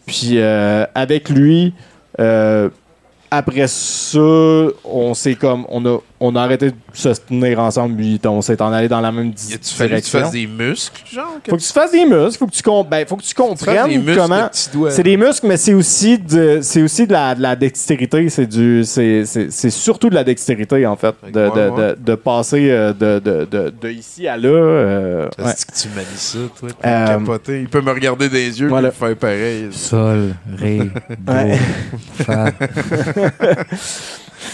Puis euh, avec lui, euh, après ça, on s'est comme on a on a arrêté de se tenir ensemble, puis on s'est en allé dans la même di- Y a-tu fallu que tu direction. fasses des muscles, genre? Faut que tu fasses des muscles, faut que tu, com- ben, faut que tu comprennes des muscles comment. C'est des muscles, mais c'est aussi de, c'est aussi de la, de la dextérité. C'est du, c'est, c'est, c'est surtout de la dextérité en fait, de, Ouais, de, ouais. de, de passer euh, de, de, de, de ici à là. euh, ouais. Est-ce que tu manies ça, toi? tu Euh, capoter? Il peut me regarder dans les yeux voilà. et faire pareil. Sol, ré, do, fa.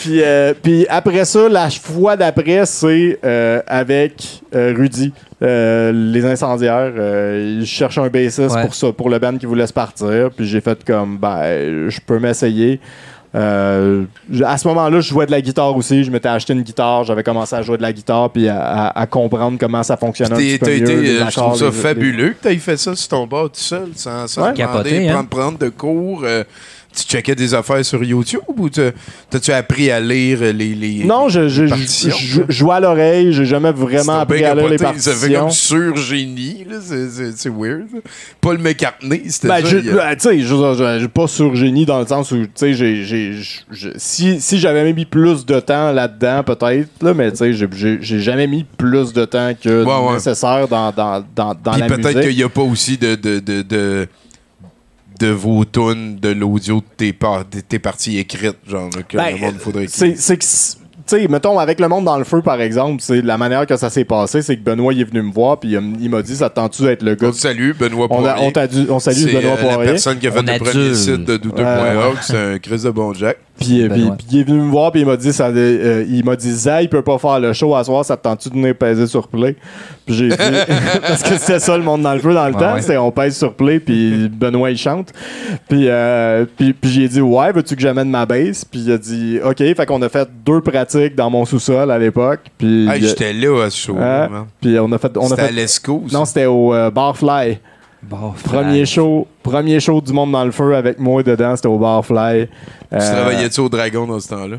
Puis, euh, puis après ça, la fois d'après, c'est euh, avec euh, Rudy, euh, les incendiaires. Euh, il cherche un bassiste Ouais. pour ça, pour le band qui voulait se partir. Puis j'ai fait comme, ben, je peux m'essayer. Euh, à ce moment-là, je jouais de la guitare aussi. Je m'étais acheté une guitare. J'avais commencé à jouer de la guitare puis à, à- à comprendre comment ça fonctionnait un T'es- petit peu t'as mieux. été, les je trouve ça les- fabuleux que t'aies fait ça sur ton bord tout seul, sans, sans Ouais. demander, Capoté, hein? prendre, prendre de cours. euh, tu checkais des affaires sur YouTube ou t'as- t'as-tu appris à lire les, les Non, je, je, je, partitions, je- je jouais à l'oreille. J'ai jamais vraiment appris à lire les capoté, Ça fait partitions. comme sur-génie, là. C'est- weird. Paul McCartney, c'était Ben, ça. je- a- ben, tu sais, je pas sur génie dans le sens où, tu sais, si, si j'avais mis plus de temps là-dedans, peut-être, là, mais tu sais, j'ai- jamais mis plus de temps que Ouais, ouais. nécessaire dans, dans, dans, dans la peut-être musique. qu'il n'y a pas aussi de, de, de, de, de vos tunes, de l'audio de tes, par- tes parties écrites, genre, là, que Ben, le monde faudrait C'est, que, tu sais, mettons, avec le monde dans le feu, par exemple, c'est la manière que ça s'est passé, c'est que Benoît il est venu me voir, puis il, m'a dit, ça te tente-tu d'être le gars On te salue, Benoît on, a- Poirier. on, t'a dû- on salue C'est Benoît euh, la Poirier. personne qui a fait On le premier site de douteux.org. Ouais. C'est un Chris de bon Jack. Puis, euh, puis- Benoît. puis il est venu me voir puis il m'a dit ça euh, il m'a dit Zay il peut pas faire le show à soir ça te tente-tu de venir peser sur play? Puis j'ai dit parce que c'était ça le monde dans le feu dans le Ouais, temps ouais. c'était on pèse sur play puis Benoît il chante puis euh, puis, puis j'ai dit ouais veux-tu que j'amène ma bass? Puis il a dit ok fait qu'on a fait deux pratiques dans mon sous-sol à l'époque puis Hey, J'étais là à ce show. Hein? puis on a fait on a C'était à fait l'ESCO. ça. non c'était au euh, Barfly Premier show premier show du monde dans le feu avec moi dedans c'était au Barfly Tu Euh, travaillais-tu au Dragon dans ce temps-là?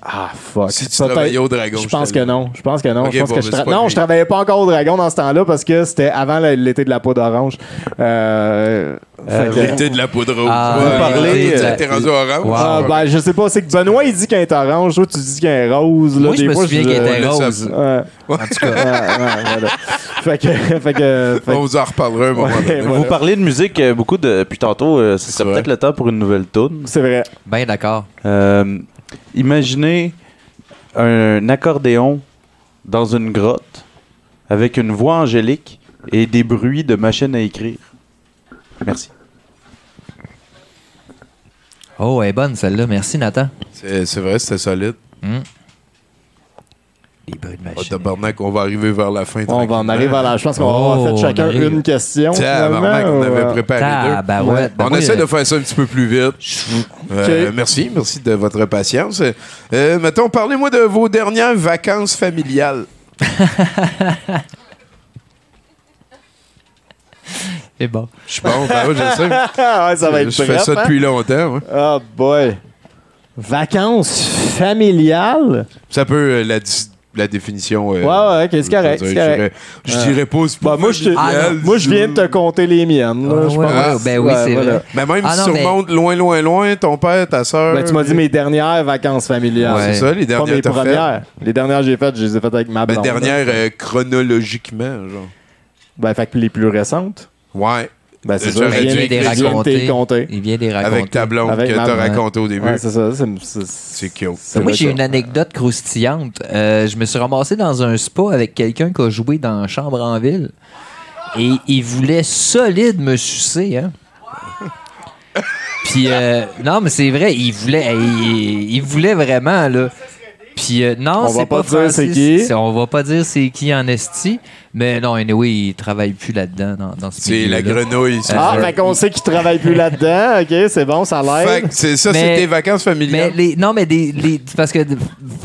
Ah fuck Si tu travaillais au Dragon, Je pense que non. Je pense que non. Je pense bon, que je tra- non, je travaillais pas encore au Dragon dans ce temps-là parce que c'était avant l'été de la peau d'orange. Euh, que- L'été de la poudre rouge. Ah, Ouais, parler, t'es- euh, T'es rendu orange. Wow. Ah, ben, je sais pas, c'est que Benoît il dit qu'elle est orange, toi tu dis qu'elle est rose. Là, Moi, je des me fois, souviens je- qu'elle était rose. Ouais. En tout cas, voilà. Fait que. Fait que. fait On vous en reparlera un moment Ouais, voilà. Vous parlez de musique euh, beaucoup de- depuis tantôt. euh, ce C'est peut-être le temps pour une nouvelle tune. C'est vrai. ben d'accord. Euh, imaginez un accordéon dans une grotte avec une voix angélique et des bruits de machine à écrire. Merci. Oh, elle est bonne celle-là. Merci, Nathan. C'est c'est vrai, c'était solide. Hmm. Les bruits de machine. Oh, tabarnak, on va arriver vers la fin. On va en arriver à la. Je pense qu'on va avoir Oh, fait chacun une question. Tabarnak, on avait euh, préparé deux. Tabarouette. Ben on moi, essaie euh, de faire ça un petit peu plus vite. Euh. Merci, merci de votre patience. Euh, mettons, parlez-moi de vos dernières vacances familiales. C'est bon. Je suis bon, ben ouais, je sais. Ah ouais, ça va être je fais bref, ça hein? depuis longtemps. ouais. Oh boy. Vacances familiales? Ça peut euh, la, la définition. euh, Ouais, ouais, ok, c'est correct, je veux c'est dire, correct. Je dirais, je dirais pas. c'est pas Bah, moi, je moi, je viens de te compter les miennes. là, Ah, je ouais, pense. ouais, ben oui, c'est vrai. Mais même Ah, si tu mais- remontes loin, loin, loin, ton père, ta soeur. Ben, tu m'as dit mes dernières vacances familiales. Ouais. C'est ça, les Pas dernières mes t'as fait. premières. Les dernières que j'ai faites, je les ai faites avec ma Ben, blonde. dernière euh, chronologiquement, genre. Ben, fait que les plus récentes. Ouais. Ben, c'est ça. J'aurais je viens dû de- les je viens de raconter. Il vient des raconter. Avec ta blonde Avec que t'as raconté au début. Ouais, c'est ça. c'est- c'est- C'est cute. Moi, j'ai une anecdote croustillante. Euh, je me suis ramassé dans un spa avec quelqu'un qui a joué dans Chambre en ville. Et il voulait solide me sucer, hein. Puis, euh, non, mais c'est vrai, il voulait, il, il voulait vraiment, là. Puis, euh, non, On va c'est pas pas, dire c'est qui. C'est- On va pas dire c'est qui en esti. Mais non, anyway, il travaille plus là-dedans, dans, dans ce C'est la grenouille. c'est Ah, fait qu'on sait qu'ils travaillent plus là-dedans. OK, c'est bon, ça Fait l'aide. que c'est ça, Mais- c'est tes vacances Mais familiales. les, non, mais des, les, parce que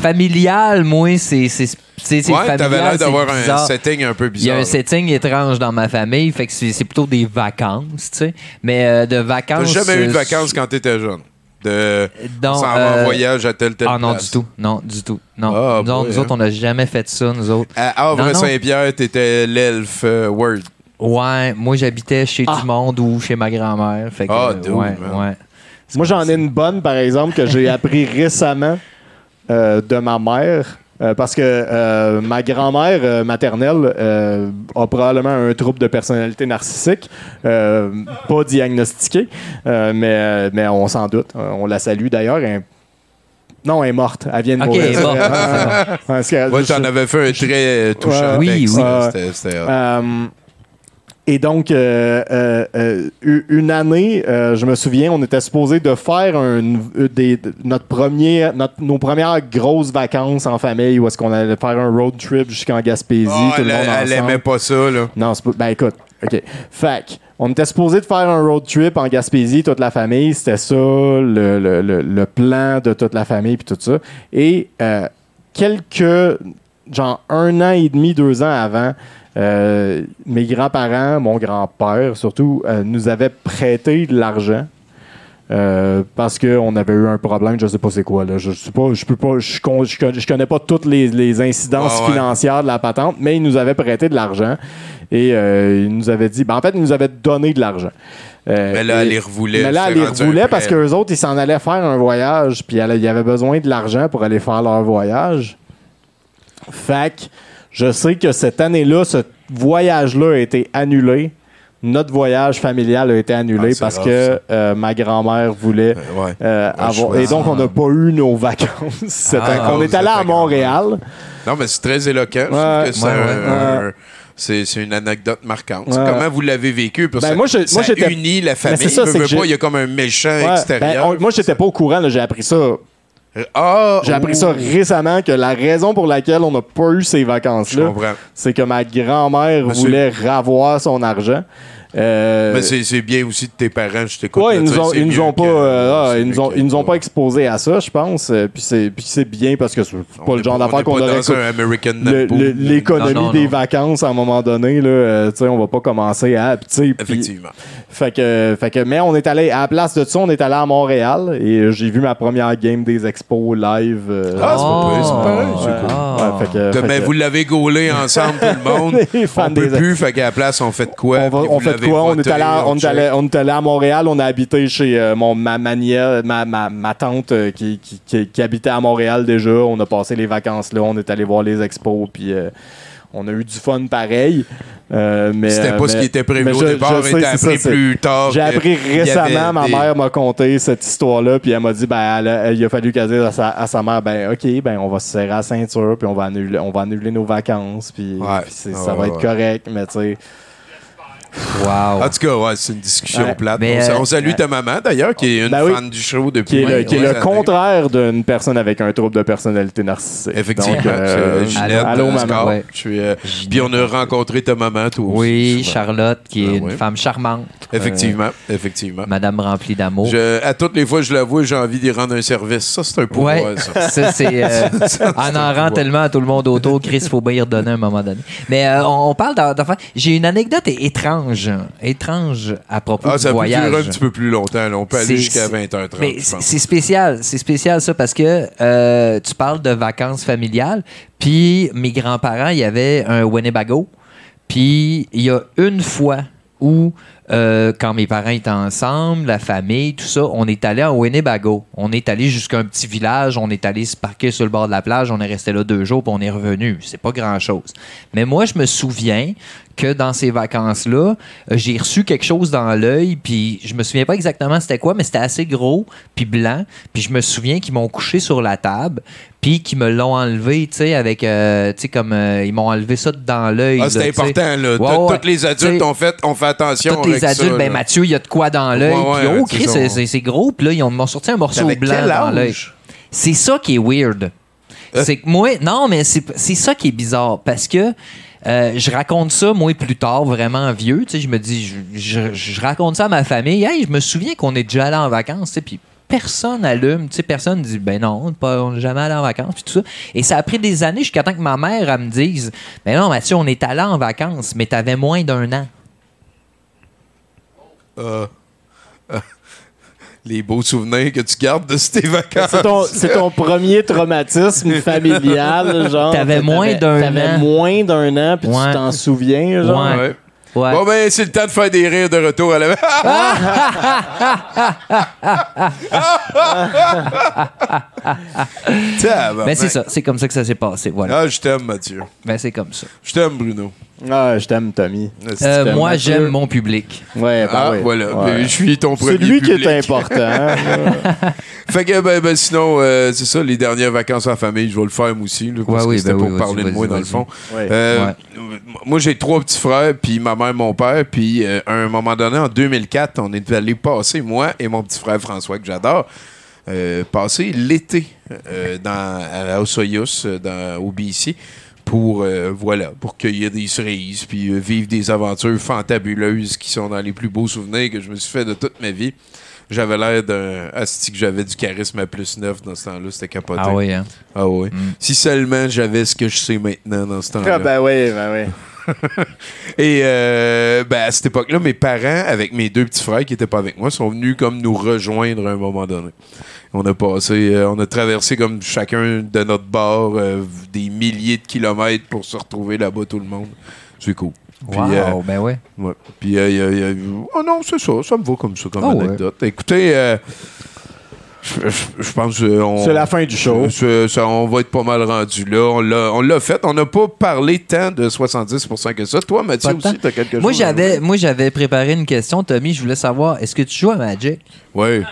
familial, moi, c'est. c'est c'est- c'est Ouais, t'avais l'air d'avoir un bizarre. setting un peu Il y a bizarre. un setting étrange dans ma famille, fait que c'est c'est plutôt des vacances, tu sais. Mais euh, de T'as vacances. jamais eu de euh, vacances quand t'étais jeune? De non, s'en euh, va en voyage à telle telle Ah non, place. du tout. Non, du tout. Non. Ah, boy, nous hein. autres, on n'a jamais fait ça, nous autres. À non. Havre-Saint-Pierre, t'étais l'elfe euh, Word. Ouais, moi, j'habitais chez Ah. du monde ou chez ma grand-mère. Fait que, Ah, euh, dude, ouais, man. ouais. Moi, j'en ai une bonne, par exemple, que j'ai appris récemment euh, de ma mère. Euh, parce que euh, ma grand-mère euh, maternelle euh, a probablement un trouble de personnalité narcissique, euh, pas diagnostiqué, euh, mais, euh, mais on s'en doute. On la salue d'ailleurs. Non, elle est morte. Elle vient de Ok, mourir. elle est morte. Ouais, ouais, ouais. Parce que- Ouais, je- t'en avais fait un très touchant. Oui, texte, oui. C'était- c'était. Euh, et donc, euh, euh, euh, une année, euh, je me souviens, on était supposé de faire un, des, notre premier, notre- nos premières grosses vacances en famille, où est-ce qu'on allait faire un road trip jusqu'en Gaspésie, Ah, tout le elle, monde elle ensemble. aimait pas ça, là. Non, c'est pas. Ben écoute, OK. Fait que, on était supposé de faire un road trip en Gaspésie, toute la famille. C'était ça, le, le- le- le plan de toute la famille, puis tout ça. Et quelques. Genre un an et demi, deux ans avant, euh, mes grands-parents, mon grand-père surtout, euh, nous avaient prêté de l'argent. euh, parce qu'on avait eu un problème, je sais pas c'est quoi là. Je sais pas, je peux pas, je, con- je, con- je connais pas toutes les, les incidences Ah ouais. financières de la patente, mais ils nous avaient prêté de l'argent et euh, ils nous avaient dit, ben en fait ils nous avaient donné de l'argent. Euh, Mais là, et- elle les revoulait. mais là, elle les revoulait parce qu'eux autres, ils s'en allaient faire un voyage, puis ils avaient besoin de l'argent pour aller faire leur voyage. Fait que je sais que cette année-là, ce voyage-là a été annulé. Notre voyage familial a été annulé Ah, parce rough, que euh, ma grand-mère voulait Euh, ouais. euh, avoir. Et donc, on n'a pas eu nos vacances. Ah, on est allé à Montréal. Non, mais c'est très éloquent. Ouais. c'est un- un- une anecdote marquante. Ouais. Comment vous l'avez vécu? Parce Ben, que moi, je- ça moi, j'étais- unit la famille. c'est ça, Veux, veux pas, il y a comme un méchant Ouais, ben, extérieur. on- moi, j'étais pas au courant. J'ai appris ça Ah! J'ai appris oh, ça récemment que la raison pour laquelle on n'a pas eu ces vacances-là, c'est que ma grand-mère voulait ravoir son argent. Euh, Mais c'est c'est bien aussi de tes parents, je t'écoute. Ouais, ils nous ont, ils nous ont pas, euh, ah, ils nous ont, que- ils nous ont pas exposés à ça, je pense. Euh, Puis c'est, puis c'est bien parce que c'est On pas le genre d'affaire qu'on aurait. l'économie des non. vacances à un moment donné, là, euh, tu sais, on va pas commencer à. Effectivement. fait que, fait que, mais on est allé à la place de ça, on est allé à Montréal et j'ai vu ma première game des expos live. euh, Ah, c'est pas c'est pareil, c'est ouais. cool. Mais vous l'avez gaulé ensemble, tout le monde. On peut des- plus, fait qu'à la place, on fait de quoi? on, on quoi? Est, allé à, on, est allé, on est allé à Montréal, on a habité chez euh, mon, ma, ma, nièce- ma, ma, ma tante euh, qui, qui, qui, qui habitait à Montréal déjà. On a passé les vacances là, on est allé voir les expos, puis euh, on a eu du fun pareil. Euh, mais, C'était pas ce qui était prévu au je- départ, je sais, et appris ça, plus tard. J'ai appris récemment, ma des- mère m'a conté cette histoire-là, puis elle m'a dit, ben, elle il a fallu qu'elle dise à sa, à sa mère, ben, OK, ben, on va se serrer à la ceinture, puis on va annuler, on va annuler nos vacances, puis Ouais. Ouais, ça va ouais, être correct, mais tu sais. Wow. En tout cas, ouais, c'est une discussion Ouais. plate. Mais, on, euh, on salue ta maman, d'ailleurs, qui est une Ben oui. fan du show depuis Qui est le, qui est le contraire d'une personne avec un trouble de personnalité narcissique. Effectivement. Donc, euh, Ginette, allô, euh, maman. Ouais. Je suis, euh, Puis on a rencontré ta maman, toi aussi. Oui, souvent. Charlotte, qui est Ah une ouais. femme charmante. Effectivement, effectivement. Madame remplie d'amour. À toutes les fois je la vois, j'ai envie d'y rendre un service. Ça, c'est un pouvoir, Ouais, ça. ça c'est. euh, en en rend tellement à tout le monde autour. Chris, faut bien y redonner à un moment donné. Mais euh, on, on parle d'en- d'enfants. J'ai une anecdote é- étrange, étrange à propos Ah, du ça peut voyage. durer un petit peu plus longtemps. là. On peut aller jusqu'à c'est- 20h30. Mais je c'est spécial, c'est spécial ça parce que euh, tu parles de vacances familiales, puis mes grands-parents, il y avait un Winnebago, puis il y a une fois où euh, quand mes parents étaient ensemble, la famille, tout ça, on est allé en Winnebago. On est allé jusqu'à un petit village, on est allé se parquer sur le bord de la plage, on est resté là deux jours, puis on est revenu. C'est pas grand-chose. Mais moi, je me souviens que dans ces vacances-là, euh, j'ai reçu quelque chose dans l'œil, puis je me souviens pas exactement c'était quoi, mais c'était assez gros, puis blanc, puis je me souviens qu'ils m'ont couché sur la table, puis qu'ils me l'ont enlevé, tu sais, avec, euh, tu sais, comme, euh, ils m'ont enlevé ça dans l'œil. Ah, c'est important, là. Ouais, Tous- ouais. Tous les adultes ont fait, ont fait attention Tous les adultes, ça, ben là. Mathieu, il y a de quoi dans l'œil, puis oh, Chris, c'est- gros, puis là, ils ont- m'ont sorti un morceau blanc dans l'œil. C'est ça qui est weird. C'est que moi, non, mais c'est ça qui est bizarre parce que euh, je raconte ça, moi, plus tard, vraiment vieux. Je me dis, je, raconte ça à ma famille. Hey, je me souviens qu'on est déjà allé en vacances, puis personne allume, tu sais, personne dit, ben non, on n'est jamais allé en vacances, puis tout ça. Et ça a pris des années jusqu'à temps que ma mère, me dise, ben non, Mathieu, on est allé en vacances, mais t'avais moins d'un an. Euh, euh, les beaux souvenirs que tu gardes de tes vacances. C'est ton, c'est ton premier traumatisme familial, genre. T'avais moins d'un T'avais an. moins d'un an, puis Ouais. tu t'en souviens, genre. Ouais. Ouais. Ouais. Bon, ben, c'est le temps de faire des rires de retour à la. Ben c'est ça, c'est comme ça que ça s'est passé, voilà. Ah, je t'aime, Mathieu. Ben c'est comme ça. Je t'aime, Bruno. Ah, je t'aime, Tommy. Euh, moi, j'aime mon public. Ouais, ben Ah, ouais. voilà. Ouais. Ben, je suis ton premier C'est lui qui est important. hein. Fait que, ben, ben, sinon, euh, c'est ça, les dernières vacances en famille, je vais le faire moi aussi. là, parce Ouais, que oui, c'était ben pour oui, parler de moi, dans le fond. Ouais. Euh, Ouais. Moi, j'ai trois petits frères, puis ma mère, mon père. Puis, euh, à un moment donné, en 2004, on est allé passer, moi et mon petit frère François, que j'adore, euh, passer l'été euh, dans, à dans, au BC, pour, euh, voilà, pour cueillir des cerises, puis euh, vivre des aventures fantabuleuses qui sont dans les plus beaux souvenirs que je me suis fait de toute ma vie. J'avais l'air d'un asti que j'avais du charisme à plus neuf dans ce temps-là, c'était capoté. Ah oui, hein? Ah ouais. Mm. Si seulement j'avais ce que je sais maintenant dans ce temps-là. Ah, ben oui, ben oui. Et euh, ben, à cette époque-là, mes parents, avec mes deux petits frères qui n'étaient pas avec moi, sont venus comme nous rejoindre à un moment donné. On a passé, euh, on a traversé comme chacun de notre bord euh, des milliers de kilomètres pour se retrouver là-bas tout le monde. C'est cool. Puis, Wow, euh, ben ouais. ouais. Puis, euh, y a- y a- oh non, c'est ça, ça me va comme ça, comme Ah ouais. anecdote. Écoutez, euh, je je- je pense que on- C'est la fin du show. ça- ça- on va être pas mal rendu là. On l'a, on l'a fait. On n'a pas parlé tant de 70% que ça. Toi, Mathieu, Pas aussi, t'as quelque chose Moi, à j'avais, moi, j'avais préparé une question, Tommy. Je voulais savoir, est-ce que tu joues à Magic? Oui.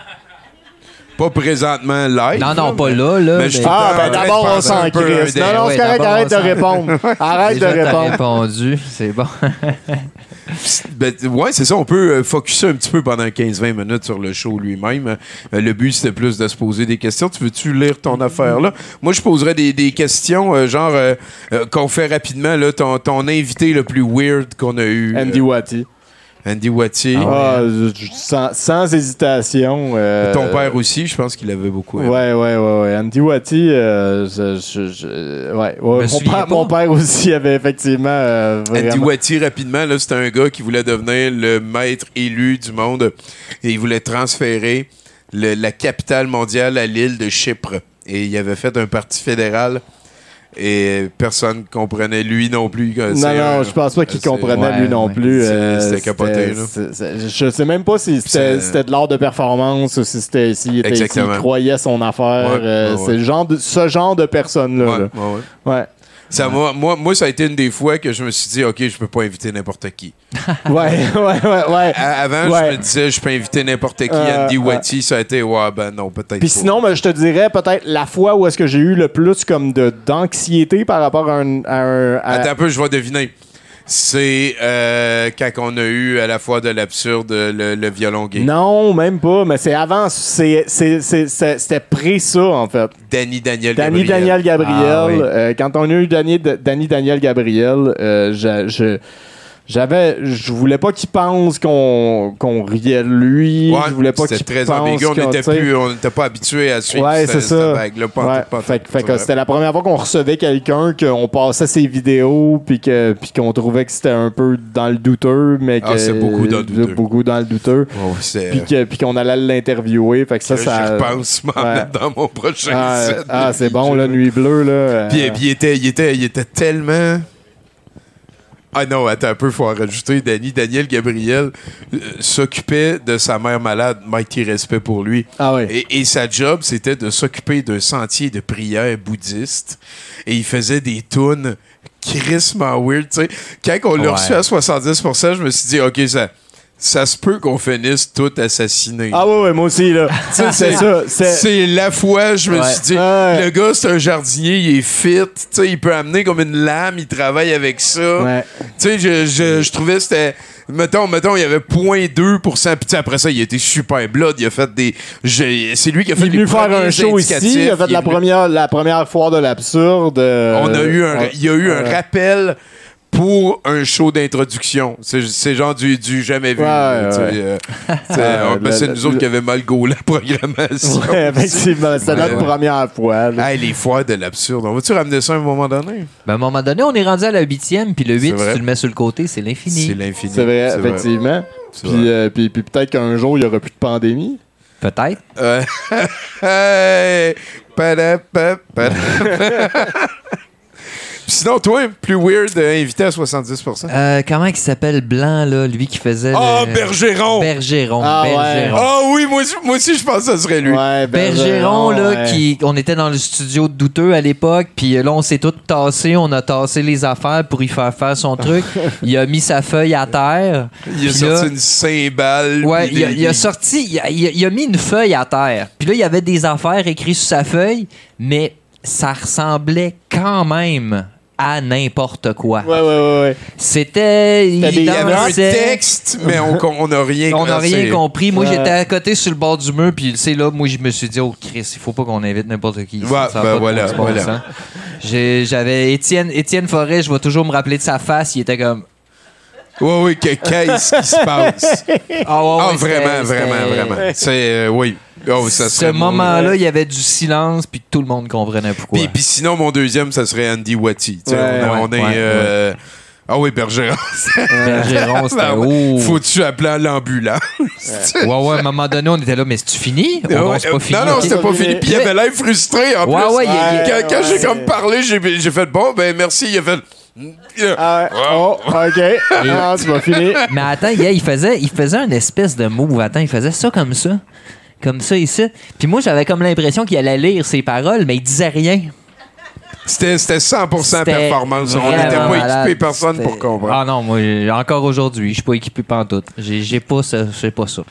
Pas présentement live. Non, non, là, pas mais- là, là. mais je mais- suis Ah, en ben d'abord, on s'en crisse. Non, non, c'est correct, arrête de répondre. Arrête de répondre. répondu, c'est bon. Ben, ouais, c'est ça. On peut euh, focuser un petit peu pendant 15-20 minutes sur le show lui-même. Euh, le but, c'était plus de se poser des questions. Tu veux-tu lire ton affaire là? Moi, je poserais des, des questions, euh, genre, euh, euh, qu'on fait rapidement. Là, ton, ton invité le plus weird qu'on a eu. Andy euh, Watty. Andy Wattier. Ah, je- sans, sans hésitation. euh, Ton père aussi, je pense qu'il avait beaucoup aimé. Ouais, ouais, ouais, ouais. Andy Watty, euh, je, je- je- ouais, Mon, père, pas. mon père aussi avait effectivement. euh, Andy Wattier, rapidement, là, c'était un gars qui voulait devenir le maître élu du monde et il voulait transférer le- la capitale mondiale à l'île de Chypre. Et il avait fait un parti fédéral et personne ne comprenait lui non plus. Non, non, je pense pas qu'il comprenait ouais, lui non ouais. plus. C'est- euh, c'était capoté, là. Je sais même pas si c'était de l'art de performance ou si c'était s'il était- s'il Exactement. croyait son affaire. Ouais, euh. C'est le genre de, ce genre de personne-là. Ouais, là. ouais, ouais. Ouais. Ça m'a- moi, moi, ça a été une des fois que je me suis dit, OK, je peux pas inviter n'importe qui. Ouais, ouais, ouais, ouais. À- Avant, Ouais. je me disais, je peux inviter n'importe qui. Euh, Andy ouais. Wattier, ça a été, ouais, ben non, peut-être Puis sinon, ben, je te dirais peut-être la fois où est-ce que j'ai eu le plus comme de d'anxiété par rapport à un. à un- à- Attends un peu, je vais deviner. C'est euh, quand on a eu à la fois de l'absurde le, le violon gay. Non, même pas, mais c'est avant. c'est- c'est- c'est- c'est- C'était pré ça, en fait. Danny Daniel Danny Gabriel. Daniel Gabriel. Ah oui. euh, quand on a eu Danny, Danny Daniel Gabriel, euh, je- je- j'avais, je voulais pas qu'il pense qu'on qu'on riait de lui. Ouais, je voulais pas qu'il très pense ambigu. On sais, plus, on n'était pas habitué à suivre Ouais, cette, c'est ça. vague-là. Pas en Ouais, pas fait, que c'était la première fois qu'on recevait quelqu'un, qu'on passait ses vidéos, puis que- puis qu'on trouvait que c'était un peu dans le douteux, mais que Ah, c'est beaucoup dans le douteux. beaucoup dans le douteux, puis que- puis qu'on allait l'interviewer. Fait que ça, que ça. Repense dans mon prochain Ah, set. ah, c'est bon, là, Nuit Bleue, là. euh, Puis, puis il, était, il, était, il était tellement. Ah non, attends un peu, faut en rajouter. Danny, Daniel Gabriel euh, s'occupait de sa mère malade. Mighty respect pour lui. Ah ouais. Et, et sa job, c'était de s'occuper d'un sentier de prière bouddhiste. Et il faisait des tunes crissement weird, tu sais. Quand on l'a Ouais. reçu à 70%, je me suis dit, OK, ça, ça se peut qu'on finisse tout assassiné. Ah ouais, ouais, moi aussi, là. c'est ça. C'est. La fois, je me Ouais. suis dit, Ouais. le gars, c'est un jardinier, il est fit, il peut amener comme une lame, il travaille avec ça. Ouais. Tu sais, je, je, je trouvais que c'était. Mettons, mettons, il y avait 0.2%. Puis après ça, il a été super blood. Il a fait des. C'est lui qui a fait Il est venu faire un show ici. Il a fait Il la venu- première, la première foire de l'absurde. euh, On a eu un, il y a eu un rappel pour un show d'introduction. C'est c'est genre du, du jamais vu. Ouais, euh, Euh, ben, c'est le- nous autres le- qui avions mal gaulé la programmation. Ouais, effectivement. C'était notre première fois. là. Hey, les foires de l'absurde. On va-tu ramener ça à un moment donné? Ben, à un moment donné, on est rendu à la huitième, puis le 8, vrai. si tu le mets sur le côté, c'est C'est l'infini. l'infini. C'est vrai, effectivement. C'est Puis, euh, puis, puis peut-être qu'un jour, il n'y aura plus de pandémie. Peut-être. Ouais. hey! Sinon, toi, plus weird, euh, invité à 70%. Euh, comment il s'appelle Blanc, là, lui qui faisait. Ah, le- Bergeron! Bergeron. Ah, ouais. Bergeron. Ah oui, moi, aussi- moi aussi, je pense que ça serait lui. Ouais, Bergeron, là, ouais. qui, on était dans le studio de douteux à l'époque, puis là, on s'est tout tassé, on a tassé les affaires pour y faire faire son truc. il a mis sa feuille à terre. Il a Puis sorti là- une cymbale. Ouais, puis il a, des- il a des- sorti, il a, il a- il a mis une feuille à terre. Puis là, il y avait des affaires écrites sur sa feuille, mais ça ressemblait quand même à n'importe quoi. Ouais, ouais, ouais. ouais. C'était. Il y avait un texte, mais on n'a rien On n'a rien compris. Moi, Ouais. j'étais à côté sur le bord du mur, puis c'est là, moi, je me suis dit, oh Chris, il faut pas qu'on invite n'importe qui. ici. Ouais, Ça ben voilà, voilà. J'avais Étienne, Étienne Forêt, je vais toujours me rappeler de sa face. Il était comme. Oui, oui, que- qu'est-ce qui se passe? Ah, ouais, Ah, vraiment, vraiment, vraiment. C'est, euh, oui. Oh, ça Ce moment-là, il y avait du silence, puis tout le monde comprenait pourquoi. Puis, puis sinon, mon deuxième, ça serait Andy Watty. Ouais, on, ouais, est. ouais, euh, Ah oui, Bergeron. Bergeron, c'était. Oh. Faut-tu appeler l'ambulance? Ouais, ouais, à un moment donné, on était là, mais c'est-tu fini? Oh, non, Ouais, c'est pas euh, fini. Non, non, c'était pas fini. Puis il avait l'air frustré en Ouais, plus. ouais, il- il- Quand, quand ouais, j'ai comme ouais. parlé, j'ai j'ai fait bon, ben merci. Il a fait. Ah, ouais. oh, OK. Ah, tu vas finir. Mais attends, il faisait, il faisait une espèce de move. Attends, il faisait ça comme ça. Comme ça, ici. Puis moi, j'avais comme l'impression qu'il allait lire ses paroles, mais il disait rien. C'était c'était 100% C'était performance. On n'était pas malade. équipé personne pour comprendre. Ah non, moi, encore aujourd'hui, je suis pas équipé pantoute. J'ai j'ai pas ça. J'ai pas ça.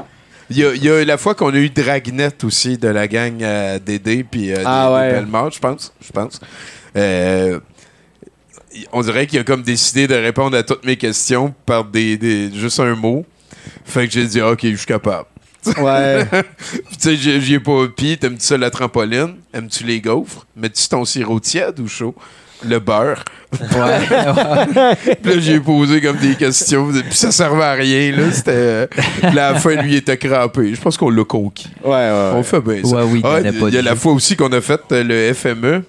Il y, a, il y a la fois qu'on a eu Dragnet aussi de la gang à Dédé puis euh, des- Ah des, ouais. Je pense. Je pense. Euh, on dirait qu'il a comme décidé de répondre à toutes mes questions par des, des- juste un mot. Fait que j'ai dit OK, je suis capable. Ouais. Puis, tu sais, j'y ai pas. Puis, t'aimes-tu ça la trampoline? Aimes-tu les gaufres? Mets-tu ton sirop tiède ou chaud? Le beurre? Ouais. Puis là, j'ai posé comme des questions. Puis ça servait à rien, là. C'était. euh, la fin, lui, était crampé. Je pense qu'on l'a conquis. Ouais, ouais. On fait bien ça. Ouais, oui, il Ah, y a la fois aussi qu'on a fait euh, le FME.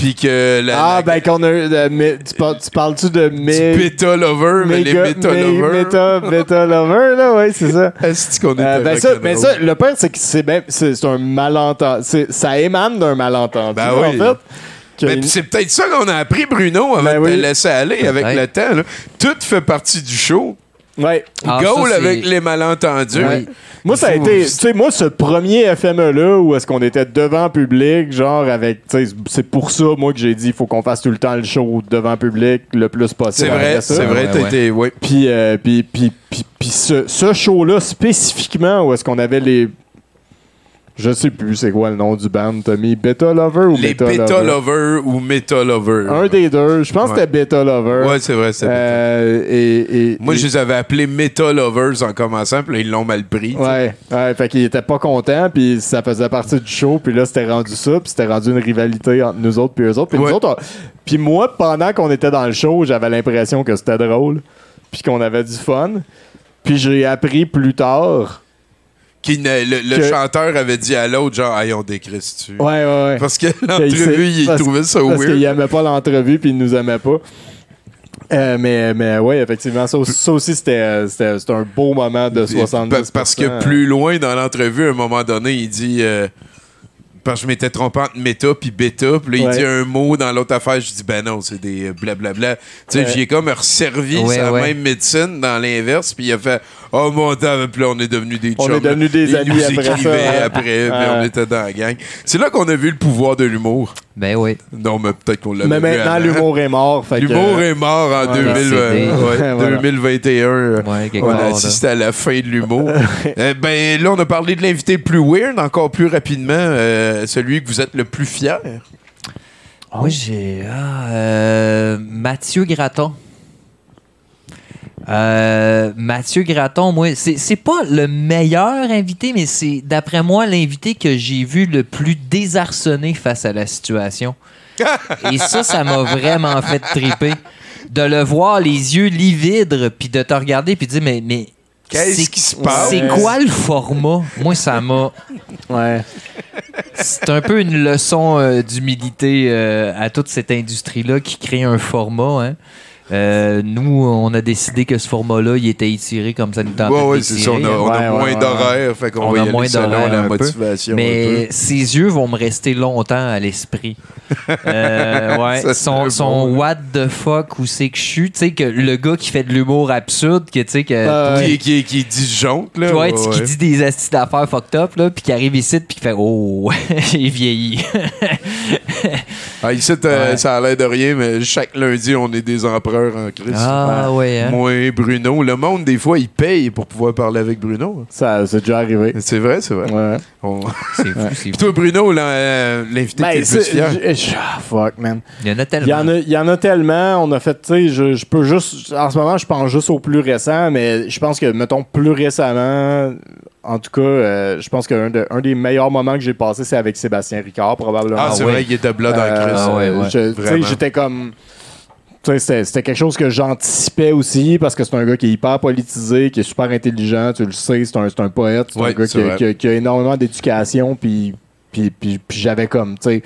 Puis que la. Ah, la- ben qu'on a eu. de- mais tu, parles, tu parles-tu de du mes. beta lover, mais les beta lovers. Méta, bêta lover, là, ouais, c'est ça. Est-ce qu'on était Euh, ben ça, rock'n'roll? mais ça, le pire, c'est que c'est ben, c'est c'est un malentendu. c'est- Ça émane d'un malentendu, Ben en oui. fait. que- Ben, pis c'est peut-être ça qu'on a appris, Bruno, avant Ben de te laisser aller avec Ouais. le temps. là. Tout fait partie du show. Ouais. Ah, Goal ça, avec les malentendus. Oui. Moi, ça a été, tu sais, moi, ce premier FME-là, où est-ce qu'on était devant public, genre avec, tu sais, c'est pour ça, moi, que j'ai dit, il faut qu'on fasse tout le temps le show devant public le plus possible. C'est vrai, c'est vrai, Ouais, t'as ouais. été. Ouais. Puis, euh, puis, puis, puis, puis ce, ce show-là, spécifiquement, où est-ce qu'on avait les. Je sais plus c'est quoi le nom du band, Tommy. Beta Lover ou Les Beta, Beta Lover? Lover ou Meta Lover. Un des deux. Je pense que c'était Beta Lover. Ouais, c'est vrai, c'est Euh, et, et- Moi, et- je les avais appelés Meta Lovers en commençant, puis là, ils l'ont mal pris. Ouais, ouais, fait qu'il était pas content, puis ça faisait partie du show, puis là, c'était rendu ça, puis c'était rendu une rivalité entre nous autres puis eux autres. Puis nous autres, on- puis moi, pendant qu'on était dans le show, j'avais l'impression que c'était drôle, puis qu'on avait du fun. Puis j'ai appris plus tard. Qui le le Que- chanteur avait dit à l'autre, genre, aïe, on décrit dessus. Ouais, ouais, ouais. Parce que Qu'il l'entrevue, il parce- trouvait ça Parce qu'il weird. aimait pas l'entrevue, puis il nous aimait pas. Euh, mais, mais ouais, effectivement, ça, aussi- ça aussi, c'était c'était- c'était un beau moment de 70 Pa- Parce que plus loin dans l'entrevue, à un moment donné, il dit. euh, parce que je m'étais trompé entre méta puis bêta. Puis là, il dit un mot dans l'autre affaire. Je dis, ben non, c'est des euh, blablabla. Tu sais, Ouais. j'y ai comme resservi Ouais, sa ouais. même médecine dans l'inverse. Puis il a fait, oh mon temps, puis là, on est devenus des On chums. est devenus des amis nous après ça, écrivait hein. après, puis on était dans la gang. C'est là qu'on a vu le pouvoir de l'humour. Ben oui. Non, mais peut-être qu'on l'avait Mais maintenant, l'humour est mort. fait que- L'humour est mort en Ouais, 2000, euh, décédé. ouais, Voilà. 2021. euh, Ouais, quelque on a assisté à la fin de l'humour. Euh, ben là, on a parlé de l'invité le plus weird, encore plus rapidement, euh, celui que vous êtes le plus fier? Moi, j'ai. Ah, euh, Mathieu Graton. Euh, Mathieu Graton, moi, c'est c'est pas le meilleur invité, mais c'est, d'après moi, l'invité que j'ai vu le plus désarçonné face à la situation. Et ça, ça m'a vraiment fait triper. De le voir les yeux livides, puis de te regarder, puis de dire, mais. mais Qu'est-ce c'est- qui se passe? C'est quoi le format? Moi, ça m'a. Ouais. C'est un peu une leçon euh, d'humilité euh, à toute cette industrie-là qui crée un format. hein. Euh, nous, on a décidé que ce format-là, il était étiré comme ça nous tentait Ouais, ouais, c'est ça. On a, l'étirer, on a Ouais, moins ouais, d'horaire, fait qu'on On va a y aller moins selon d'horaire la un peu. motivation. Mais ses yeux vont me rester longtemps à l'esprit. Euh, ouais, son, son bon, what the fuck, où c'est que je suis. Tu sais, que le gars qui fait de l'humour absurde, que, tu sais, que. Qui, qui, qui disjoncte, là. Ouais, ouais, qui dit des astuces d'affaires fucked up, là, puis qui arrive ici, puis qui fait Oh, j'ai vieilli. Ah, ici, ça a l'air de rien, mais chaque lundi, on est des en crise. ah, ouais, hein. Moi, Bruno. Le monde, des fois, il paye pour pouvoir parler avec Bruno. Ça, c'est déjà arrivé. C'est vrai, c'est vrai. Ouais. On- C'est fou, c'est Puis fou. toi, Bruno, là, euh, l'invité Ben, qui est le plus fier. ah, fuck, man. Il y en a Il tellement. y, en a, il y en a tellement. On a fait, tu sais, je, je peux juste. En ce moment, je pense juste au plus récent, mais je pense que, mettons, plus récemment, en tout cas, euh, je pense qu'un de- un des meilleurs moments que j'ai passé, c'est avec Sébastien Ricard, probablement. Ah, c'est ouais. vrai, il est de blood en Euh, crise. Ah ouais, ouais. je- tu sais, Vraiment. J'étais comme. C'était quelque chose que j'anticipais aussi parce que c'est un gars qui est hyper politisé, qui est super intelligent, tu le sais, c'est un, c'est un poète, c'est Ouais, un gars qui a, vrai. qui a- qui a énormément d'éducation, puis, puis, puis, puis j'avais comme, tu sais,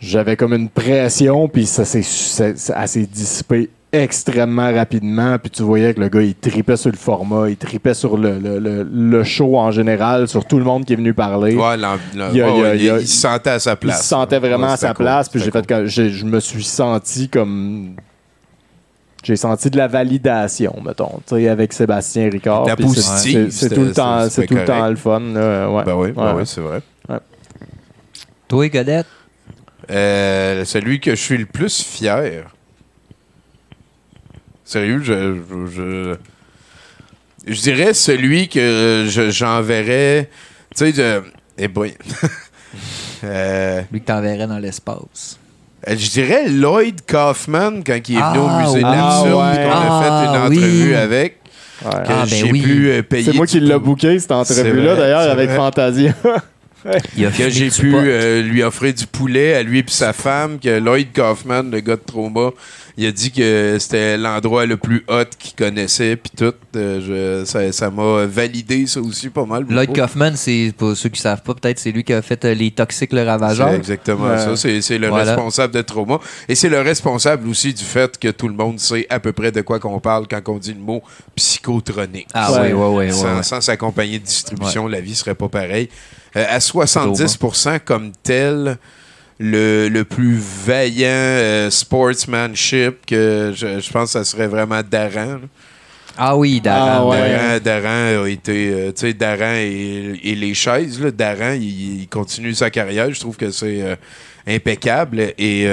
j'avais comme une pression, puis ça s'est dissipée extrêmement rapidement, puis tu voyais que le gars, il tripait sur le format, il tripait sur le, le, le, le show en général, sur tout le monde qui est venu parler. Ouais, Il il il il se sentait à sa Il place. se sentait vraiment Ouais, à sa cool. place, puis j'ai fait je me suis senti comme j'ai senti de la validation, mettons, tu sais, avec Sébastien Ricard. La positive, c'est- tout le temps, c'est tout le temps le fun. là, ouais. Ben oui, ben Ouais. oui, c'est vrai. Toi, Godette? Euh, celui que je suis le plus fier. Sérieux, je. Je, je, je dirais celui que je- j'enverrais. Tu sais, je- eh boy. Euh, Lui que t'enverrais dans l'espace. Je dirais Lloyd Kaufman quand il est venu Ah, au musée de l'absurde Ah, et qu'on a fait une Ah, entrevue oui. avec. Ouais. Ah, ben j'ai oui. pu euh, payer. C'est moi qui l'ai booké, cette entrevue-là, d'ailleurs, avec vrai. Fantasia. Il a que j'ai pu euh, lui offrir du poulet à lui et sa femme, que Lloyd Kaufman, le gars de Trauma, il a dit que c'était l'endroit le plus hot qu'il connaissait, puis tout. Euh, je- ça ça m'a validé ça aussi pas mal. Lloyd beaucoup. Kaufman, c'est pour ceux qui savent pas, peut-être c'est lui qui a fait euh, les Toxiques le Ravageur. C'est exactement ça. C'est, c'est le Voilà. responsable de Trauma. Et c'est le responsable aussi du fait que tout le monde sait à peu près de quoi qu'on parle quand on dit le mot psychotronique. Ah oui, oui, oui. sans, sans sa compagnie de distribution, la vie serait pas pareille. Euh, à 70% comme tel, le, le plus vaillant euh, sportsmanship que je, je pense que ça serait vraiment Daran. là. Ah oui, Darren. Ah ouais. Daran, Daran a été, euh, tu sais, Daran et, et les chaises, là, Daran, il, il continue sa carrière. Je trouve que c'est euh, impeccable. Et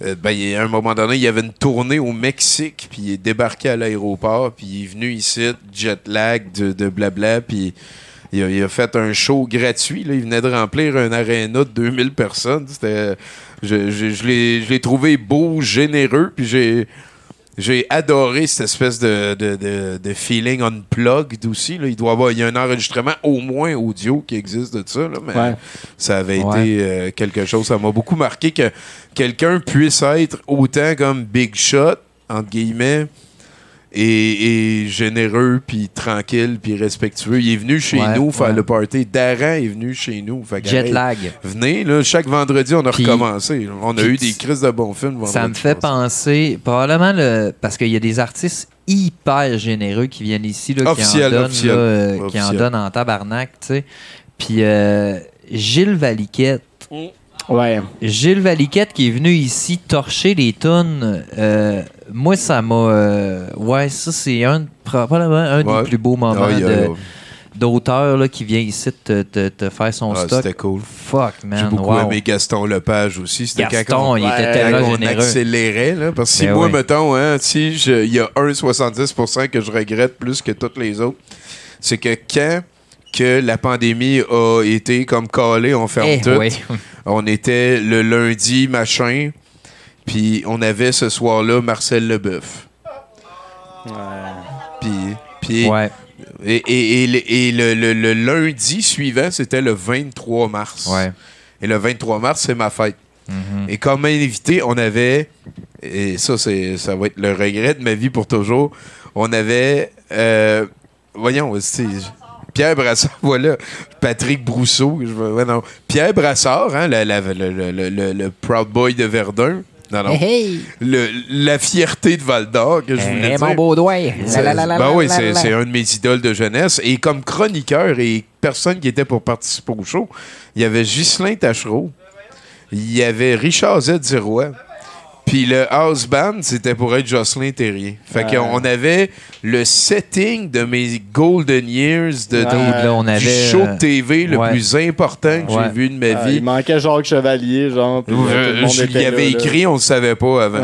ben, il y a un moment donné, il y avait une tournée au Mexique, puis il est débarqué à l'aéroport, puis il est venu ici, jet lag de, de blabla, puis Il a, il a fait un show gratuit. Là. Il venait de remplir un aréna de 2000 personnes. C'était, je, je, je l'ai, trouvé beau, généreux, puis j'ai, j'ai adoré cette espèce de, de, de, de feeling unplugged aussi. Là. Il doit y avoir, il y a un enregistrement au moins audio qui existe de ça, là, mais Ouais. ça avait Ouais. été euh, quelque chose. Ça m'a beaucoup marqué que quelqu'un puisse être autant comme Big Shot, entre guillemets, et, et généreux, puis tranquille, puis respectueux. Il est venu chez Ouais, nous faire ouais. le party. Daran est venu chez nous. Fait que, Jet hey, lag. Venez, là, chaque vendredi, on a recommencé. On a eu des crises de bons films. Ça me fait penser, probablement, le, parce qu'il y a des artistes hyper généreux qui viennent ici, là, Officiel, qui, en donnent, officiel. là, euh, qui en donnent en tabarnak, tu sais. Puis euh, Gilles Valiquette, Ouais. Gilles Valiquette qui est venu ici torcher les tunes, euh, moi, ça m'a... euh, ouais, ça, c'est un, probablement un Ouais. des plus beaux moments d'auteur qui vient ici te, te- te faire son Ah, stock. C'était cool. Fuck, man, J'ai beaucoup wow. aimé Gaston Lepage aussi. C'était Gaston, on- il était tellement on généreux. accélérait, là, parce que si Ben moi, oui. mettons, hein, si il y a un 70% que je regrette plus que toutes les autres, c'est que quand que la pandémie a été comme calée, on ferme Eh, tout. On était le lundi, machin, puis on avait ce soir-là Marcel Leboeuf. Puis, puis Ouais, et, et- et le- et le, le- le lundi suivant, c'était le 23 mars. ouais. Et le 23 mars, c'est ma fête. Mhm. Et comme invité, on avait, et ça, c'est, ça va être le regret de ma vie pour toujours, on avait, euh, voyons, c'est Pierre Brassard, voilà, Patrick Brousseau, je veux- ouais, non, Pierre Brassard, hein, la- la- le- le Proud Boy de Verdun, non, non, Le- la fierté de Val d'Or, que je voulais dire. Ben oui, c'est un de mes idoles de jeunesse. Et comme chroniqueur et personne qui était pour participer au show, il y avait Ghislain Tachereau, il y avait Richard Z. puis le house band, c'était pour être Jocelyn Terrier. Fait Ouais. qu'on avait le setting de mes golden years de, Ouais. de- Là, on du avait, show euh, de TV le ouais. plus important que Ouais. j'ai vu de ma Ah, vie. il manquait Jacques Chevalier, genre. euh, avais là, là. écrit, on le savait pas avant.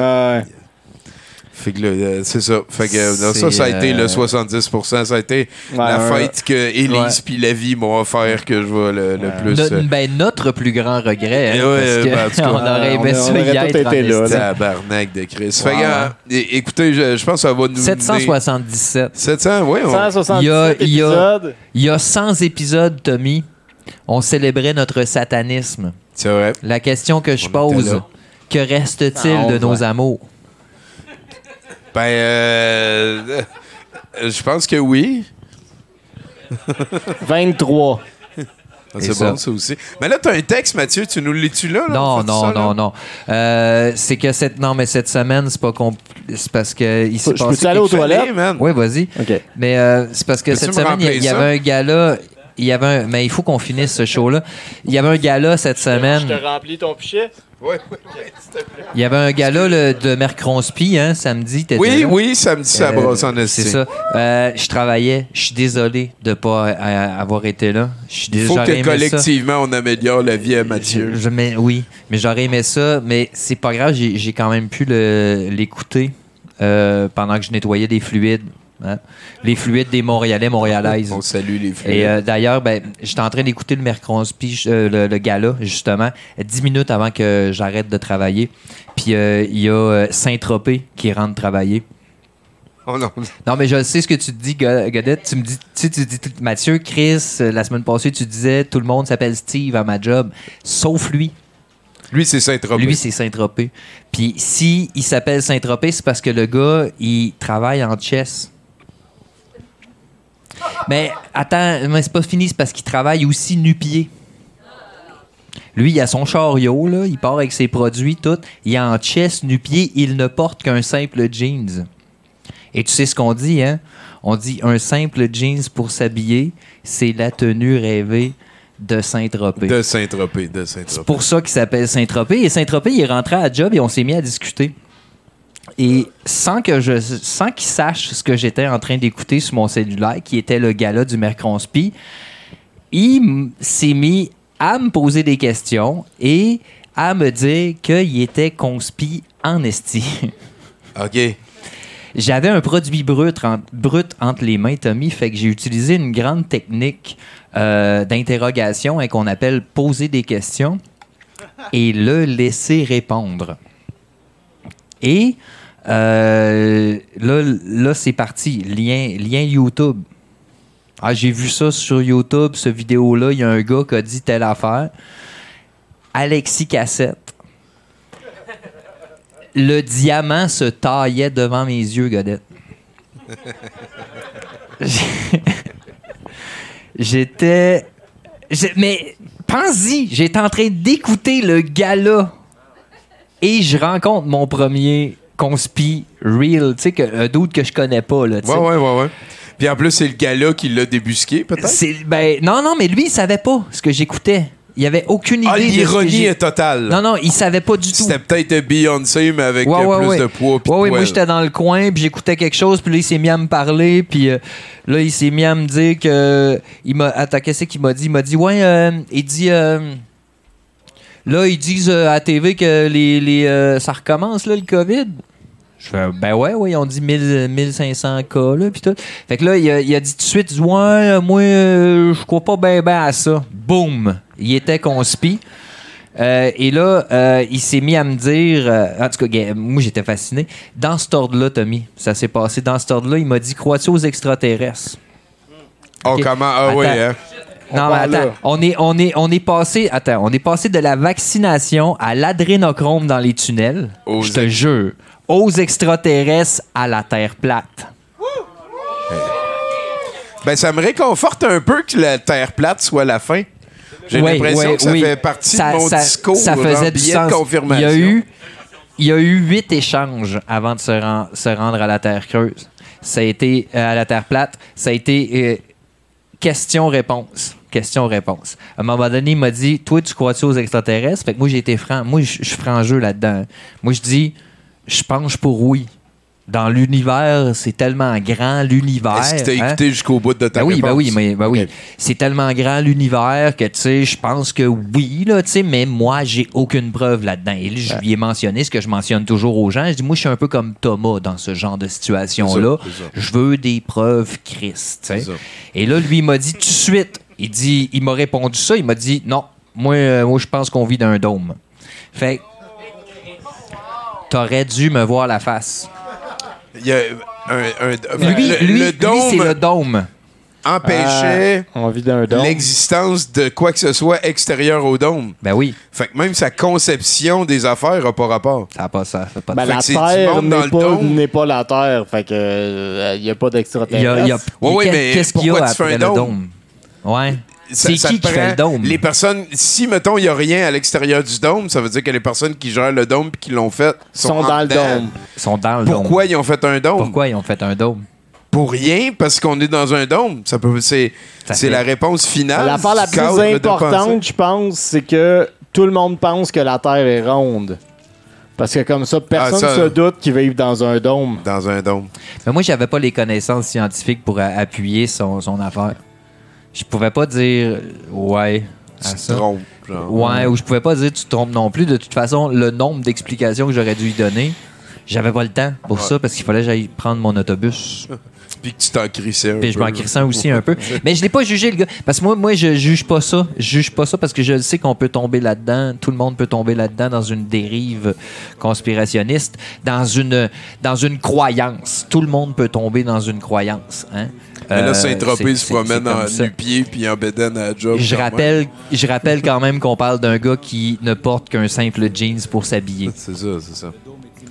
Ouais. Fait que là, euh, c'est ça. Fait que euh, ça, ça a été euh, le 70%. Ça a été la fête que Élise puis la vie m'ont offert que je vois le, plus. No- euh, ben, notre plus grand regret. hein, ben, parce que cas. on aurait aimé ça y être. été là. Tabarnak de Chris. Fait que, euh, écoutez, je, je pense que ça va nous. mener- 777. 700, oui. On... 177 Il y a- il y a- épisodes. Il y a 100 épisodes, Tommy. On célébrait notre satanisme. C'est vrai. La question que je On pose, que reste-t-il Ah, de nos amours? Ben, euh, euh, je pense que oui. 23. Ah, C'est bon, ça aussi. Mais là, tu as un texte, Mathieu. Tu nous l'es-tu là? là? Non, non, ça, là? non, non. Euh, c'est que cette non, mais cette semaine, c'est pas compl- c'est parce que il s'est Je passé peux-tu aller aux toilettes? Man. Oui, vas-y. OK. Mais euh, c'est parce que Peux-tu cette semaine, il y, avait un gala. Il y avait un, mais il faut qu'on finisse ce show-là. Il y avait un gala cette semaine. remplis ton pichet? S'il te plaît. Il y avait un gala le- de Mercronspi, hein, samedi. t'étais Oui, là? oui, samedi, ça Euh, brosse en esti. C'est ça. Euh, je travaillais. Je suis désolé de ne pas euh, avoir été là. Je suis Il faut que collectivement, on améliore la vie à Mathieu. Je- je- mais- oui, mais j'aurais aimé ça. Mais c'est pas grave, j'ai j'ai quand même pu le- l'écouter euh, pendant que je nettoyais des fluides. Hein? Les fluides des Montréalais, Montréalaises. On salue les filles. Et euh, d'ailleurs, ben, j'étais en train d'écouter le Mercronspi, euh, le, le gala, justement, dix minutes avant que j'arrête de travailler. Puis euh, il y a euh, Saint-Tropez qui rentre travailler. Oh non. Non, mais je sais ce que tu te dis, Go- Godette. Tu me dis, tu tu dis, tout- Mathieu, Chris, la semaine passée, tu disais tout le monde s'appelle Steve à ma job, sauf lui. Lui, c'est Saint-Tropez. Lui, c'est Saint-Tropez. Puis si il s'appelle Saint-Tropez, c'est parce que le gars, il travaille en chess. Mais attends, mais c'est pas fini, c'est parce qu'il travaille aussi nu-pied. Lui, il a son chariot, là, il part avec ses produits, tout. Il est en chess nu-pied, il ne porte qu'un simple jeans. Et tu sais ce qu'on dit, hein? On dit un simple jeans pour s'habiller, c'est la tenue rêvée de Saint-Tropez. De Saint-Tropez, de C'est Saint-Tropez. pour ça qu'il s'appelle Saint-Tropez. Et Saint-Tropez, il est rentré à la job et on s'est mis à discuter. Et sans que je sans qu'il sache ce que j'étais en train d'écouter sur mon cellulaire, qui était le gala du Mercronspi, il s'est mis à me poser des questions et à me dire qu'il était conspi en esti. OK. J'avais un produit brut, en- brut entre les mains, Tommy, fait que j'ai utilisé une grande technique euh, d'interrogation hein, qu'on appelle poser des questions et le laisser répondre. Et euh, là, là c'est parti. Lien, YouTube. Ah, j'ai vu ça sur YouTube, ce vidéo-là. Il y a un gars qui a dit telle affaire. Alexis Cassette. Le diamant se taillait devant mes yeux, Godette. J'étais. Mais pense-y, j'étais en train d'écouter le gala et je rencontre mon premier conspi real, tu sais, que- un doute que je connais pas, là. Ouais, ouais, ouais, ouais. Puis en plus, c'est le gars-là qui l'a débusqué, peut-être? C'est- ben, non, non, mais lui, il savait pas ce que j'écoutais. Il avait aucune idée. Ah, ce que l'ironie est totale. Non, non, il savait pas du tout. C'était peut-être Beyoncé, mais avec Ouais, euh, ouais, plus ouais. de poids. de ouais, moi j'étais dans le coin, puis j'écoutais quelque chose, puis là il s'est mis à me parler, puis euh, là il s'est mis à me dire que il m'a attends, qu'est-ce qu'il m'a dit? Il m'a dit ouais, euh, il dit euh, là ils disent euh, à TV que les, les euh, ça recommence là le Covid. Je fais ben ouais, ouais, ils ont dit 1000, 1500 cas là puis tout. Fait que là il a, il a dit tout de suite ouais, euh, moi euh, je crois pas ben ben à ça. Boum, il était conspi. Euh, et là, euh, il s'est mis à me dire, en tout cas, moi j'étais fasciné. Dans cet ordre-là, Tommy, ça s'est passé. Dans cet ordre-là, il m'a dit Crois-tu aux extraterrestres? Oh, comment? Ah, Attends. oui, hein? Non, mais là. attends, on est, on, est, on est passé. Attends, on est passé de la vaccination à l'adrénochrome dans les tunnels. Aux Je te jure. Aux extraterrestres à la Terre plate. Ben, ça me réconforte un peu que la Terre plate soit la fin. J'ai l'impression ouais, que ça oui. fait partie Ça- de mon ça- discours. Ça faisait du sens. de confirmation. Il y a eu, il y a eu huit échanges avant de se rendre à la Terre creuse. Ça a été euh, à la Terre plate. Ça a été euh, question-réponse. Question-réponse. À un moment donné, il m'a dit Toi, tu crois-tu aux extraterrestres? Fait que moi, j'ai été franc. Moi, je suis franc jeu là-dedans. Moi, je dis Je penche pour oui. Dans l'univers, c'est tellement grand, l'univers. Est-ce que t'as hein? écouté jusqu'au bout de ta Ben oui, ben réponse? oui, mais ben oui. C'est tellement grand l'univers que tu sais, je pense que oui là, tu sais, mais moi j'ai aucune preuve là-dedans. Et là, je lui ai mentionné ce que je mentionne toujours aux gens. Je dis moi je suis un peu comme Thomas dans ce genre de situation là. C'est ça, c'est ça. Je veux des preuves Christ. Et là lui il m'a dit tout de suite, il dit, il m'a répondu ça, il m'a dit non, moi euh, moi je pense qu'on vit dans un dôme. Fait que t'aurais dû me voir la face. Il y a un, un- Lui, le, lui, le lui, dôme c'est le dôme. empêchait On vit d'un dôme. l'existence de quoi que ce soit extérieur au dôme. Ben oui, Fait que même sa conception des affaires n'a pas rapport. ça a pas ça, ça a pas de Ben, Fait la Terre n'est le pas, dôme. n'est pas la Terre. Fait que il n'y a pas Il y a, d'extraterrestre. y a- Ouais, ouais, qu'est- mais qu'est-ce qu'il y a pourquoi tu fais après un le dôme? Ouais. C'est qui qui fait le dôme? Les personnes, si mettons, il n'y a rien à l'extérieur du dôme, ça veut dire que les personnes qui gèrent le dôme et qui l'ont fait sont, dans le dôme. Ils sont dans le dôme. Pourquoi ils ont fait un dôme? Pourquoi ils ont fait un dôme? Pour rien, parce qu'on est dans un dôme. Ça peut, c'est, Ça c'est la réponse finale. L'affaire la du cadre plus importante, je pense, c'est que tout le monde pense que la Terre est ronde. Parce que comme ça, personne Ah, ça- se doute qu'ils vivent dans un dôme. Dans un dôme. Mais moi, j'avais pas les connaissances scientifiques pour appuyer son, son affaire. Je pouvais pas dire ouais à Tu te trompes. genre. Ouais, ou je pouvais pas dire tu te trompes non plus. De toute façon, le nombre d'explications que j'aurais dû lui donner, j'avais pas le temps pour ça parce qu'il fallait que j'aille prendre mon autobus. Puis que tu t'en crissais un Puis je m'en crissais aussi un peu. Mais je l'ai pas jugé, le gars. Parce que moi, moi, je juge pas ça. Je juge pas ça parce que je sais qu'on peut tomber là-dedans. Tout le monde peut tomber là-dedans dans une dérive conspirationniste, dans une, dans une croyance. Tout le monde peut tomber dans une croyance. Hein? Mais là, Euh, Saint-Tropez c'est- se promène en nu-pied puis en bédaine à la job. Je même. rappelle, je rappelle quand même qu'on parle d'un gars qui ne porte qu'un simple jeans pour s'habiller. C'est ça, c'est ça.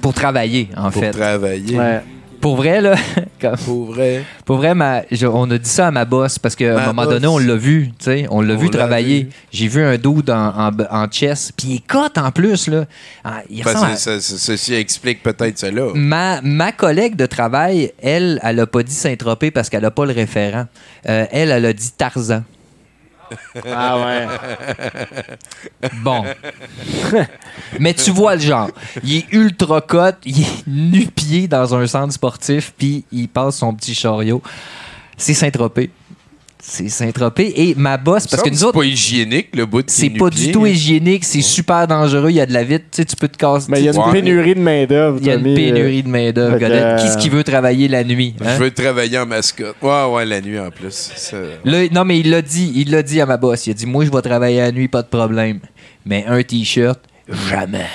Pour travailler, en Pour fait. travailler. Ouais. Pour vrai, là, comme- Pour vrai. Pour vrai, ma- je- on a dit ça à ma boss parce qu'à un moment boss. donné, on l'a vu, tu sais, on l'a vu travailler. J'ai vu un dude en, en, en chess, puis il est cote en plus, là. Ah, il Ben, à- ceci explique peut-être cela. Ma, ma collègue de travail, elle, elle a pas dit Saint-Tropez parce qu'elle a pas le référent. Euh, elle, elle a dit Tarzan. Ah ouais. Bon. Mais tu vois le genre. Il est ultra cote, il est nu-pied dans un centre sportif, puis il passe son petit chariot. C'est Saint-Tropez. C'est Saint-Tropez. Et ma boss, parce que nous C'est autres, pas hygiénique, le bout de c'est pas du tout hein. hygiénique, c'est super dangereux, il y a de la vitre, tu sais, tu peux te casser. Mais il y a une pénurie de main-d'œuvre. il y a une euh, pénurie de main-d'œuvre. Godette. Qui euh, est-ce qui veut travailler la nuit? hein? Je veux travailler en mascotte. Ouais, ouais, la nuit en plus. Non, mais il l'a dit, il l'a dit à ma boss. Il a dit, moi, je vais travailler la nuit, pas de problème. Mais un t-shirt, jamais.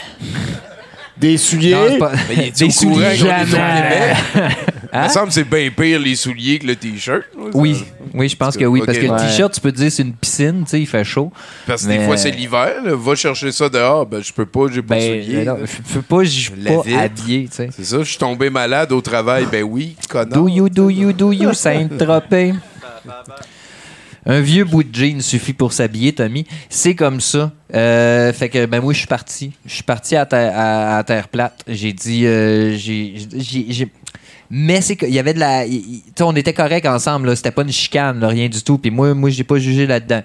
Des souliers. Non, pas- Des souliers, jamais. Il me semble que c'est bien pire les souliers que le t-shirt. ça. Oui, oui, je pense que oui. Parce que le t-shirt, tu peux te dire, c'est une piscine, tu sais, il fait chaud. Parce que Mais- des fois, c'est l'hiver. là. Va chercher ça dehors. Ben, je peux pas, j'ai pas de Ben, souliers. je peux pas, je suis pas habillé, tu sais. C'est ça, je suis tombé malade au travail. Ben oui, connard. Do you, do you, do you, Saint-Tropez? Un vieux bout de jean suffit pour s'habiller, Tommy. C'est comme ça. Euh, fait que, ben moi, je suis parti. Je suis parti à, terre- plate. J'ai dit, euh, mais c'est qu'il y avait de la, on était correct ensemble. C'était pas une chicane, rien du tout. Puis moi, moi, j'ai pas jugé là-dedans.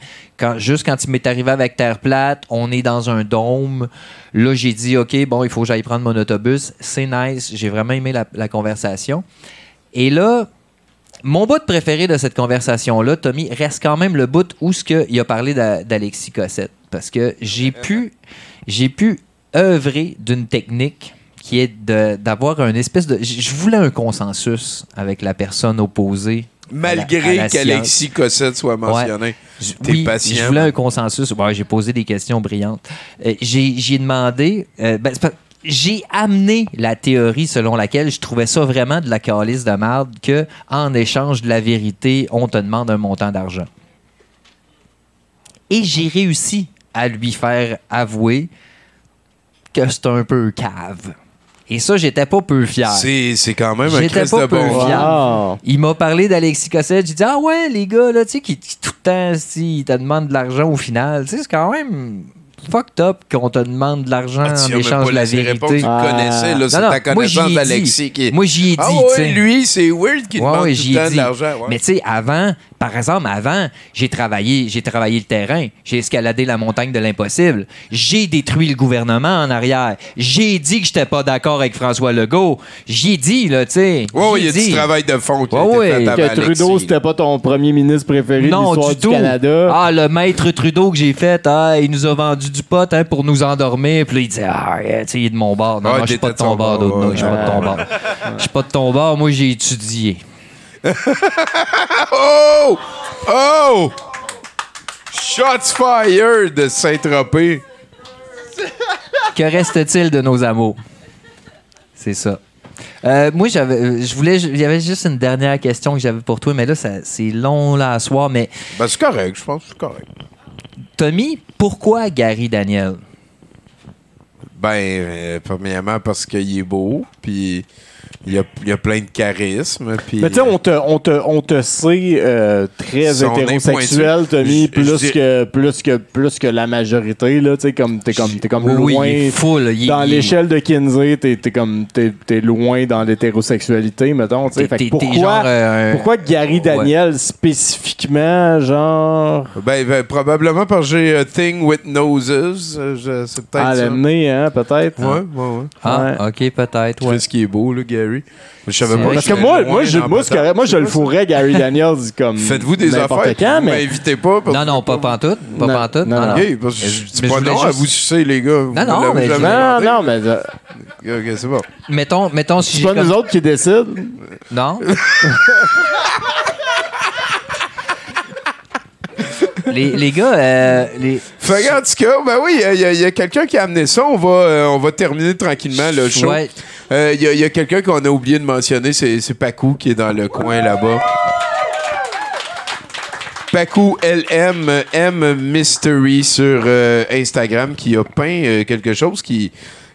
Juste quand il m'est arrivé avec terre plate, on est dans un dôme. Là, j'ai dit, ok, bon, il faut que j'aille prendre mon autobus. C'est nice. J'ai vraiment aimé la conversation. Et là, mon bout préféré de cette conversation-là, Tommy, reste quand même le bout où ce que il a parlé d'A- d'Alexis Cossette. Parce que j'ai pu, j'ai pu œuvrer d'une technique qui est d'avoir un espèce de... Je voulais un consensus avec la personne opposée. Malgré qu'Alexis Cossette soit mentionné. Je- T'es oui, patient. Je voulais un consensus. Ouais, j'ai posé des questions brillantes. Euh, j'ai demandé. euh, ben, j'ai amené la théorie selon laquelle je trouvais ça vraiment de la calice de merde que en échange de la vérité, on te demande un montant d'argent. Et j'ai réussi à lui faire avouer que c'est un peu cave. Et ça, j'étais pas peu fier. C'est c'est quand même un J'étais Christ pas de peu fier. Wow. Il m'a parlé d'Alexis Cossette. J'ai dit, ah ouais, les gars, là, tu sais, qui, qui tout le temps, si, ils te demandent de l'argent au final. Tu sais, c'est quand même fucked up qu'on te demande de l'argent Ah, tu en échange de la vérité. Tu le Ah. connaissais, là. C'est Non, non, ta moi, j'y ai connaissance dit. d'Alexis qui est. Moi, j'y ai dit, Ah tu ouais, lui, c'est weird qu'il Ouais, demande ouais, tout le temps de dit. l'argent. ouais. Mais tu sais, avant, par exemple, avant, j'ai travaillé, j'ai travaillé le terrain, j'ai escaladé la montagne de l'impossible, j'ai détruit le gouvernement en arrière, j'ai dit que j'étais pas d'accord avec François Legault, j'y ai dit, là, tu sais. Ouais, J'y il y a du travail de fond qui a Ouais, été ouais, fait avant Que Trudeau, c'était pas ton premier ministre préféré de Non, l'histoire du du, tout. Canada. Ah, le maître Trudeau que j'ai fait, ah, il nous a vendu du pot hein, pour nous endormir. Puis là, il disait, ah, yeah, tu sais, il est de mon bord. Non, non, je suis pas de ton bord, je suis pas de ton bord. Je suis pas de ton bord. Moi, j'ai étudié. Oh! Oh! Shots fired de Saint-Tropez. Que reste-t-il de nos amours? C'est ça. Euh, moi, j'avais, euh, je voulais, il y avait juste une dernière question que j'avais pour toi, mais là, ça- c'est long là à soir. Mais Ben, c'est correct, je pense c'est correct. Tommy, pourquoi Gary Daniel? Ben, euh, premièrement, parce qu'il est beau, puis il a, il a plein de charisme, puis... Mais tu sais, on te, on, te, on te sait euh, très hétérosexuel, Tommy. Je- je plus, dis- que, plus, que, plus que la majorité. Là, tu sais, comme, t'es comme, t'es comme oui, loin. il est full. il- dans il- l'échelle de Kinsey, t'es, t'es comme, t'es, t'es loin dans l'hétérosexualité, mettons. tu sais. T'es- Fait pourquoi, genre, euh, pourquoi Gary Daniel spécifiquement, genre? Ben, ben, probablement parce que j'ai a thing with noses. euh, je- C'est peut-être Ah, le nez, hein, peut-être. Ouais, ouais, ouais. Ah, ok, peut-être. Tu Ouais. ce qui est beau, là, Gary. Je savais pas Parce que moi, moi, je, moi, correct. moi, je le fourrais, Gary Daniels, comme. Faites-vous des affaires, quand, mais. m'invitez pas. parce Non, non, pas pantoute. Pas Non, pantoute. non, Non, non. non. Ok, parce que je dis pas non à juste- vous sucer, les gars. Vous Non, non, mais Non, non, mais Ok, c'est bon. Mettons, mettons si c'est pas comme- nous autres qui décident. Non. les, les gars, euh, les... Fait que, en tout cas, ben oui, il y a, a quelqu'un qui a amené ça. On va, euh, on va terminer tranquillement le show. Ouais. Euh, Il y a, il y a quelqu'un qu'on a oublié de mentionner, c'est c'est Pacou qui est dans le coin là-bas. Pacou LM M Mystery sur euh, Instagram qui a peint euh, quelque chose qui,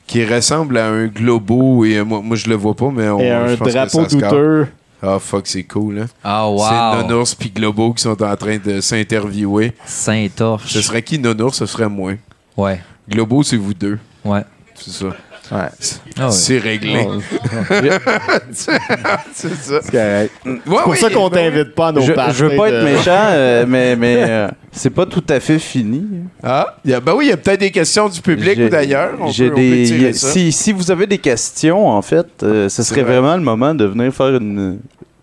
qui ressemble à un globo et euh, moi, moi je le vois pas mais on, Et je un que drapeau ça. Ah fuck c'est cool hein. Ah, C'est wow. Nonours puis Globo qui sont en train de s'interviewer. Saint-Torche. Ce serait qui Nonours? Ce serait moi. Ouais. Globo c'est vous deux. Ouais. C'est ça. Ouais. Ah. C'est réglé. Oh, c'est ça. c'est correct. Ouais, C'est pour oui, ça qu'on ben t'invite pas à nos Je, parties je veux pas être méchant, euh, mais, mais euh, c'est pas tout à fait fini. Ah, il y a- ben oui, il y a peut-être des questions du public ou d'ailleurs. Peut. Si, si vous avez des questions, en fait, euh, ce serait vrai. vraiment le moment de venir faire une,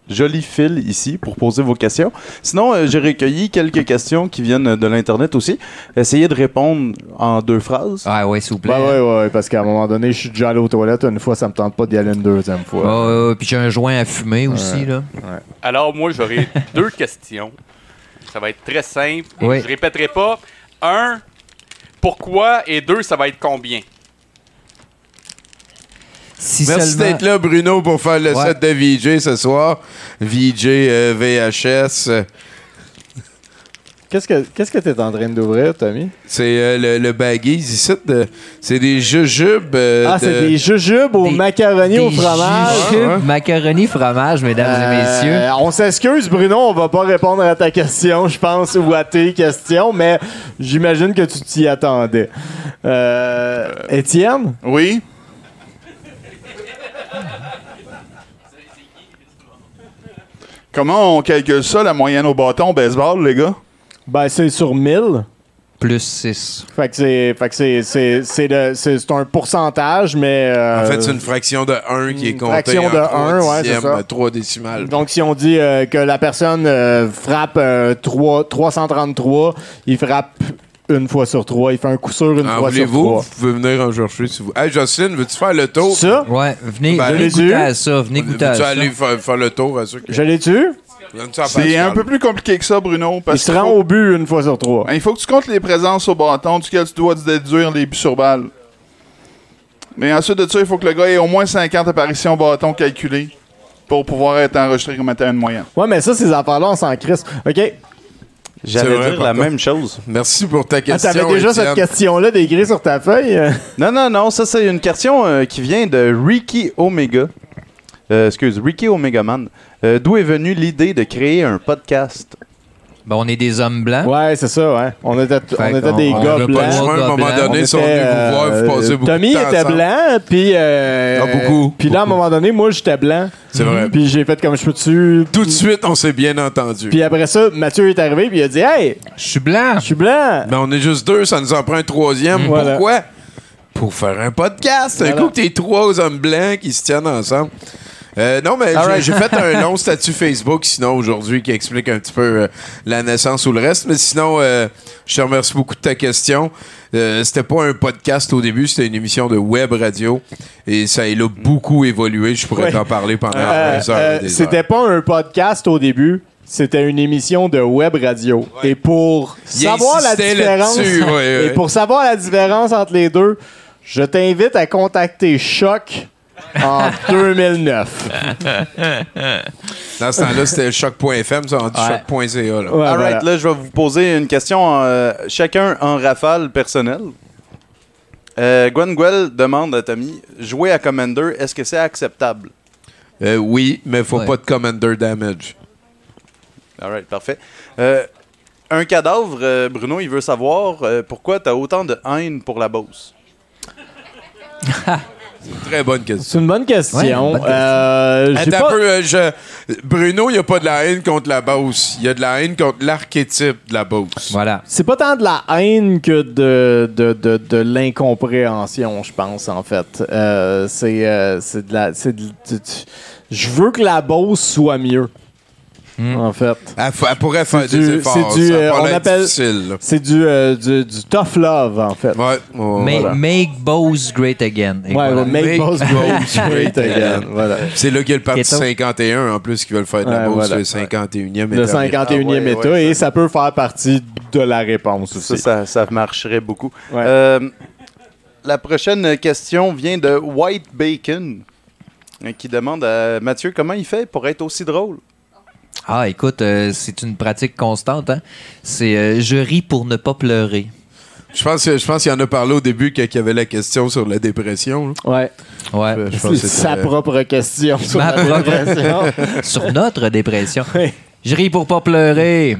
joli fil ici pour poser vos questions. Sinon, euh, j'ai recueilli quelques questions qui viennent de l'Internet aussi. Essayez de répondre en deux phrases. Ah ouais, s'il vous plaît. Ben ouais, ouais, parce qu'à un moment donné, je suis déjà allé aux toilettes une fois, ça me tente pas d'y aller une deuxième fois. Ah, ouais, ouais, puis j'ai un joint à fumer aussi, là. Alors, moi, j'aurai deux questions. Ça va être très simple. Et Oui. Je répéterai pas. Un, pourquoi? Et deux, ça va être combien? Si Merci seulement- d'être là, Bruno, pour faire le Ouais. set de VJ ce soir. VJ euh, VHS. euh, Qu'est-ce que qu'est-ce que t'es en train d'ouvrir, Tommy? C'est euh, le, le ici. de- C'est des jujubes. euh, ah, de- c'est des jujubes au Des- macaroni au fromage. jujubes, Ouais. macaroni fromage, mesdames et messieurs. on s'excuse, Bruno, on va pas répondre à ta question, je pense, ou à tes questions, mais j'imagine que tu t'y attendais. Euh, Étienne? Oui. Comment on calcule ça, la moyenne au bâton au baseball, les gars? Ben, c'est sur 1000. Plus 6. Fait que c'est fait que c'est c'est c'est le- c'est c'est un pourcentage mais euh, En fait, c'est une fraction de 1 qui est une comptée fraction de 3 un, ouais, c'est ça. euh, 3 décimales. donc si on dit euh, que la personne euh, frappe euh, 3 333, il frappe une fois sur trois, il fait un coup sûr une En fois sur voulez-vous? trois. Vous pouvez venir en chercher si vous. Hey, Jocelyne, veux-tu faire le tour? Ça, Ouais, venez, Ben, venez goûter à ça. Venez goûter à ça. aller faire, faire le tour à ceux qui. je l'ai tu Donne-tu à C'est un peu plus compliqué que ça, Bruno. Il Parce se qu'il rend faut- au but une fois sur trois. Ben, il faut que tu comptes les présences au bâton duquel tu dois déduire les buts sur balle. Mais ensuite de ça, il faut que le gars ait au moins 50 apparitions au bâton calculées pour pouvoir être enregistré comme étant une moyenne. Ouais, mais ça ces affaires-là on s'en crisse. OK. J'allais dire la même chose. Merci pour ta Ah, question. t'avais déjà Étienne. cette question là décrite sur ta feuille. euh? Non, non, non, ça c'est une question euh, qui vient de Ricky Omega. Euh, excuse, Ricky Omega Man. Euh, D'où est venue l'idée de créer un podcast? Ben, on est des hommes blancs. Ouais, c'est ça, ouais. On était, on était des on gars blancs. choix, à un moment blancs. donné, On venus était, vous voir, vous euh, passez beaucoup Tommy de temps était ensemble. blanc, puis... euh, Ah, beaucoup, Puis là, à un moment donné, moi, j'étais blanc. C'est vrai. Puis j'ai fait comme je peux-tu... Tout de suite, on s'est bien entendu. Puis après ça, Mathieu est arrivé, puis il a dit « Hey, Je suis blanc. je suis blanc! Mais on est juste deux, ça nous en prend un troisième. Voilà. Pourquoi? Pour faire un podcast. Un Voilà. coup que t'es trois hommes blancs qui se tiennent ensemble. Euh, non, mais j'ai fait un long statut Facebook, sinon, aujourd'hui, qui explique un petit peu euh, la naissance ou le reste. Mais sinon, euh, je te remercie beaucoup de ta question. C'était pas un podcast au début, c'était une émission de web radio. Et ça a beaucoup évolué. Je pourrais t'en parler pendant des heures. C'était pas un podcast au début, c'était une émission de web radio. Et pour Il savoir la différence... là-dessus, ouais, ouais. Et pour savoir la différence entre les deux, je t'invite à contacter Choc en 2009. Dans ce temps-là, c'était choc.fm, ça, on dit Ouais. choc.ca. là. Ouais, All right, voilà. là, je vais vous poser une question, euh, chacun en rafale personnelle. Euh, Gwen Guel demande à Tommy jouer à Commander, est-ce que c'est acceptable? Euh, oui, mais faut Ouais. pas de commander damage. All right, parfait. Euh, un cadavre, euh, Bruno, il veut savoir euh, pourquoi tu as autant de haine pour la Beauce. Très bonne question. C'est une bonne question. Ouais, bonne question. Euh, j'ai Attends pas- un peu, euh, je- Bruno, il n'y a pas de la haine contre la Beauce. Il y a de la haine contre l'archétype de la Beauce. Voilà. C'est pas tant de la haine que de, de, de, de l'incompréhension, je pense, en fait. Euh, c'est euh, c'est de la. c'est de- de- je veux que la Beauce soit mieux. En fait. Elle, pourrait faire C'est des du- efforts. c'est du, euh, on appelle-. C'est du, euh, du, du tough love, en fait. Ouais, Ma- voilà. Make Bose great again. Ouais, voilà. make Make Bose Bose great, again. Voilà. C'est là qu'il y a le parti Keto. 51 en plus qui veulent faire de la voilà. le 51e Le État. 51e Ah ouais, État, ouais, et ça- ça peut faire partie de la réponse aussi. ça, ça marcherait beaucoup. Ouais. Euh, la prochaine question vient de White Bacon, euh, qui demande à Mathieu comment il fait pour être aussi drôle. Ah, écoute, euh, c'est une pratique constante. Hein? C'est euh, je ris pour ne pas pleurer. Je pense, que- je pense qu'il en a parlé au début quand il y avait la question sur la dépression. là. Ouais. Ouais. Je pense que C'est c'était- sa propre question sur Ma la propre- dépression. Sur notre dépression. Oui. Je ris pour pas pleurer.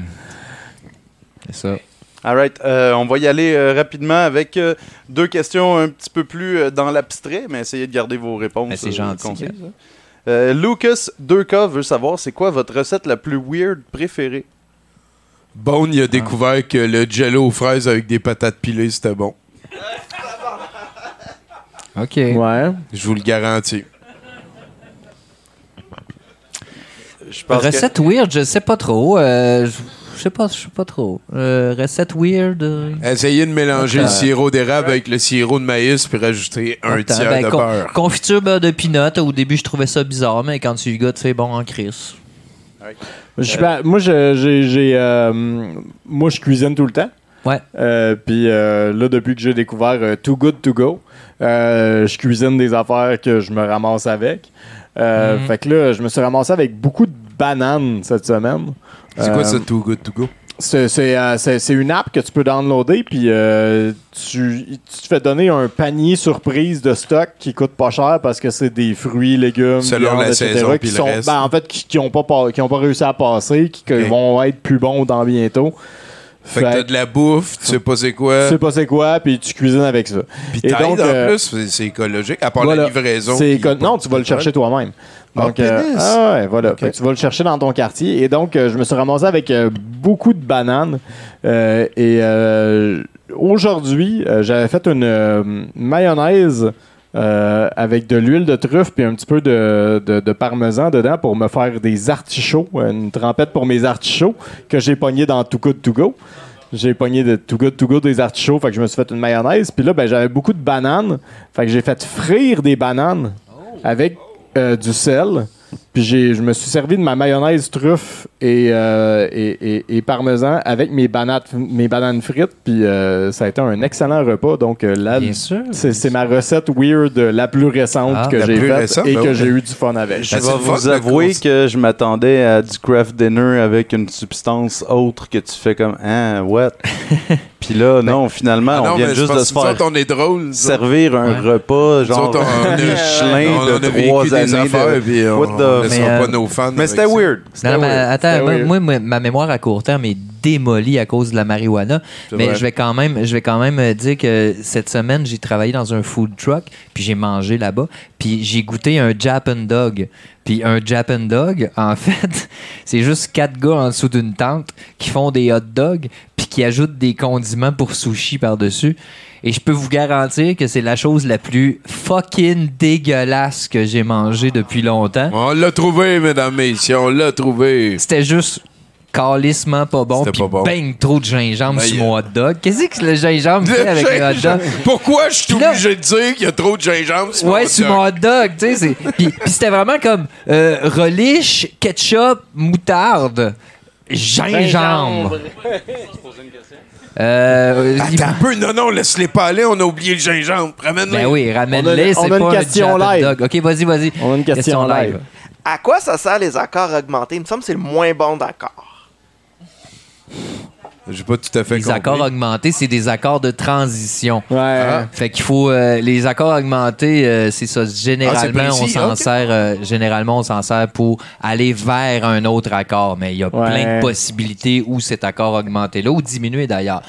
C'est ça. All right, euh, on va y aller euh, rapidement avec euh, deux questions un petit peu plus euh, dans l'abstrait, mais essayez de garder vos réponses. Ben, c'est euh, gentil, concises, hein. Euh, Lucas 2K veut savoir c'est quoi votre recette la plus weird préférée? Bone, il a découvert que le jello aux fraises avec des patates pilées, c'était bon. OK. Ouais. Je vous le garantis. Je pense que- Recette weird, je sais pas trop. Euh, je sais pas, je sais pas trop. Euh, recette weird. euh, Essayez de mélanger le Euh, sirop d'érable avec le sirop de maïs puis rajouter un attends, tiers ben, de con- beurre. Confiture beurre de pinot. Au début, je trouvais ça bizarre, mais quand tu y goûtes, c'est bon en crise. Je pas- moi, je- j'ai, j'ai, euh, moi, je cuisine tout le temps. Ouais. Euh, Puis euh, là, depuis que j'ai découvert euh, Too Good To Go, euh, je cuisine des affaires que je me ramasse avec. Euh, Mhm. Fait que là, je me suis ramassé avec beaucoup de bananes cette semaine. C'est quoi Euh, ça, Too Good To Go? C'est, euh, c'est- une app que tu peux downloader, puis euh, tu, tu te fais donner un panier surprise de stock qui coûte pas cher parce que c'est des fruits, légumes, Selon viande, la etc., saison qui sont, ben, en fait, qui, qui ont pas, pa- qui ont pas réussi à passer, qui, vont être plus bons dans bientôt. Fait que t'as de la bouffe, tu sais pas c'est tu quoi. sais pas c'est quoi, puis tu cuisines avec ça. Puis Et donc, en euh, plus, c'est- écologique, à part Voilà. la livraison. Qui- non, tu vas le chercher toi-même. Ah, Donc, euh, ah ouais, voilà. Tu vas le chercher dans ton quartier. Et donc, euh, je me suis ramassé avec euh, beaucoup de bananes. Et aujourd'hui, j'avais fait une mayonnaise euh, avec de l'huile de truffe puis un petit peu de, de- de parmesan dedans pour me faire des artichauts, une trempette pour mes artichauts que j'ai pogné dans Too Good To Go. J'ai pogné de Too Good To Go des artichauts, fait que je me suis fait une mayonnaise. Puis là, ben, j'avais beaucoup de bananes, fait que j'ai fait frire des bananes avec euh, du sel. Puis j'ai, je me suis servi de ma mayonnaise truffe et, euh, et, et- et parmesan avec mes bananes, mes bananes frites. Puis euh, ça a été un excellent repas. Donc euh, là, Bien sûr. c'est, c'est ma recette weird la plus récente Ah, que j'ai faite et ben que oui. j'ai eu du fun avec. Je Ben, vais vous avouer que je m'attendais à du craft dinner avec une substance autre que tu fais comme Ah, what? Puis là, non, finalement, Ah on vient juste de se faire autres, on est drôle. nous autres. servir un Ouais. repas, genre on on a de trois des années. affaires, de- puis on, What on the- Mais, pas euh, nos fans. Mais c'était ça. weird. Non, mais attends, moi, weird. moi, moi, ma mémoire à court terme est démolie à cause de la marijuana. Mais je vais quand même, je vais quand même euh, dire que cette semaine, j'ai travaillé dans un food truck, puis j'ai mangé là-bas, puis j'ai goûté un Japan Dog. Puis un Japan Dog, en fait, c'est juste quatre gars en dessous d'une tente qui font des hot dogs, puis qui ajoutent des condiments pour sushi par-dessus. Et je peux vous garantir que c'est la chose la plus fucking dégueulasse que j'ai mangée depuis longtemps. On l'a trouvé, mesdames, messieurs, on l'a trouvé. C'était juste calissement pas bon. C'était Puis pas bon. bang, trop de gingembre Ben, sur mon hot dog. Qu'est-ce que le gingembre fait avec le hot dog? Pourquoi je suis obligé de dire qu'il y a trop de gingembre sur Ouais, mon sur hot dog? mon hot dog, tu sais. Puis, c'était vraiment comme euh, relish, ketchup, moutarde, gingembre. Euh, il- Attends un peu, non, non, laisse-les pas aller, on a oublié le gingembre. Ramène-les. ben oui, On a- ramène-les, c'est on a une pas question live. dog. Ok, vas-y, vas-y. On a une question live. À quoi ça sert les accords augmentés? Il me semble que c'est le moins bon d'accord. J'ai pas tout à fait Les compris. accords augmentés, c'est des accords de transition. Ouais. Ah. Fait qu'il faut euh, les accords augmentés, euh, c'est ça. Généralement, Ah, on s'en sert. euh, généralement, on s'en sert pour aller vers un autre accord. Mais il y a Ouais. plein de possibilités où cet accord augmenté là ou diminué d'ailleurs,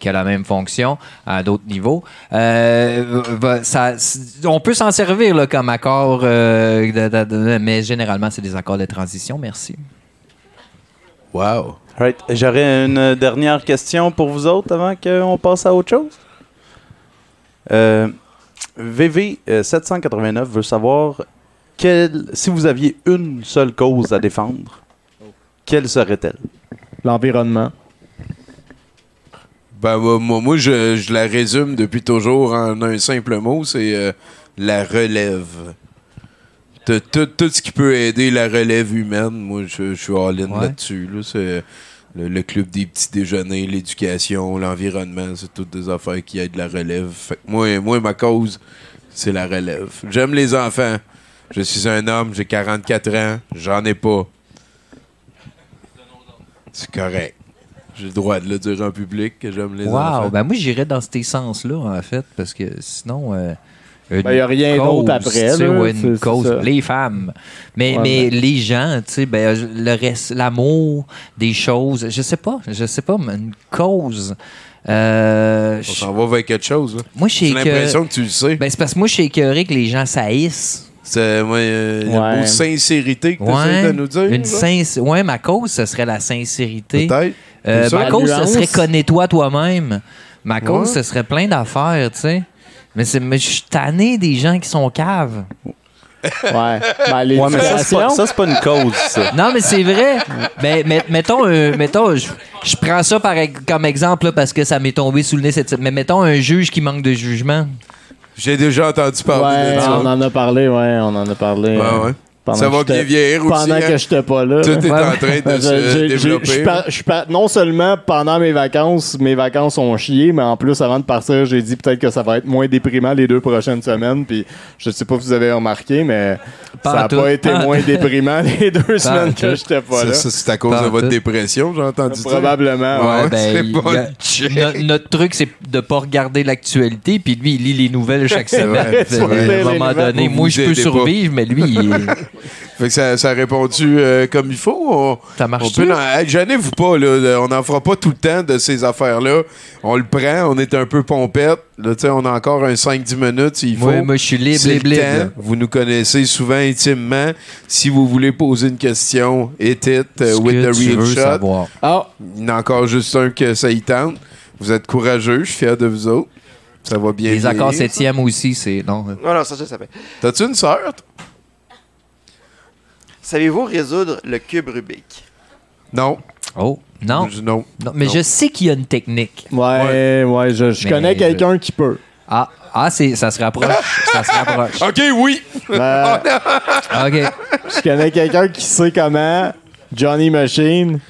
qui a la même fonction à d'autres niveaux. Euh, ça- on peut s'en servir là, comme accord, euh, de- de- de- mais généralement, c'est des accords de transition. Merci. Wow. Right. J'aurais une dernière question pour vous autres avant qu'on passe à autre chose. Euh, VV789 veut savoir quelle, si vous aviez une seule cause à défendre, quelle serait-elle? L'environnement. Ben, moi, moi, moi, je, je la résume depuis toujours en un simple mot, c'est euh, la relève. Tout, tout- tout ce qui peut aider la relève humaine, moi, je, je suis all-in Ouais. là-dessus. Là. C'est le, le club des petits déjeuners, l'éducation, l'environnement, c'est toutes des affaires qui aident la relève. Fait que moi, moi, ma cause, c'est la relève. J'aime les enfants. Je suis un homme, j'ai 44 ans, j'en ai pas. C'est correct. J'ai le droit de le dire en public que j'aime les Wow! enfants. Ben moi, j'irais dans ces sens-là, en fait, parce que sinon. euh, une Ben, y a rien d'autre après, tu sais, là, c'est- une cause. Les femmes. Mais, Ouais, mais ben. les gens, tu sais, ben, le reste, l'amour des choses, je sais pas, je sais pas, mais une cause. Euh, On s'en va vers quelque chose. là. moi, J'ai l'impression que tu le sais. Ben, c'est parce que moi, je suis écœuré que les gens saillissent. C'est moi, euh, le Ouais. mot sincérité que tu Ouais, de nous dire. Une sinc- ouais, ma cause, ce serait la sincérité. Peut-être. Euh, ma cause, nuance. ce serait connais-toi toi-même. Ma cause, Ouais. ce serait plein d'affaires, tu sais. Mais, c'est- mais je suis tanné des gens qui sont caves. Ouais. Ben, Ouais, mais ça, c'est pas, ça, c'est pas une cause, ça. Non, mais c'est vrai. Ben, met- mettons, euh, mettons je, je prends ça par, ex- comme exemple là, parce que ça m'est tombé sous le nez cette Mais mettons un juge qui manque de jugement. J'ai déjà entendu parler Ouais, de ça. on en a parlé, ouais, on en a parlé. Ouais, ouais. Pendant Ça que va bien vieillir aussi. Pendant hein? que j'étais pas là. Tout est Ouais. en train de Je- se développer. je par- je par- non seulement pendant mes vacances, mes vacances ont chié, mais en plus, avant de partir, j'ai dit peut-être que ça va être moins déprimant les deux prochaines semaines. Puis je sais pas si vous avez remarqué, mais Pas ça n'a pas été Pas moins déprimant les deux semaines que j'étais pas là. ça, c'est à cause de votre tout. dépression, j'ai entendu dire. Probablement. Ouais, ouais. ben, pas a-. No- notre truc, c'est de pas regarder l'actualité, puis lui, il lit les nouvelles chaque semaine. à un moment donné, moi, je peux survivre, mais lui, il- Fait que ça, ça a répondu euh, comme il faut. On, ça on marche peut. en- hey, Gênez-vous pas, là. On n'en fera pas tout le temps de ces affaires-là. On le prend, on est un peu pompette. Là, tu sais, on a encore un 5-10 minutes s'il faut. Moi, moi, je suis libre, C'est libre, le libre. temps. Vous nous connaissez souvent intimement. Si vous voulez poser une question, hit it uh, Ce with que the tu real veux shot. savoir. Ah, Il y en a encore juste un que ça y tente. Vous êtes courageux, je suis fier de vous autres. Ça va bien. Les accords septième aussi, c'est. Non. Non, non, ça, je savais. T'as-tu une sœur? Savez-vous résoudre le cube Rubik? Non. Oh, non. Je- non. Non, mais Non. je sais qu'il y a une technique. ouais, ouais, je, je Mais connais je- quelqu'un qui peut. Ah, ah c'est, ça se rapproche. ça se rapproche. OK, oui. Ben, OK. je connais quelqu'un qui sait comment. Johnny Machine.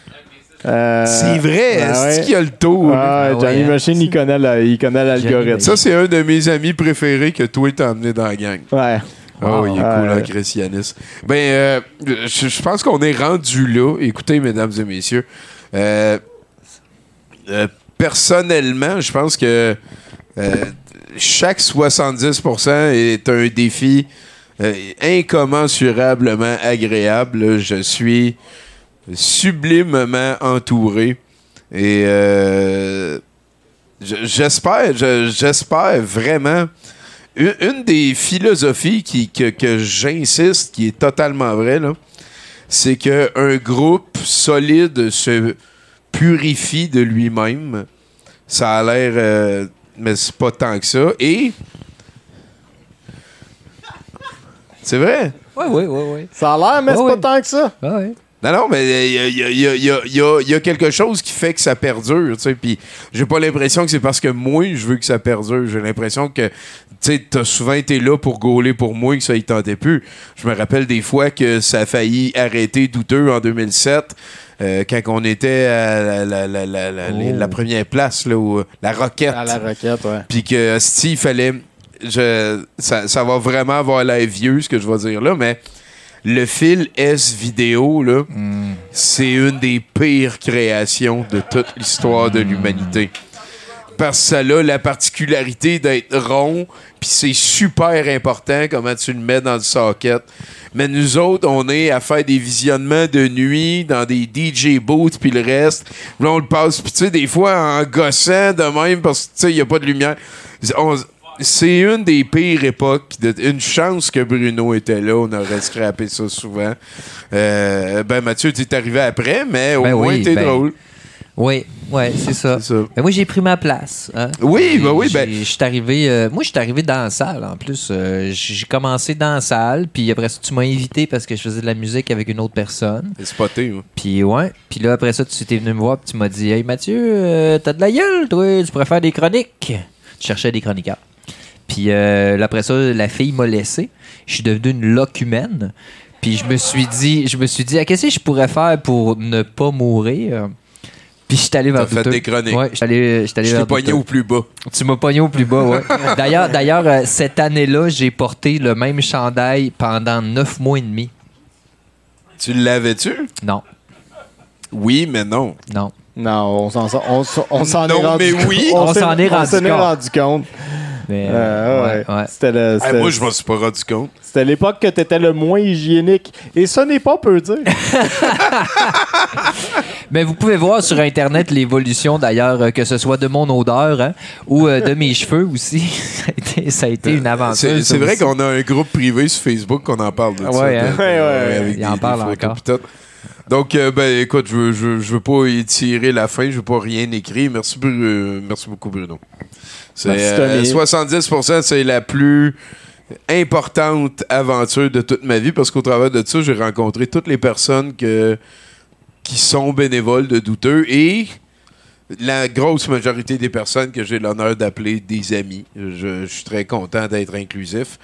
Euh, c'est vrai. ben c'est ouais. qui a le tour? Ah ouais, Johnny hein. Machine, il connaît, il connaît l'algorithme. Ça, c'est un de mes amis préférés que toi t'as emmené dans la gang. Ouais. Oh, il est cool, hein, Chris Yanis. Ben, euh, je, je pense qu'on est rendu là. Écoutez, mesdames et messieurs. euh, euh, personnellement, je pense que chaque 70% est un défi incommensurablement agréable. Je suis sublimement entouré. Et euh, je- j'espère, je- j'espère vraiment. Une, une des philosophies qui, que, que j'insiste, qui est totalement vraie, c'est qu'un groupe solide se purifie de lui-même. Ça a l'air. euh, mais c'est pas tant que ça. Et. C'est vrai? Oui, oui, oui, oui. Ça a l'air, mais Ouais, c'est ouais. pas tant que ça. Ah ouais. Non, non, mais il y a, y y y quelque chose qui fait que ça perdure, tu sais. Puis j'ai pas l'impression que c'est parce que moi, je veux que ça perdure. J'ai l'impression que, tu sais, t'as souvent été là pour gauler pour moi, que ça y tentait plus. Je me rappelle des fois que ça a failli arrêter douteux en 2007. euh, quand on était à la, la- Oh. première place, là, où, la Roquette. À la roquette, ouais. Puis que si il fallait. Je, ça, ça va vraiment avoir l'air vieux, ce que je vais dire là, mais le fil S vidéo, c'est une des pires créations de toute l'histoire de l'humanité. Parce que ça a la particularité d'être rond, puis c'est super important comment tu le mets dans le socket. Mais nous autres, on est à faire des visionnements de nuit dans des DJ booths, puis le reste. Là, on le passe, puis tu sais, des fois en gossant de même, parce que tu sais, il n'y a pas de lumière. C'est une des pires époques. De, une chance que Bruno était là. On aurait scrappé ça souvent. Euh, ben, Mathieu, tu es arrivé après, mais au Ben moins, oui, t'es ben, drôle. Oui, ouais, c'est ça. Ben, moi, j'ai pris ma place. hein. Oui, ben oui, ben- Je suis arrivé. euh, moi, je suis arrivé dans la salle, en plus. Euh, j'ai commencé dans la salle, puis après ça, tu m'as invité parce que je faisais de la musique avec une autre personne. T'es spoté, hein. Puis ouais. Puis là, après ça, tu étais venu me voir, puis tu m'as dit Hey Mathieu, euh, t'as de la gueule, toi, tu faire des chroniques. Tu cherchais des chroniqueurs. Puis euh, après ça, la fille m'a laissé. Je suis devenu une locumène. Puis je me suis dit, je me suis dit, ah, qu'est-ce que je pourrais faire pour ne pas mourir? Puis je suis allé vers T'as fait des chroniques. Ouais, je suis allé, je suis allé Je t'ai pogné au plus bas. Tu m'as pogné au plus bas, ouais. D'ailleurs, d'ailleurs euh, cette année-là, j'ai porté le même chandail pendant neuf mois et demi. Tu l'avais-tu? Non, Oui, mais non. non. Non, on s'en on, on s'en Non, est rendu mais compte. oui. On s'est- s'en est rendu compte. Mais, Euh, ouais. ouais, ouais. C'était le- moi, je m'en suis pas rendu compte. c'était l'époque que t'étais le moins hygiénique. Et ce n'est pas peu dire. Mais vous pouvez voir sur Internet l'évolution d'ailleurs, euh, que ce soit de mon odeur hein, ou euh, de mes cheveux aussi. ça, a été, ça a été une aventure. C'est vrai aussi. qu'on a un groupe privé sur Facebook qu'on en parle de Ah ça. ouais, hein? Ouais, ouais, il des- en parle encore. Donc, euh, ben, écoute, je je, veux- je veux pas étirer la fin, je veux pas rien écrire. Merci, euh, merci beaucoup, Bruno. C'est, Merci, euh, Tommy. 70%, c'est la plus importante aventure de toute ma vie parce qu'au travers de ça, j'ai rencontré toutes les personnes que, qui sont bénévoles de douteux et la grosse majorité des personnes que j'ai l'honneur d'appeler des amis. Je, je suis très content d'être inclusif.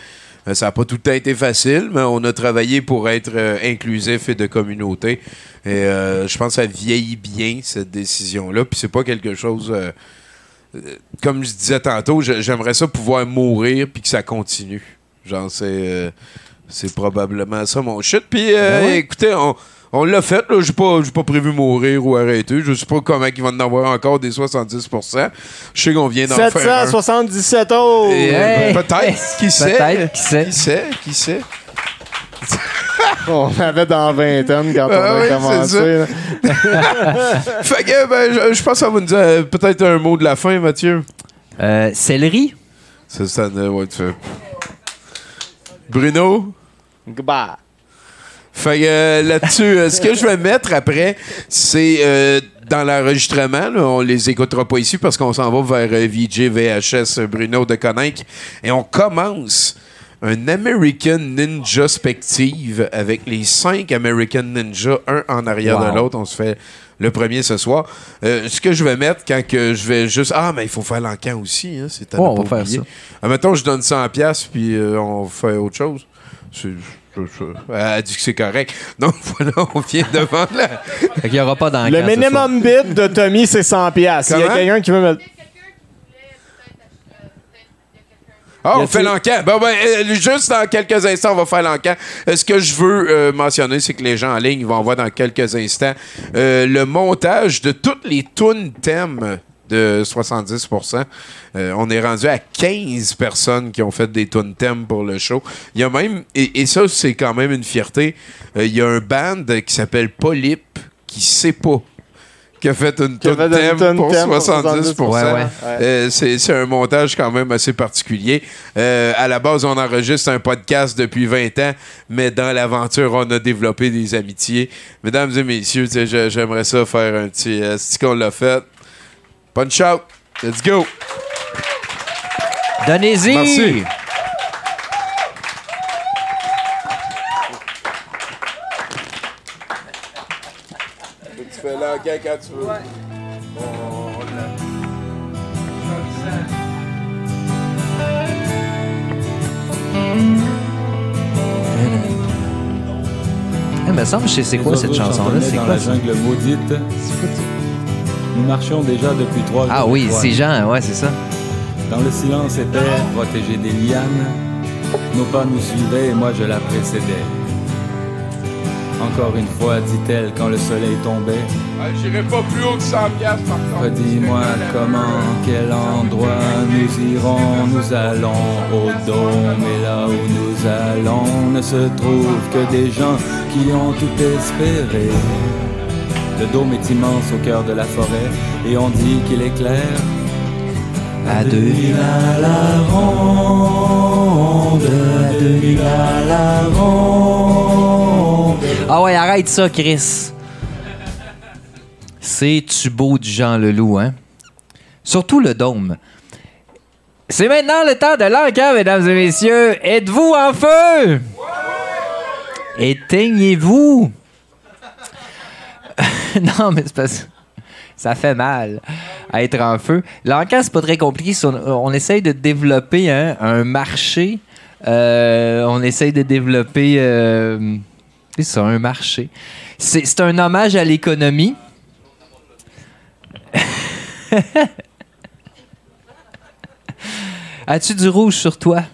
Euh, Ça n'a pas tout le temps été facile, mais on a travaillé pour être euh, inclusif et de communauté. Et euh, je pense que ça vieillit bien, cette décision-là. Puis c'est pas quelque chose. euh, comme je disais tantôt, j'aimerais ça pouvoir mourir puis que ça continue. Genre, c'est. euh, c'est probablement ça mon shit. Puis euh, Ben ouais. écoutez, on. On l'a fait, là. J'ai pas, j'ai pas prévu mourir ou arrêter. Je sais pas comment il va en avoir encore des 70%. Je sais qu'on vient d'en faire un. 777 euros! Hey! Peut-être, qui sait? Peut-être, qui sait? Qui sait? Qui sait? On avait dans vingtaine quand on Ah a oui, commencé. c'est. Fait que, ben, je, je pense ça va nous dire euh, peut-être un mot de la fin, Mathieu. Euh, céleri? Ça, ça, ouais, tu fais- Bruno? Bah. Fait que euh, là-dessus, euh, ce que je vais mettre après, c'est euh, dans l'enregistrement. On les écoutera pas ici parce qu'on s'en va vers VJ VHS Bruno de Coninck. Et on commence un American Ninja Spective avec les cinq American Ninja, un en arrière Wow. de l'autre. On se fait le premier ce soir. Euh, ce que je vais mettre quand que je vais juste. Ah, mais il faut faire l'encan aussi. Hein, c'est ne on va faire ça. Ah, mettons, je donne 100$ puis euh, on fait autre chose. C'est- Elle a dit que c'est correct. Donc voilà, on vient de vendre la... Fait qu'il n'y aura pas d'encan Le minimum bid de Tommy, c'est 100$. piastres. Il y a Comment? quelqu'un qui veut me. Ah, Y on fait. Bon, ben, euh, juste dans quelques instants, on va faire. Euh, ce que je veux euh, mentionner, c'est que les gens en ligne vont voir dans quelques instants euh, le montage de toutes les tunes thèmes de 70%. Euh, on est rendu à 15 personnes qui ont fait des tunes thèmes pour le show. Il y a même, et, et ça, c'est quand même une fierté, euh, il y a un band qui s'appelle Polyp qui sait pas qui a fait une une thème pour thème pour 70%. Ouais, ouais. Euh, c'est c'est un montage quand même assez particulier. Euh, à la base, on enregistre un podcast depuis 20 ans, mais dans l'aventure, on a développé des amitiés. Mesdames et messieurs, j'aimerais ça faire un petit... Euh, c'est qu'on l'a fait. Punch out! Let's go! Donnez-y! Merci. Tu fais l'enquête quand tu veux. Il me semble je sais c'est quoi cette chanson-là. C'est quoi la jungle maudite. Nous marchions déjà depuis trois jours. Ah oui, c'est Jean, ouais, c'est ça. Dans le silence épais, protégé des lianes, nos pas nous suivaient et moi je la précédais. Encore une fois, dit-elle quand le soleil tombait. J'irai pas plus haut que 100 piastres, par contre. Redis-moi comment, quel endroit nous irons, nous allons au dôme et là où nous allons ne se trouve que des gens qui ont tout espéré. Le dôme est immense au cœur de la forêt et on dit qu'il est clair. À 2000 à la ronde, à 2000 à la ronde. Ah ouais, arrête ça, Chris. C'est-tu beau du Jean Leloup, hein? Surtout le dôme. C'est maintenant le temps de l'encan, mesdames et messieurs. Êtes-vous en feu? Éteignez-vous. non, mais c'est ça fait mal à être en feu. L'encan, c'est pas très compliqué. On, essaye de développer hein, un marché. Euh, on essaye de développer... euh, un marché. C'est un hommage à l'économie. As-tu du rouge sur toi?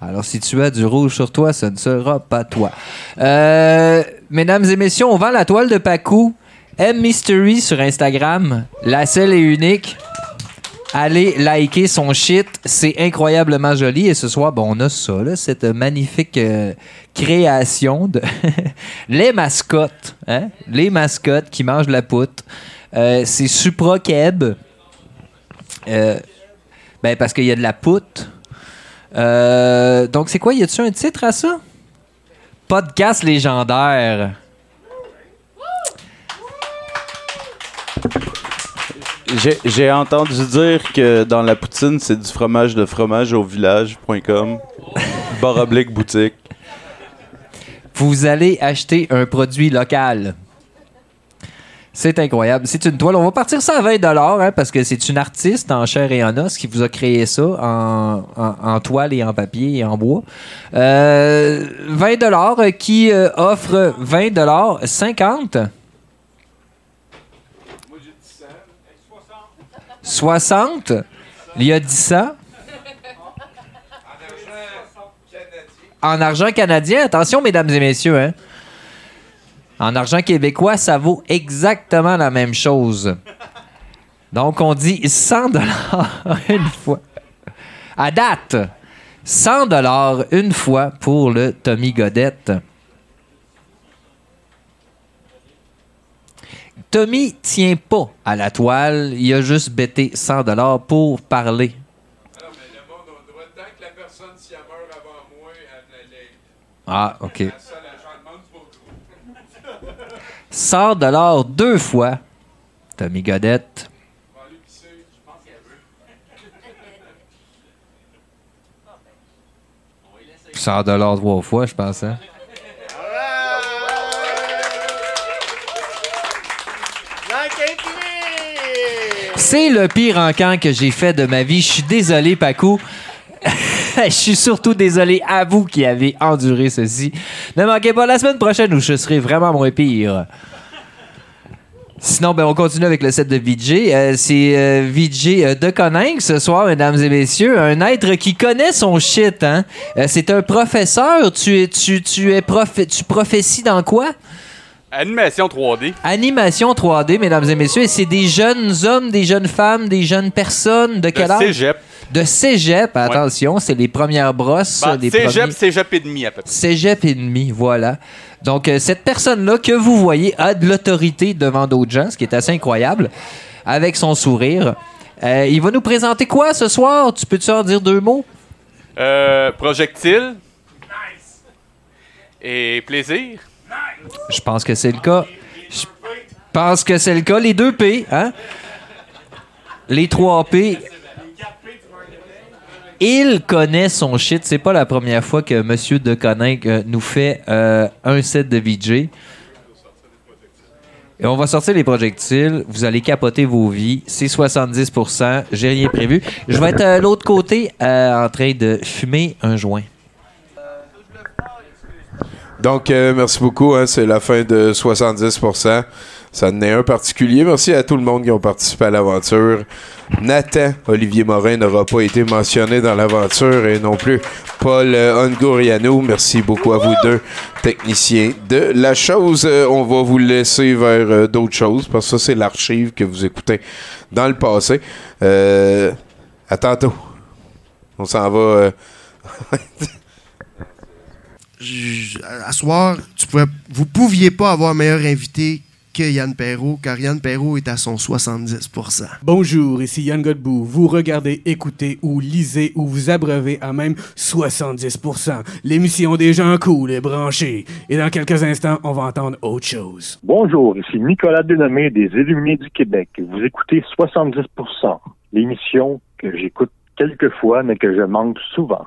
Alors, si tu as du rouge sur toi, ce ne sera pas toi. Euh, mesdames et messieurs, on vend la toile de Pacou. M Mystery sur Instagram. La seule et unique. Allez liker son shit. C'est incroyablement joli. Et ce soir, bon, on a ça, cette magnifique euh, création de les mascottes. hein? Les mascottes qui mangent la poutre. Euh, c'est Supra Keb. Ben, parce qu'il y a de la poutre. Euh, donc, c'est quoi? Y a-tu un titre à ça? Podcast légendaire. J'ai- entendu dire que dans la poutine, c'est du fromage de fromage au village.com. Barre oblique boutique. Vous allez acheter un produit local. C'est incroyable. C'est une toile. On va partir ça à 20 hein, parce que c'est une artiste en chair et en os qui vous a créé ça en, toile et en papier et en bois. Euh, 20 euh, qui euh, offre 20 50 60 Il y a 10 cents. En argent canadien, attention mesdames et messieurs, hein. En argent québécois, ça vaut exactement la même chose. Donc on dit 100 dollars une fois. À date, 100 dollars une fois pour le Tommy Godette. Tommy tient pas à la toile, il a juste bêté 100 dollars pour parler. Ah, OK. 100 dollars deux fois. Tommy Godette. Puis 100 dollars trois fois, je pense. hein. C'est le pire encamp que j'ai fait de ma vie. Je suis désolé, Paco. Je suis surtout désolé à vous qui avez enduré ceci. Ne manquez pas la semaine prochaine où je serai vraiment moins pire. Sinon, ben, on continue avec le set de VJ. Euh, c'est euh, VJ euh, de Coninck ce soir, mesdames et messieurs. Un être qui connaît son shit. Hein? Euh, c'est un professeur. Tu tu, tu es tu prophéties dans quoi? Animation 3D. Animation 3D, mesdames et messieurs. Et c'est des jeunes hommes, des jeunes femmes, des jeunes personnes. De quel âge? cégep. De cégep, attention, c'est les premières brosses. Bah, des cégep, premiers- cégep et demi à peu près. Cégep et demi, voilà. Donc, euh, cette personne-là que vous voyez a de l'autorité devant d'autres gens, ce qui est assez incroyable, avec son sourire. Euh, il va nous présenter quoi ce soir? Tu peux-tu en dire deux mots? Euh, projectile. Et plaisir. Je pense que c'est le cas. Je pense que c'est le cas. Les deux P, hein? Les trois P. Il connaît son shit. C'est pas la première fois que Monsieur de Coninck euh, nous fait euh, un set de VJ. Et on va sortir les projectiles. Vous allez capoter vos vies. C'est 70%. J'ai rien prévu. Je vais être à l'autre côté euh, en train de fumer un joint. Donc, euh, merci beaucoup. hein, c'est la fin de 70%. Ça en est un particulier. Merci à tout le monde qui ont participé à l'aventure. Nathan Olivier Morin n'aura pas été mentionné dans l'aventure et non plus Paul euh, Ongoriano. Merci beaucoup à vous deux, techniciens de la chose. Euh, on va vous laisser vers euh, d'autres choses parce que ça, c'est l'archive que vous écoutez dans le passé. Euh, à tantôt. On s'en va. euh, J- à soir, tu pouvais, vous pouviez pas avoir meilleur invité que Yann Perrault, car Yann Perrault est à son 70%. Bonjour, ici Yann Godbout. Vous regardez, écoutez ou lisez ou vous abreuvez à même 70%. L'émission des gens cool et branchés. Et dans quelques instants, on va entendre autre chose. Bonjour, ici Nicolas Denomé des Illuminés du Québec. Vous écoutez 70%, l'émission que j'écoute quelques fois, mais que je manque souvent.